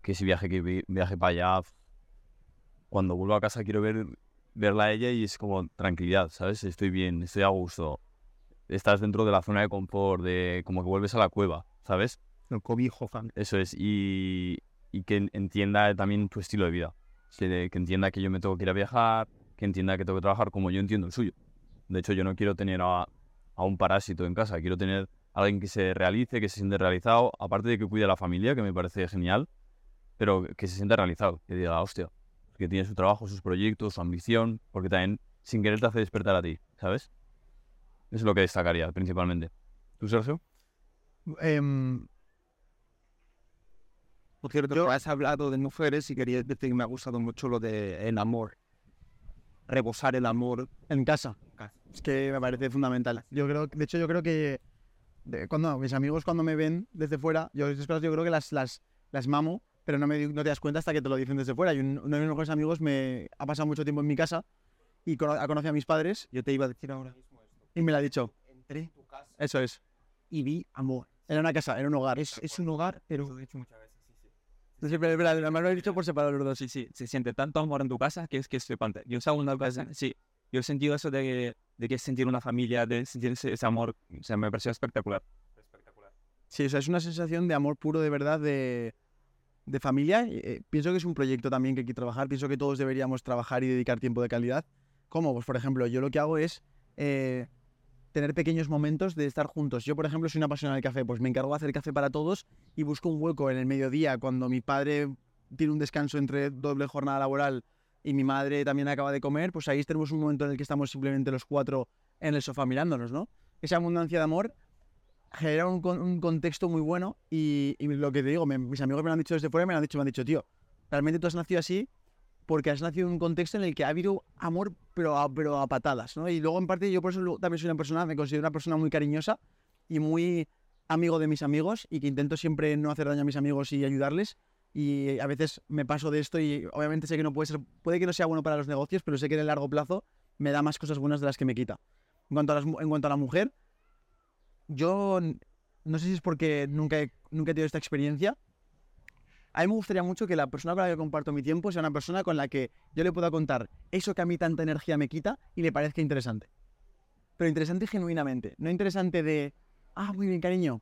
que si viaje, que vi- viaje para allá. Cuando vuelvo a casa quiero ver, verla a ella y es como tranquilidad, ¿sabes? Estoy bien, estoy a gusto. Estás dentro de la zona de confort, de como que vuelves a la cueva, ¿sabes? El cobijo, fan. Eso es, y, y que en- entienda también tu estilo de vida. Que, que entienda que yo me tengo que ir a viajar, que entienda que tengo que trabajar como yo entiendo el suyo. De hecho, yo no quiero tener a, a un parásito en casa, quiero tener a alguien que se realice, que se siente realizado, aparte de que cuide a la familia, que me parece genial, pero que se sienta realizado, que diga, hostia, que tiene su trabajo, sus proyectos, su ambición, porque también sin querer te hace despertar a ti, ¿sabes? Eso es lo que destacaría principalmente. ¿Tú, Sergio? Em, Por cierto, Yo- has hablado de mujeres y quería decir que me ha gustado mucho lo de el amor. Rebosar el amor. en casa. Es que me parece fundamental. Yo creo, de hecho, yo creo que de- cuando mis amigos cuando me ven desde fuera, yo cosas yo creo que las, las, las mamo, pero no, me, no te das cuenta hasta que te lo dicen desde fuera. Y un- uno de mis mejores amigos me ha pasado mucho tiempo en mi casa y cono- ha conocido a mis padres Yo te iba a decir ahora y me lo ha dicho. Entré en tu casa Eso es. y vi amor. Era una casa, era un hogar. Es, es un hogar, pero No sé, pero es verdad, además lo he dicho por separado los dos. Sí, sí, se siente tanto amor en tu casa que es que es flipante. Yo en una casa, sí, yo he sentido eso de, de que es sentir una familia, de sentir ese, ese amor, o sea, me pareció espectacular. Sí, o sea, es una sensación de amor puro, de verdad, de, de familia. y, eh, pienso que es un proyecto también que hay que trabajar. Pienso que todos deberíamos trabajar y dedicar tiempo de calidad. ¿Cómo? Pues, por ejemplo, yo lo que hago es eh, tener pequeños momentos de estar juntos. Yo, por ejemplo, soy una apasionada del café. Pues me encargo de hacer café para todos y busco un hueco en el mediodía cuando mi padre tiene un descanso entre doble jornada laboral y mi madre también acaba de comer. Pues ahí tenemos un momento en el que estamos simplemente los cuatro en el sofá mirándonos, ¿no? Esa abundancia de amor genera un, con- un contexto muy bueno y, lo que te digo, mis amigos me lo han dicho desde fuera me han dicho, me han dicho, tío, realmente tú has nacido así porque has nacido en un contexto en el que ha habido amor, pero a, pero a patadas, ¿no? Y luego, en parte, yo por eso también soy una persona, me considero una persona muy cariñosa y muy amigo de mis amigos y que intento siempre no hacer daño a mis amigos y ayudarles. Y a veces me paso de esto y obviamente sé que no puede ser, puede que no sea bueno para los negocios, pero sé que en el largo plazo me da más cosas buenas de las que me quita. En cuanto a, las en cuanto a la mujer, yo no sé si es porque nunca he, nunca he tenido esta experiencia. A mí me gustaría mucho que la persona con la que comparto mi tiempo sea una persona con la que yo le pueda contar eso que a mí tanta energía me quita y le parezca interesante. pero interesante genuinamente. No interesante de, ah, muy bien, cariño,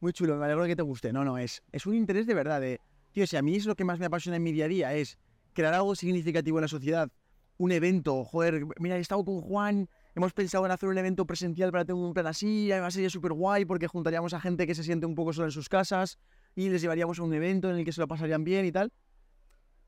muy chulo, me alegro que te guste. No, no, es, es un interés de verdad. De, tío, si a mí es lo que más me apasiona en mi día a día, es crear algo significativo en la sociedad, un evento, joder, mira, he estado con Juan, hemos pensado en hacer un evento presencial para tener un plan así, además sería súper guay porque juntaríamos a gente que se siente un poco sola en sus casas y les llevaríamos a un evento en el que se lo pasarían bien y tal.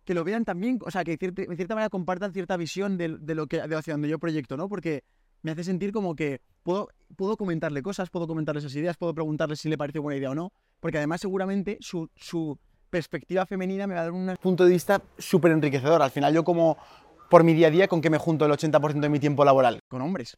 Que lo vean también, o sea, que de cierta manera compartan cierta visión de, de lo que de hacia donde yo proyecto, ¿no? Porque me hace sentir como que puedo, puedo comentarle cosas, puedo comentarle esas ideas, puedo preguntarle si le parece buena idea o no, porque además seguramente su, su perspectiva femenina me va a dar un punto de vista súper enriquecedor. Al final yo como por mi día a día con que me junto el 80% de mi tiempo laboral con hombres.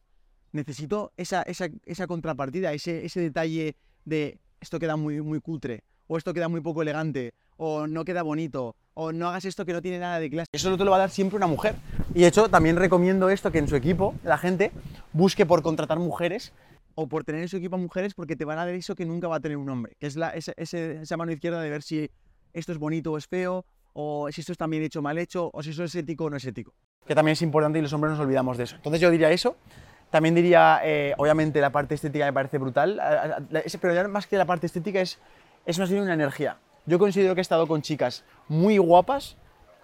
Necesito esa, esa, esa contrapartida, ese, ese detalle de esto queda muy, muy cutre, o esto queda muy poco elegante, o no queda bonito, o no hagas esto que no tiene nada de clase. Eso no te lo va a dar siempre una mujer. Y de hecho, también recomiendo esto, que en su equipo la gente busque por contratar mujeres o por tener en su equipo a mujeres porque te van a dar eso que nunca va a tener un hombre, que es la, ese- esa mano izquierda de ver si esto es bonito o es feo, o si esto está bien hecho o mal hecho, o si eso es ético o no es ético. Que también es importante y los hombres nos olvidamos de eso. Entonces yo diría eso. También diría, eh, obviamente, la parte estética me parece brutal, pero ya más que la parte estética es, es más bien una energía. Yo considero que he estado con chicas muy guapas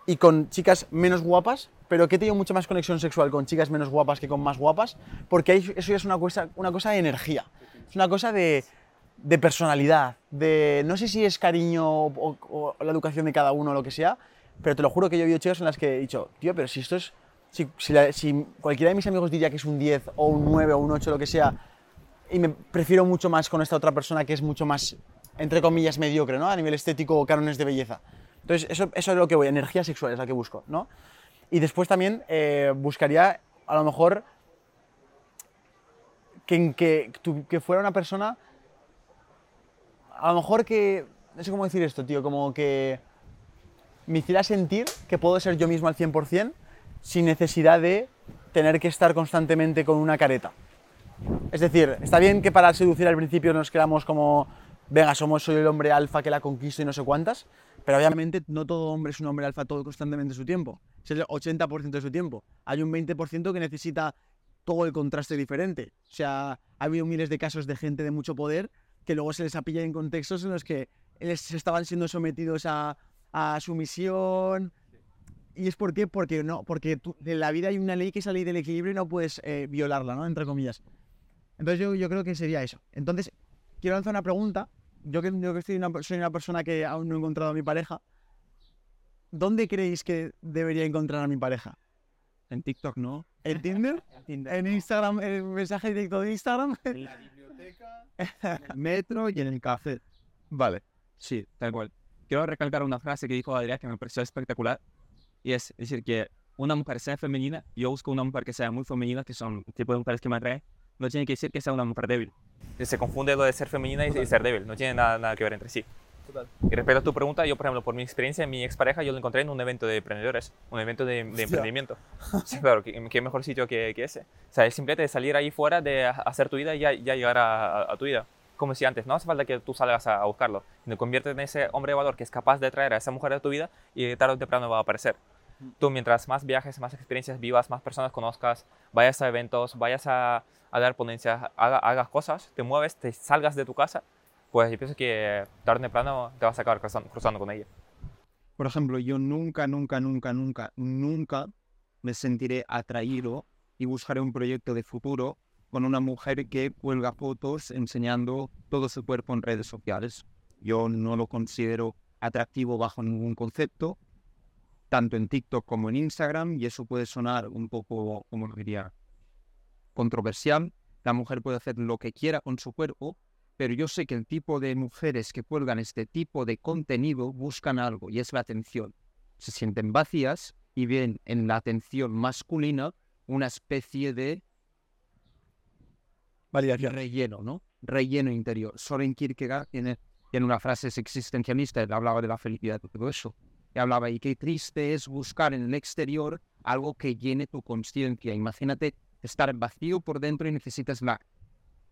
y con chicas menos guapas, pero que he tenido mucha más conexión sexual con chicas menos guapas que con más guapas, porque eso ya es una cosa, una cosa de energía, es una cosa de, de personalidad, de no sé si es cariño o, o la educación de cada uno o lo que sea, pero te lo juro que yo he visto chicas en las que he dicho, tío, pero si esto es, si, si, la- si cualquiera de mis amigos diría que es un 10 o un 9 o un 8, lo que sea, y me prefiero mucho más con esta otra persona que es mucho más, entre comillas, mediocre, ¿no? A nivel estético o cánones de belleza. Entonces, eso, eso es lo que voy, energía sexual es la que busco, ¿no? Y después también eh, buscaría, a lo mejor, que, que, que fuera una persona, a lo mejor que, no sé cómo decir esto, tío, como que me hiciera sentir que puedo ser yo mismo al 100% sin necesidad de tener que estar constantemente con una careta. Es decir, está bien que para seducir al principio nos creamos como, venga, somos soy el hombre alfa que la conquisto y no sé cuántas, pero obviamente no todo hombre es un hombre alfa todo constantemente su tiempo. Es el 80% de su tiempo. Hay un 20% que necesita todo el contraste diferente. O sea, ha habido miles de casos de gente de mucho poder que luego se les ha pillado en contextos en los que les estaban siendo sometidos a, a sumisión. ¿Y es por qué? Porque, no, porque tú- en la vida hay una ley que es la ley del equilibrio y no puedes eh, violarla, ¿no? Entre comillas. Entonces yo, yo creo que sería eso. Entonces, quiero lanzar una pregunta. Yo que, yo que estoy una- soy una persona que aún no he encontrado a mi pareja, ¿dónde creéis que debería encontrar a mi pareja? En TikTok no. ¿En Tinder? ¿En Instagram? ¿En el mensaje directo de Instagram? En la biblioteca, en el metro y en el café. Vale. Sí, tal cual. Quiero recalcar una frase que dijo Adrián que me pareció espectacular. Y es decir, que una mujer sea femenina, yo busco una mujer que sea muy femenina, que son el tipo de mujeres que me atrae, no tiene que decir que sea una mujer débil. Se confunde lo de ser femenina y, y ser débil, no tiene nada, nada que ver entre sí. Y respecto a tu pregunta, yo, por ejemplo, por mi experiencia, mi expareja, yo lo encontré en un evento de emprendedores, un evento de, de emprendimiento. Sí, claro, ¿qué, qué mejor sitio que, que ese. O sea, es simplemente de salir ahí fuera, de ha- hacer tu vida y ya, ya llegar a, a- a tu vida. Como si antes, no hace falta que tú salgas a, a buscarlo. Te conviertes en ese hombre de valor que es capaz de traer a esa mujer a tu vida y tarde o temprano va a aparecer. Tú, mientras más viajes, más experiencias vivas, más personas conozcas, vayas a eventos, vayas a, a dar ponencias, haga- hagas cosas, te mueves, te salgas de tu casa, pues yo pienso que tarde o temprano te vas a acabar cruzando, con ella. Por ejemplo, yo nunca, nunca, nunca, nunca, nunca me sentiré atraído y buscaré un proyecto de futuro con una mujer que cuelga fotos enseñando todo su cuerpo en redes sociales. Yo no lo considero atractivo bajo ningún concepto, tanto en TikTok como en Instagram, y eso puede sonar un poco, como diría, controversial. La mujer puede hacer lo que quiera con su cuerpo, pero yo sé que el tipo de mujeres que cuelgan este tipo de contenido buscan algo y es la atención. Se sienten vacías y ven en la atención masculina una especie de Validación. relleno, ¿no? Relleno interior. Soren Kierkegaard tiene, tiene una frase existencialista, él hablaba de la felicidad y todo eso. Y hablaba, y qué triste es buscar en el exterior algo que llene tu conciencia. Imagínate estar vacío por dentro y necesitas la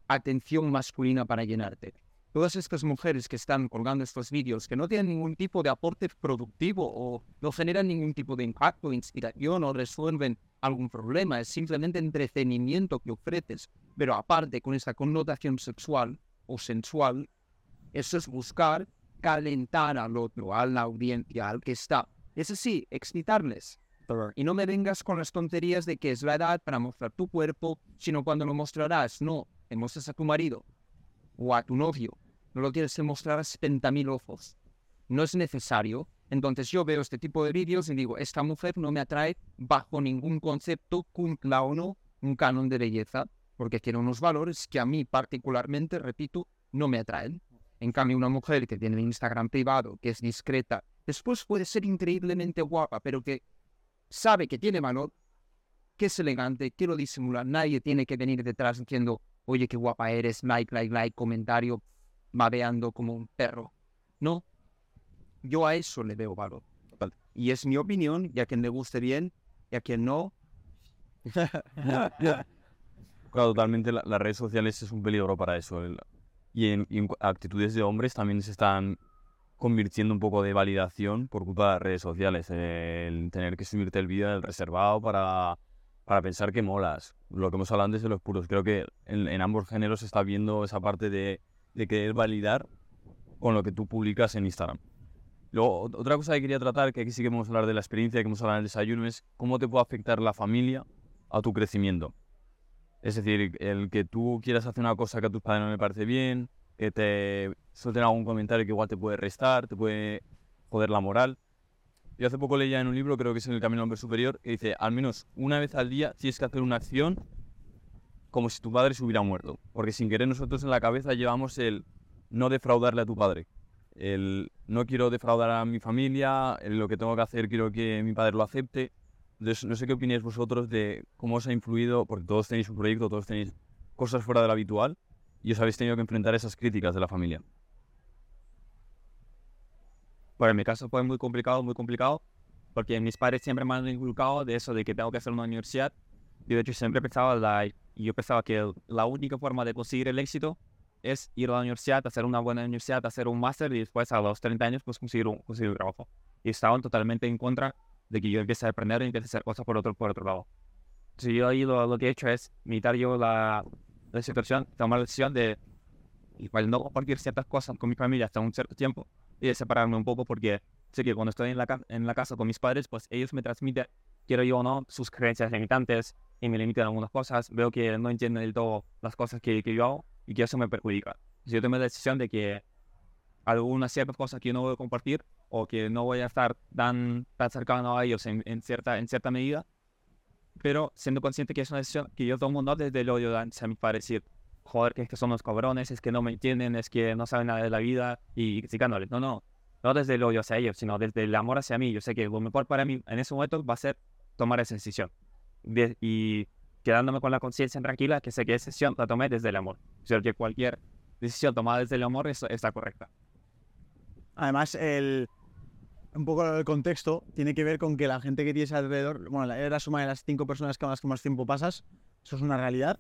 atención masculina para llenarte. Todas estas mujeres que están colgando estos vídeos, que no tienen ningún tipo de aporte productivo o no generan ningún tipo de impacto, inspiración o resuelven algún problema, es simplemente entretenimiento que ofreces. Pero aparte, con esta connotación sexual o sensual, eso es buscar calentar al otro, a la audiencia, al que está. Es así, excitarles. Y no me vengas con las tonterías de que es la edad para mostrar tu cuerpo, sino cuando lo mostrarás, no, le muestras a tu marido o a tu novio. No lo tienes que mostrar a 70.000 ojos. No es necesario. Entonces yo veo este tipo de vídeos y digo, esta mujer no me atrae bajo ningún concepto, cumpla o no, un canon de belleza, porque tiene unos valores que a mí particularmente, repito, no me atraen. En cambio, una mujer que tiene el Instagram privado, que es discreta, después puede ser increíblemente guapa, pero que sabe que tiene valor, que es elegante, que lo disimula. Nadie tiene que venir detrás diciendo, oye, qué guapa eres, like, like, like, comentario, babeando como un perro. No, yo a eso le veo valor. Y es mi opinión, y a quien le guste bien, y a quien no. Claro, totalmente la- las redes sociales es un peligro para eso. el- y, en, en actitudes de hombres también se están convirtiendo un poco de validación por culpa de las redes sociales. El tener que subirte el vídeo del reservado para, para pensar que molas. Lo que hemos hablado antes de los puros. Creo que en, ambos géneros se está viendo esa parte de, querer validar con lo que tú publicas en Instagram. Luego, ot- otra cosa que quería tratar, que aquí sí que vamos a hablar de la experiencia, que hemos hablado en el desayuno, es cómo te puede afectar la familia a tu crecimiento. Es decir, el que tú quieras hacer una cosa que a tus padres no le parece bien, que te suelten algún comentario que igual te puede restar, te puede joder la moral. Yo hace poco leía en un libro, creo que es en El Camino al Hombre Superior, que dice, al menos una vez al día tienes que hacer una acción como si tu padre se hubiera muerto. Porque sin querer nosotros en la cabeza llevamos el no defraudarle a tu padre. El no quiero defraudar a mi familia, lo que tengo que hacer quiero que mi padre lo acepte. Entonces, no sé qué opináis vosotros de cómo os ha influido, porque todos tenéis un proyecto, todos tenéis cosas fuera de lo habitual y os habéis tenido que enfrentar esas críticas de la familia. Bueno, en mi caso fue muy complicado, muy complicado, porque mis padres siempre me han inculcado de eso, de que tengo que hacer una universidad. Y de hecho siempre pensaba, la, yo pensaba que la única forma de conseguir el éxito es ir a la universidad, hacer una buena universidad, hacer un máster y después a los 30 años pues conseguir un, conseguir un trabajo. Y estaban totalmente en contra de que yo empiece a aprender y empiece a hacer cosas por otro, por otro lado. Entonces yo ahí lo, lo que he hecho es meditar yo la, la situación, tomar la decisión de igual no compartir ciertas cosas con mi familia hasta un cierto tiempo y de separarme un poco porque sé que cuando estoy en la, en la casa con mis padres, pues ellos me transmiten, quiero yo o no, sus creencias limitantes y me limitan algunas cosas, veo que no entienden del todo las cosas que, que yo hago y que eso me perjudica. Si yo tomé la decisión de que algunas ciertas cosas que yo no voy a compartir o que no voy a estar tan, tan cercano a ellos en, en cierta, en cierta medida, pero siendo consciente que es una decisión que yo tomo no desde el odio hacia mis padres, joder, que es que son los cabrones, es que no me entienden, es que no saben nada de la vida y criticándoles. No, no, no desde el odio hacia ellos, sino desde el amor hacia mí. Yo sé que lo mejor para mí en ese momento va a ser tomar esa decisión De- y quedándome con la conciencia tranquila que sé que esa decisión la tomé desde el amor. O sea, que cualquier decisión tomada desde el amor es- está correcta. Además, el, un poco el contexto tiene que ver con que la gente que tienes alrededor, bueno, la- es la suma de las cinco personas con las que más tiempo pasas, eso es una realidad.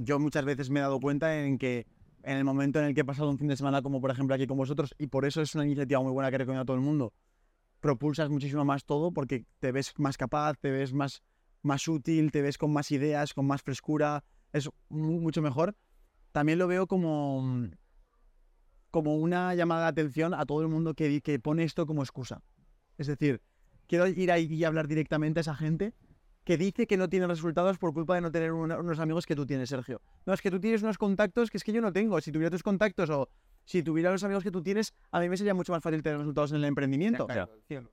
Yo muchas veces me he dado cuenta en que en el momento en el que he pasado un fin de semana, como por ejemplo aquí con vosotros, y por eso es una iniciativa muy buena que recomiendo a todo el mundo, propulsas muchísimo más todo porque te ves más capaz, te ves más, más útil, te ves con más ideas, con más frescura, es mu- mucho mejor. También lo veo como, como una llamada de atención a todo el mundo que, que pone esto como excusa. Es decir, quiero ir ahí y hablar directamente a esa gente que dice que no tiene resultados por culpa de no tener una- unos amigos que tú tienes, Sergio. No, es que tú tienes unos contactos que es que yo no tengo. Si tuviera tus contactos o si tuviera los amigos que tú tienes, a mí me sería mucho más fácil tener resultados en el emprendimiento.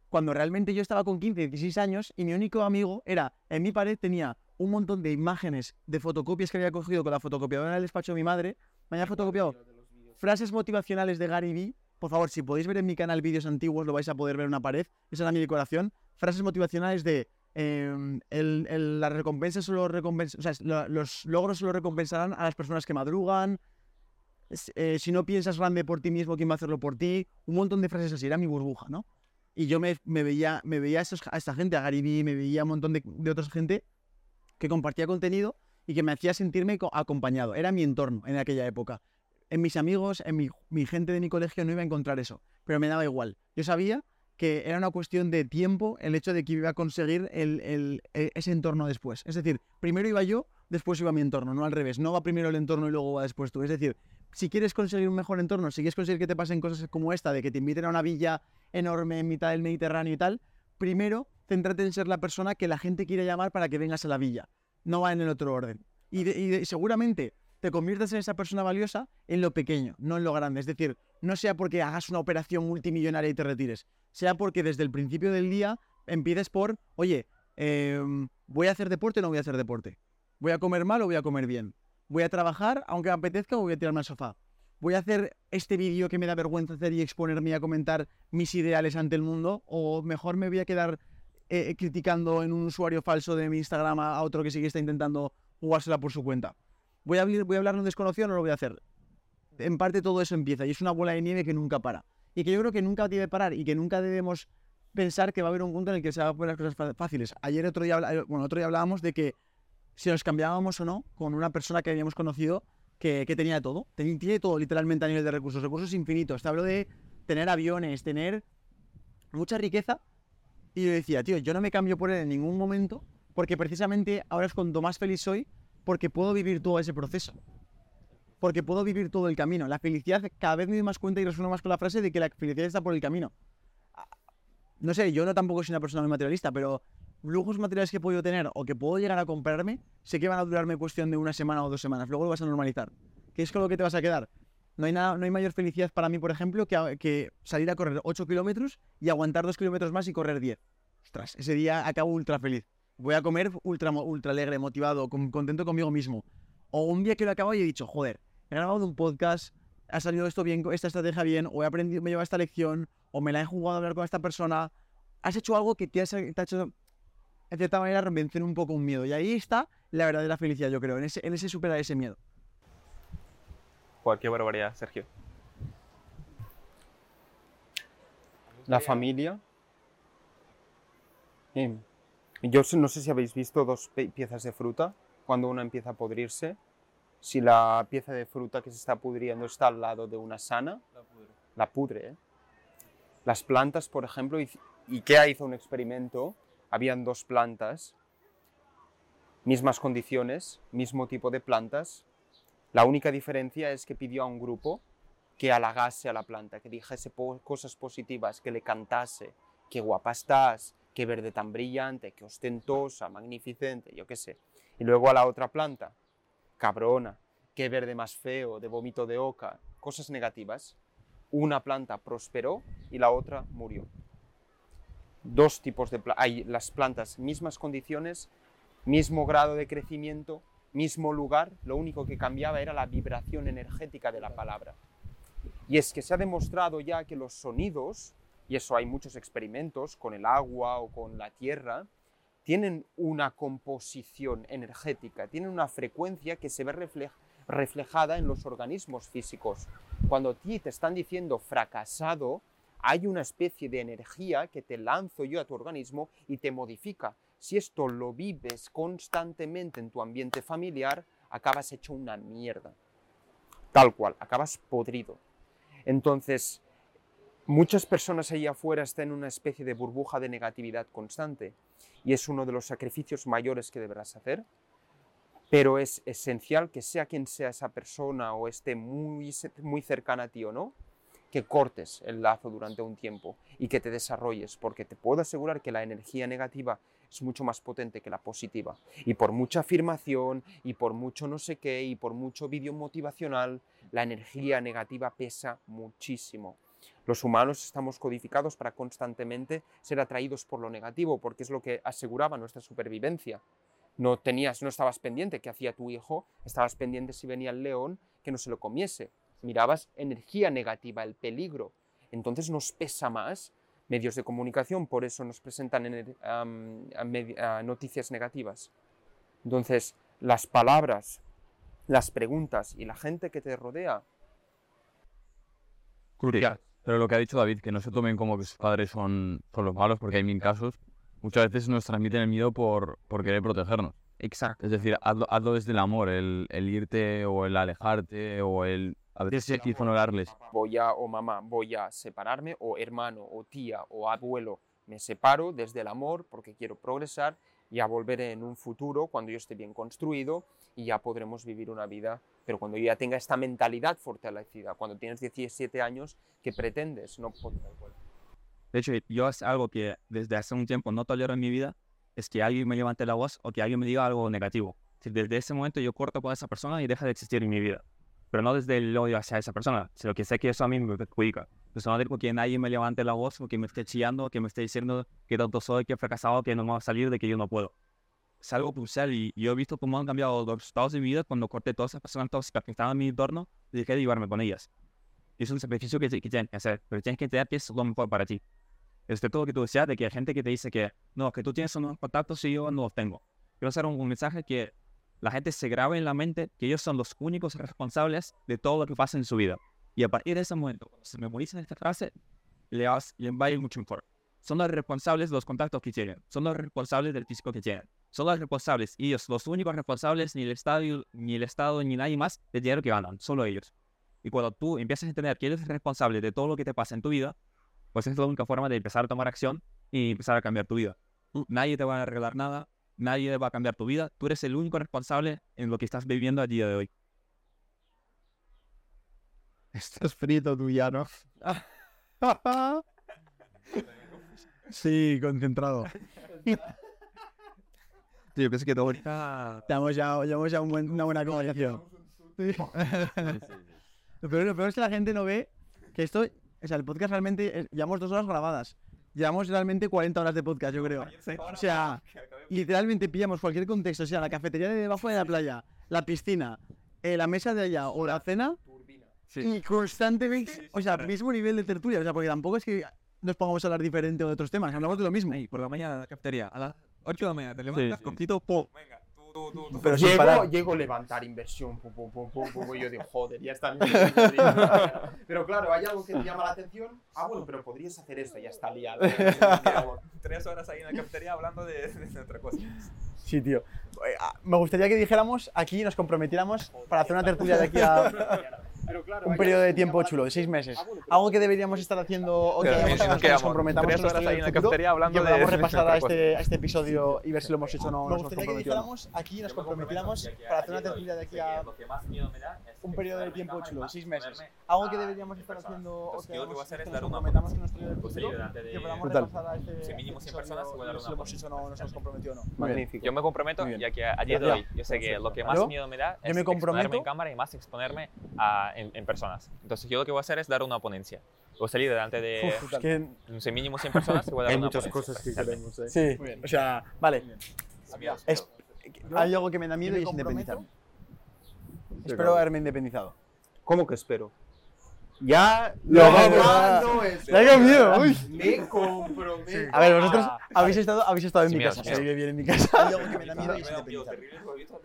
Cuando realmente yo estaba con 15, 16 años y mi único amigo era, en mi pared tenía un montón de imágenes de fotocopias que había cogido con la fotocopiadora del despacho de mi madre. Me había fotocopiado frases motivacionales de Gary Vee. Por favor, si podéis ver en mi canal vídeos antiguos, lo vais a poder ver en una pared. Esa era mi decoración. Frases motivacionales de em, el- el- las recompensas solo recompens- o sea, lo- los logros solo recompensarán a las personas que madrugan. Eh, si no piensas grande por ti mismo, ¿quién va a hacerlo por ti? Un montón de frases así, era mi burbuja, ¿no? Y yo me, veía, me veía a, esos- esta gente, a Gary Vee, me veía a un montón de, de otra gente que compartía contenido y que me hacía sentirme co- acompañado. Era mi entorno en aquella época. En mis amigos, en mi, mi gente de mi colegio no iba a encontrar eso, pero me daba igual. Yo sabía que era una cuestión de tiempo el hecho de que iba a conseguir el- el- e- ese entorno después. Es decir, primero iba yo, después iba mi entorno, no al revés. No va primero el entorno y luego va después tú. Es decir, si quieres conseguir un mejor entorno, si quieres conseguir que te pasen cosas como esta, de que te inviten a una villa enorme en mitad del Mediterráneo y tal, primero céntrate en ser la persona que la gente quiere llamar para que vengas a la villa. No va en el otro orden. Y, y seguramente te conviertas en esa persona valiosa en lo pequeño, no en lo grande. Es decir, no sea porque hagas una operación multimillonaria y te retires, sea porque desde el principio del día empieces por, oye, em, ¿voy a hacer deporte o no voy a hacer deporte? ¿Voy a comer mal o voy a comer bien? ¿Voy a trabajar aunque me apetezca o voy a tirarme al sofá? ¿Voy a hacer este vídeo que me da vergüenza hacer y exponerme a comentar mis ideales ante el mundo? ¿O mejor me voy a quedar eh, criticando en un usuario falso de mi Instagram a otro que sí que está intentando jugársela por su cuenta? ¿Voy a, ¿Voy a hablar a un desconocido o no lo voy a hacer? En parte todo eso empieza y es una bola de nieve que nunca para. Y que yo creo que nunca debe parar y que nunca debemos pensar que va a haber un punto en el que se van a poner las cosas fáciles. Ayer otro día, habla- bueno, otro día hablábamos de que si nos cambiábamos o no con una persona que habíamos conocido que, tenía todo. Ten- Tiene todo literalmente a nivel de recursos, recursos infinitos. Te hablo de tener aviones, tener mucha riqueza. Y yo decía, tío, yo no me cambio por él en ningún momento porque precisamente ahora es cuanto más feliz soy porque puedo vivir todo ese proceso. Porque puedo vivir todo el camino. La felicidad cada vez me doy más cuenta y resueno más con la frase de que la felicidad está por el camino. No sé, yo no tampoco soy una persona muy materialista, pero lujos materiales que podido tener o que puedo llegar a comprarme, sé que van a durarme cuestión de una semana o dos semanas. Luego lo vas a normalizar. ¿Qué es con lo que te vas a quedar? No hay, nada, no hay mayor felicidad para mí, por ejemplo, que, que salir a correr 8 kilómetros y aguantar 2 kilómetros más y correr 10. Ostras, ese día acabo ultra feliz. Voy a comer ultra, ultra alegre, motivado, con- contento conmigo mismo. O un día que lo acabo y he dicho, joder, he grabado un podcast, ha salido esto bien, esta estrategia bien, o he aprendido, me lleva esta lección, o me la he jugado a hablar con esta persona. Has hecho algo que te, has- te ha hecho, de cierta manera, vencer un poco un miedo. Y ahí está la verdadera felicidad, yo creo, en ese, en ese superar ese miedo. Qué barbaridad, Sergio. La familia. Em, Yo no sé si habéis visto dos piezas de fruta cuando una empieza a podrirse. Si la pieza de fruta que se está pudriendo está al lado de una sana, la pudre. ¿eh? Las plantas, por ejemplo, IKEA hizo un experimento. Habían dos plantas, mismas condiciones, mismo tipo de plantas. La única diferencia es que pidió a un grupo que halagase a la planta, que dijese po- cosas positivas, que le cantase, qué guapa estás, qué verde tan brillante, qué ostentosa, magnificente, yo qué sé. Y luego a la otra planta, cabrona, qué verde más feo, de vómito de oca, cosas negativas. Una planta prosperó y la otra murió. Dos tipos de plantas, hay las plantas, mismas condiciones, mismo grado de crecimiento, mismo lugar, lo único que cambiaba era la vibración energética de la palabra. Y es que se ha demostrado ya que los sonidos, y eso hay muchos experimentos con el agua o con la tierra, tienen una composición energética, tienen una frecuencia que se ve reflej- reflejada en los organismos físicos. Cuando a ti te están diciendo fracasado, hay una especie de energía que te lanzo yo a tu organismo y te modifica. Si esto lo vives constantemente en tu ambiente familiar, acabas hecho una mierda. Tal cual, acabas podrido. Entonces, muchas personas allá afuera están en una especie de burbuja de negatividad constante y es uno de los sacrificios mayores que deberás hacer, pero es esencial que sea quien sea esa persona o esté muy, muy cercana a ti o no, que cortes el lazo durante un tiempo y que te desarrolles, porque te puedo asegurar que la energía negativa es mucho más potente que la positiva. Y por mucha afirmación, y por mucho no sé qué, y por mucho vídeo motivacional, la energía negativa pesa muchísimo. Los humanos estamos codificados para constantemente ser atraídos por lo negativo, porque es lo que aseguraba nuestra supervivencia. No tenías, no estabas pendiente qué hacía tu hijo, estabas pendiente si venía el león, que no se lo comiese. Mirabas energía negativa, el peligro. Entonces nos pesa más medios de comunicación, por eso nos presentan noticias negativas. Entonces, las palabras, las preguntas y la gente que te rodea Crucial. Pero lo que ha dicho David, que no se tomen como que sus padres son, son los malos, porque hay mil casos, muchas veces nos transmiten el miedo por, por querer protegernos. Exacto. Es decir, hazlo, hazlo desde el amor, el, el irte o el alejarte o el a veces ignorarles. voy a, o mamá, voy a separarme, o hermano, o tía, o abuelo, me separo desde el amor porque quiero progresar y a volver en un futuro cuando yo esté bien construido y ya podremos vivir una vida, pero cuando ya tenga esta mentalidad fortalecida, cuando tienes 17 años, ¿qué pretendes? No De hecho, yo es algo que desde hace un tiempo no tolero en mi vida, es que alguien me levante la voz o que alguien me diga algo negativo. Si Desde ese momento yo corto con esa persona y deja de existir en mi vida. Pero no desde el odio hacia esa persona, sino que sé que eso a mí me perjudica. Entonces no digo que nadie me levante la voz o que me esté chillando, que me esté diciendo que tonto soy, que he fracasado, que no me va a salir, de que yo no puedo. Es algo crucial y yo he visto cómo han cambiado los resultados de mi vida cuando corté todas esas personas tóxicas que estaban en mi entorno y dejé de llevarme con ellas. Y es un sacrificio que, que tienes que hacer, pero tienes que entender que es lo mejor para ti. Es de todo lo que tú decías, de que hay gente que te dice que no, que tú tienes unos contactos y yo no los tengo. Quiero hacer un, un mensaje que la gente se grabe en la mente que ellos son los únicos responsables de todo lo que pasa en su vida. Y a partir de ese momento, cuando se memoriza esta frase, le va a ir mucho mejor. Son los responsables de los contactos que tienen, son los responsables del físico que tienen, son los responsables, y ellos, los únicos responsables, ni el Estado, ni el Estado, ni nadie más, del dinero que ganan, solo ellos. Y cuando tú empiezas a entender que eres responsable de todo lo que te pasa en tu vida, pues es la única forma de empezar a tomar acción y empezar a cambiar tu vida. Nadie te va a arreglar nada, nadie va a cambiar tu vida, tú eres el único responsable en lo que estás viviendo a día de hoy. Estás frito tú ya, ¿no? sí, concentrado. Yo pienso que todo ahorita... Llevamos ya, llevamos ya un buen- una buena conversación. Sí. Lo peor, lo peor es que la gente no ve que esto, o sea, el podcast realmente, es- llevamos dos horas grabadas. Llevamos realmente 40 horas de podcast, yo creo. O sea, literalmente pillamos cualquier contexto, o sea, la cafetería de debajo de la playa, la piscina, eh, la mesa de allá o la cena, y constantemente, o sea, mismo nivel de tertulia, o sea, porque tampoco es que nos pongamos a hablar diferente o de otros temas, hablamos de lo mismo. por la mañana la cafetería, a las 8 de la mañana, te levantas, cortito, pum. Pero sin llego, parar. llego a levantar inversión, pum, pum, pum, pum, pum, y yo digo, joder, ya está. pero claro, hay algo que te llama la atención. Ah, bueno, pero podrías hacer esto, ya está liado. Tres horas ahí en la cafetería hablando de, de otra cosa. Sí, tío. Eh, ah, Me gustaría que dijéramos aquí, nos comprometiéramos para hacer una tertulia de aquí a un periodo de tiempo chulo, de seis meses. Algo que deberíamos estar haciendo o que nos quedamos nos comprometamos tres horas ahí en la cafetería hablando podamos de- de repasar a este, a este episodio y ver si lo hemos hecho o no. Me nos gustaría que dijéramos aquí, nos comprometiéramos para hacer una tertulia de aquí a un periodo de tiempo chulo, de seis meses. Algo que deberíamos estar haciendo o Entonces, que nos comprometamos con nuestro futuro que podamos repasar a este, Si mínimo 100 personas, episodio si lo hemos hecho o no, nos hemos comprometido o no. Magnífico. Yo me comprometo, ya que a día de Gracias. hoy yo sé que lo que más miedo me da es me exponerme en cámara y más exponerme a- en, en personas. Entonces yo lo que voy a hacer es dar una ponencia. Voy a salir delante de Es que, no sé, mínimo 100 personas y voy a dar Hay una muchas ponencia. cosas que queremos. ¿eh? sí, o sea, vale. Es- hay algo que me da miedo y es independizarme. Espero haberme independizado. ¿Cómo que espero? Ya Lo vamos. ¿Cuándo Tengo miedo, uy. Me comprometo. A ver, vosotros habéis estado, habéis estado en mi casa, se vive bien en mi casa. Hay algo que me da miedo y es independizarme.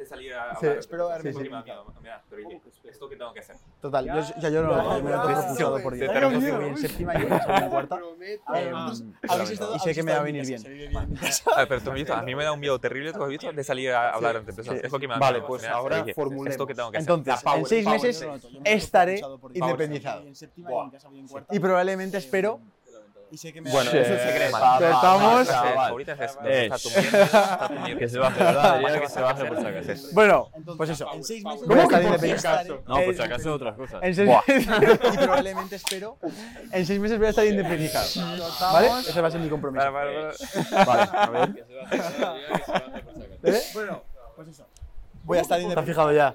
De salir a Sí, hablar. espero haberme Es lo que me da independizado. miedo, me da, pero ¿y ¿Esto qué tengo que hacer? Total, yo, o sea, yo no, yo me lo he propulsado por de terror. Yo voy en séptima y en cuarta. Eh, y sé que me va a venir bien. pero tú, a mí me da un miedo terrible, tú has visto, de salir a hablar ante personas. Es lo que me da Vale, miedo. pues ahora formulemos. ¿Esto qué tengo que hacer? Entonces, en seis meses. Yo estaré independizado. Y probablemente espero Y sé que me Bueno, eso es secreto. estamos... Ahorita es- Eh, está tu mierda, está tu mierda. Que se baje, ¿verdad? Que se baje por si acaso. Bueno, pues eso. En seis meses ¿Cómo voy a que estar por si independizado. No, por si acaso otras cosas. En seis, Y probablemente espero. en seis meses voy a estar independizado. ¿Vale? Ese va a ser mi compromiso. Vale, vale, vale. Vale, a ver. ¿Eh? Bueno, pues eso. Voy a estar ¿Te has independizado. fijado ya?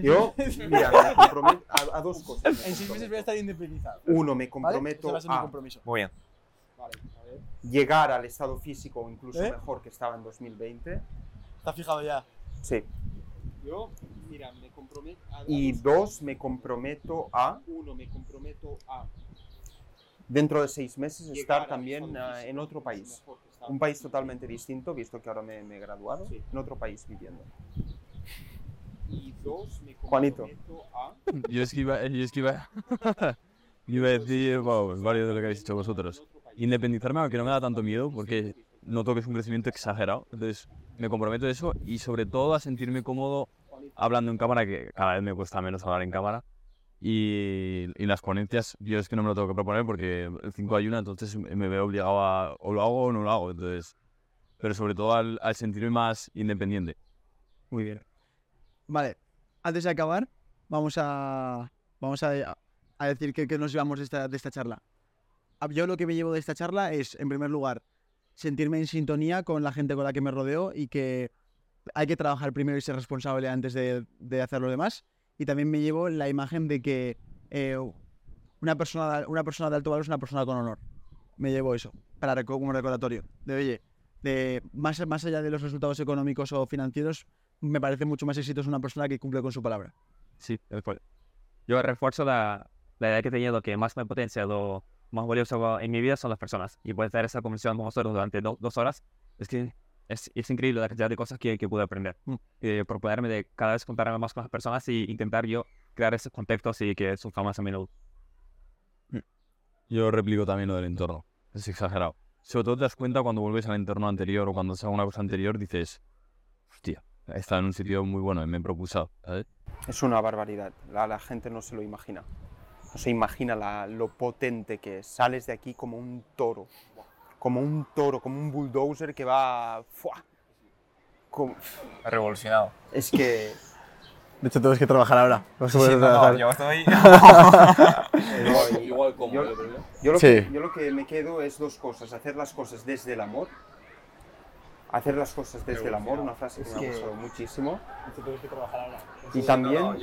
Yo, mira, me comprometo a, a dos cosas. En seis meses voy a estar independizado. Uno, me ¿Vale? comprometo Ese va a ser mi a compromiso. Muy bien. llegar al estado físico o incluso ¿Eh? mejor que estaba en 2020. ¿Te has fijado ya? Sí. Yo, mira, me comprometo a Y dos, me comprometo a, uno, me comprometo a dentro de seis meses, estar también ah, en otro país. Un país totalmente distinto, visto que ahora me, me he graduado, Sí. en otro país viviendo. Y dos, me Juanito. a Yo es que iba, yo es que iba, iba a decir wow, varios de lo que habéis dicho vosotros. Independizarme, aunque no me da tanto miedo, porque noto que es un crecimiento exagerado. Entonces, me comprometo a eso y sobre todo a sentirme cómodo hablando en cámara, que cada vez me cuesta menos hablar en cámara. Y, y las ponencias, yo es que no me lo tengo que proponer porque el 5 hay una, entonces me veo obligado a o lo hago o no lo hago. Entonces, pero sobre todo al, al sentirme más independiente. Muy bien. Vale, antes de acabar, vamos a, vamos a, a decir qué, nos llevamos de esta, de esta charla. Ah, Yo lo que me llevo de esta charla es, en primer lugar, sentirme en sintonía con la gente con la que me rodeo y que hay que trabajar primero y ser responsable antes de, de hacer lo demás. Y también me llevo la imagen de que eh, una, persona, una persona de alto valor es una persona con honor. Me llevo eso para como recordatorio. De oye, de, más, más allá de los resultados económicos o financieros, me parece mucho más exitoso una persona que cumple con su palabra. Sí, después. Yo refuerzo la, la idea que he tenido que más me potencia, lo más valioso en mi vida son las personas. Y poder tener esa conversación con vosotros durante do- dos horas, es que es, es increíble la cantidad de cosas que, que pude aprender. Eh, proponerme de cada vez contarme más con las personas y intentar yo crear esos contextos y que surja más a menudo. Yo replico también lo del entorno. Es exagerado. Sobre todo te das cuenta cuando vuelves al entorno anterior o cuando haces alguna cosa anterior, dices, hostia, estado en un sitio muy bueno y me he propulsado, ¿sabes? Es una barbaridad. La, la gente no se lo imagina. No se imagina la- lo potente que es. Sales de aquí como un toro. Como un toro, como un bulldozer que va... ¡fua! Como- Revolucionado. Es que... De hecho, tienes que trabajar ahora. A Sí, sí, no, no, trabajar. yo estoy- No, Igual como yo, yo, pero yo- yo lo Sí. que, yo lo que me quedo es dos cosas. Hacer las cosas desde el amor. Hacer las cosas desde el amor, una frase que me ha gustado muchísimo. Y también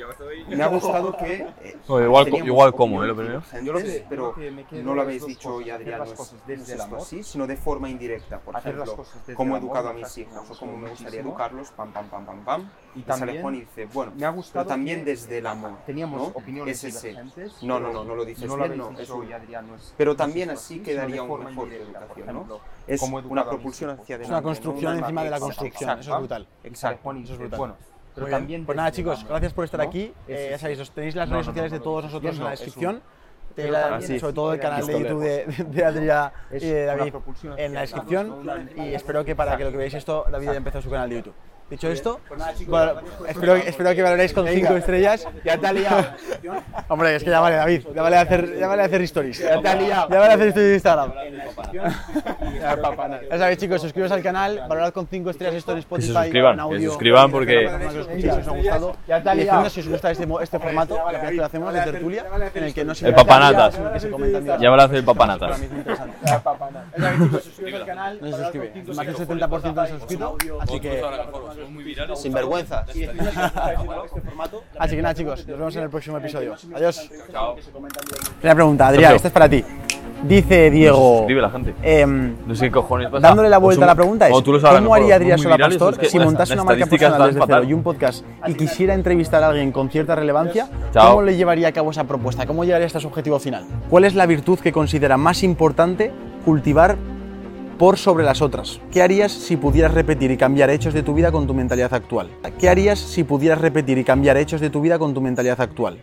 me ha gustado que... eh, No, igual igual como, ¿eh? Lo primero. Yo lo que- pero no lo es habéis dicho y Adrián no es, no desde es el esto amor. así, sino de forma indirecta. Por Hacer las ejemplo, cómo he educado a mis hijos o cómo me gustaría educarlos, pam, pam, pam, pam, pam. Y sale también Juan y dice, bueno, me ha gustado pero también desde el amor. Teníamos ¿no? opiniones Es ese. divergentes. No, no, pero no, no lo dices no lo bien, habéis no, es no es- Pero no es también así quedaría una mejor educación, ¿no? Es una propulsión hacia Es adelante. una construcción ¿no? encima de la construcción. Eso es exacto. brutal. Exacto. Eso es brutal. Pero Muy bien. también Pues nada, chicos, gracias por estar ¿no? aquí. Eh, ya sabéis, os tenéis las No, redes sociales no, de todos no, nosotros en la descripción. También- sobre todo el canal de. YouTube de, de Adrià y de David en la descripción. Y espero que para que lo que veáis esto, David ya empezó su canal de YouTube. Dicho esto, bueno, espero, espero que valoréis con 5 estrellas. Ya te ha liado. Hombre, es que ya vale, David. Ya vale hacer, ya vale hacer stories. Ya te ha liado. Ya vale hacer stories de Instagram. Ya sabéis, chicos, suscribiros al canal, valorad con 5 estrellas esto en Spotify. suscriban, en que audio. se suscriban porque- escuchéis, si os ha gustado. Y decidnos si os gusta este, este formato, que lo hacemos de tertulia, en el que no se El papanatas. que se comentan Ya hacer el papanatas. Ya sabéis, chicos, suscribiros al canal. No se suscribe. Más del 70% no se ha suscrito, así que... Sin vergüenza. Así que nada, chicos, nos vemos en el próximo episodio. Adiós. Primera pregunta, Adrián, esta es para ti. Dice Diego. Escribe la gente. em, No sé qué cojones pasa. Dándole la vuelta a la pregunta es, o tú lo sabes ¿cómo haría Adrián Sola Pastor es que si montase una marca personal desde cero y un podcast y quisiera entrevistar a alguien con cierta relevancia? Chao. ¿Cómo le llevaría a cabo esa propuesta? ¿Cómo llegaría hasta su objetivo final? ¿Cuál es la virtud que considera más importante cultivar por sobre las otras? ¿Qué harías si pudieras repetir y cambiar hechos de tu vida con tu mentalidad actual? ¿Qué harías si pudieras repetir y cambiar hechos de tu vida con tu mentalidad actual?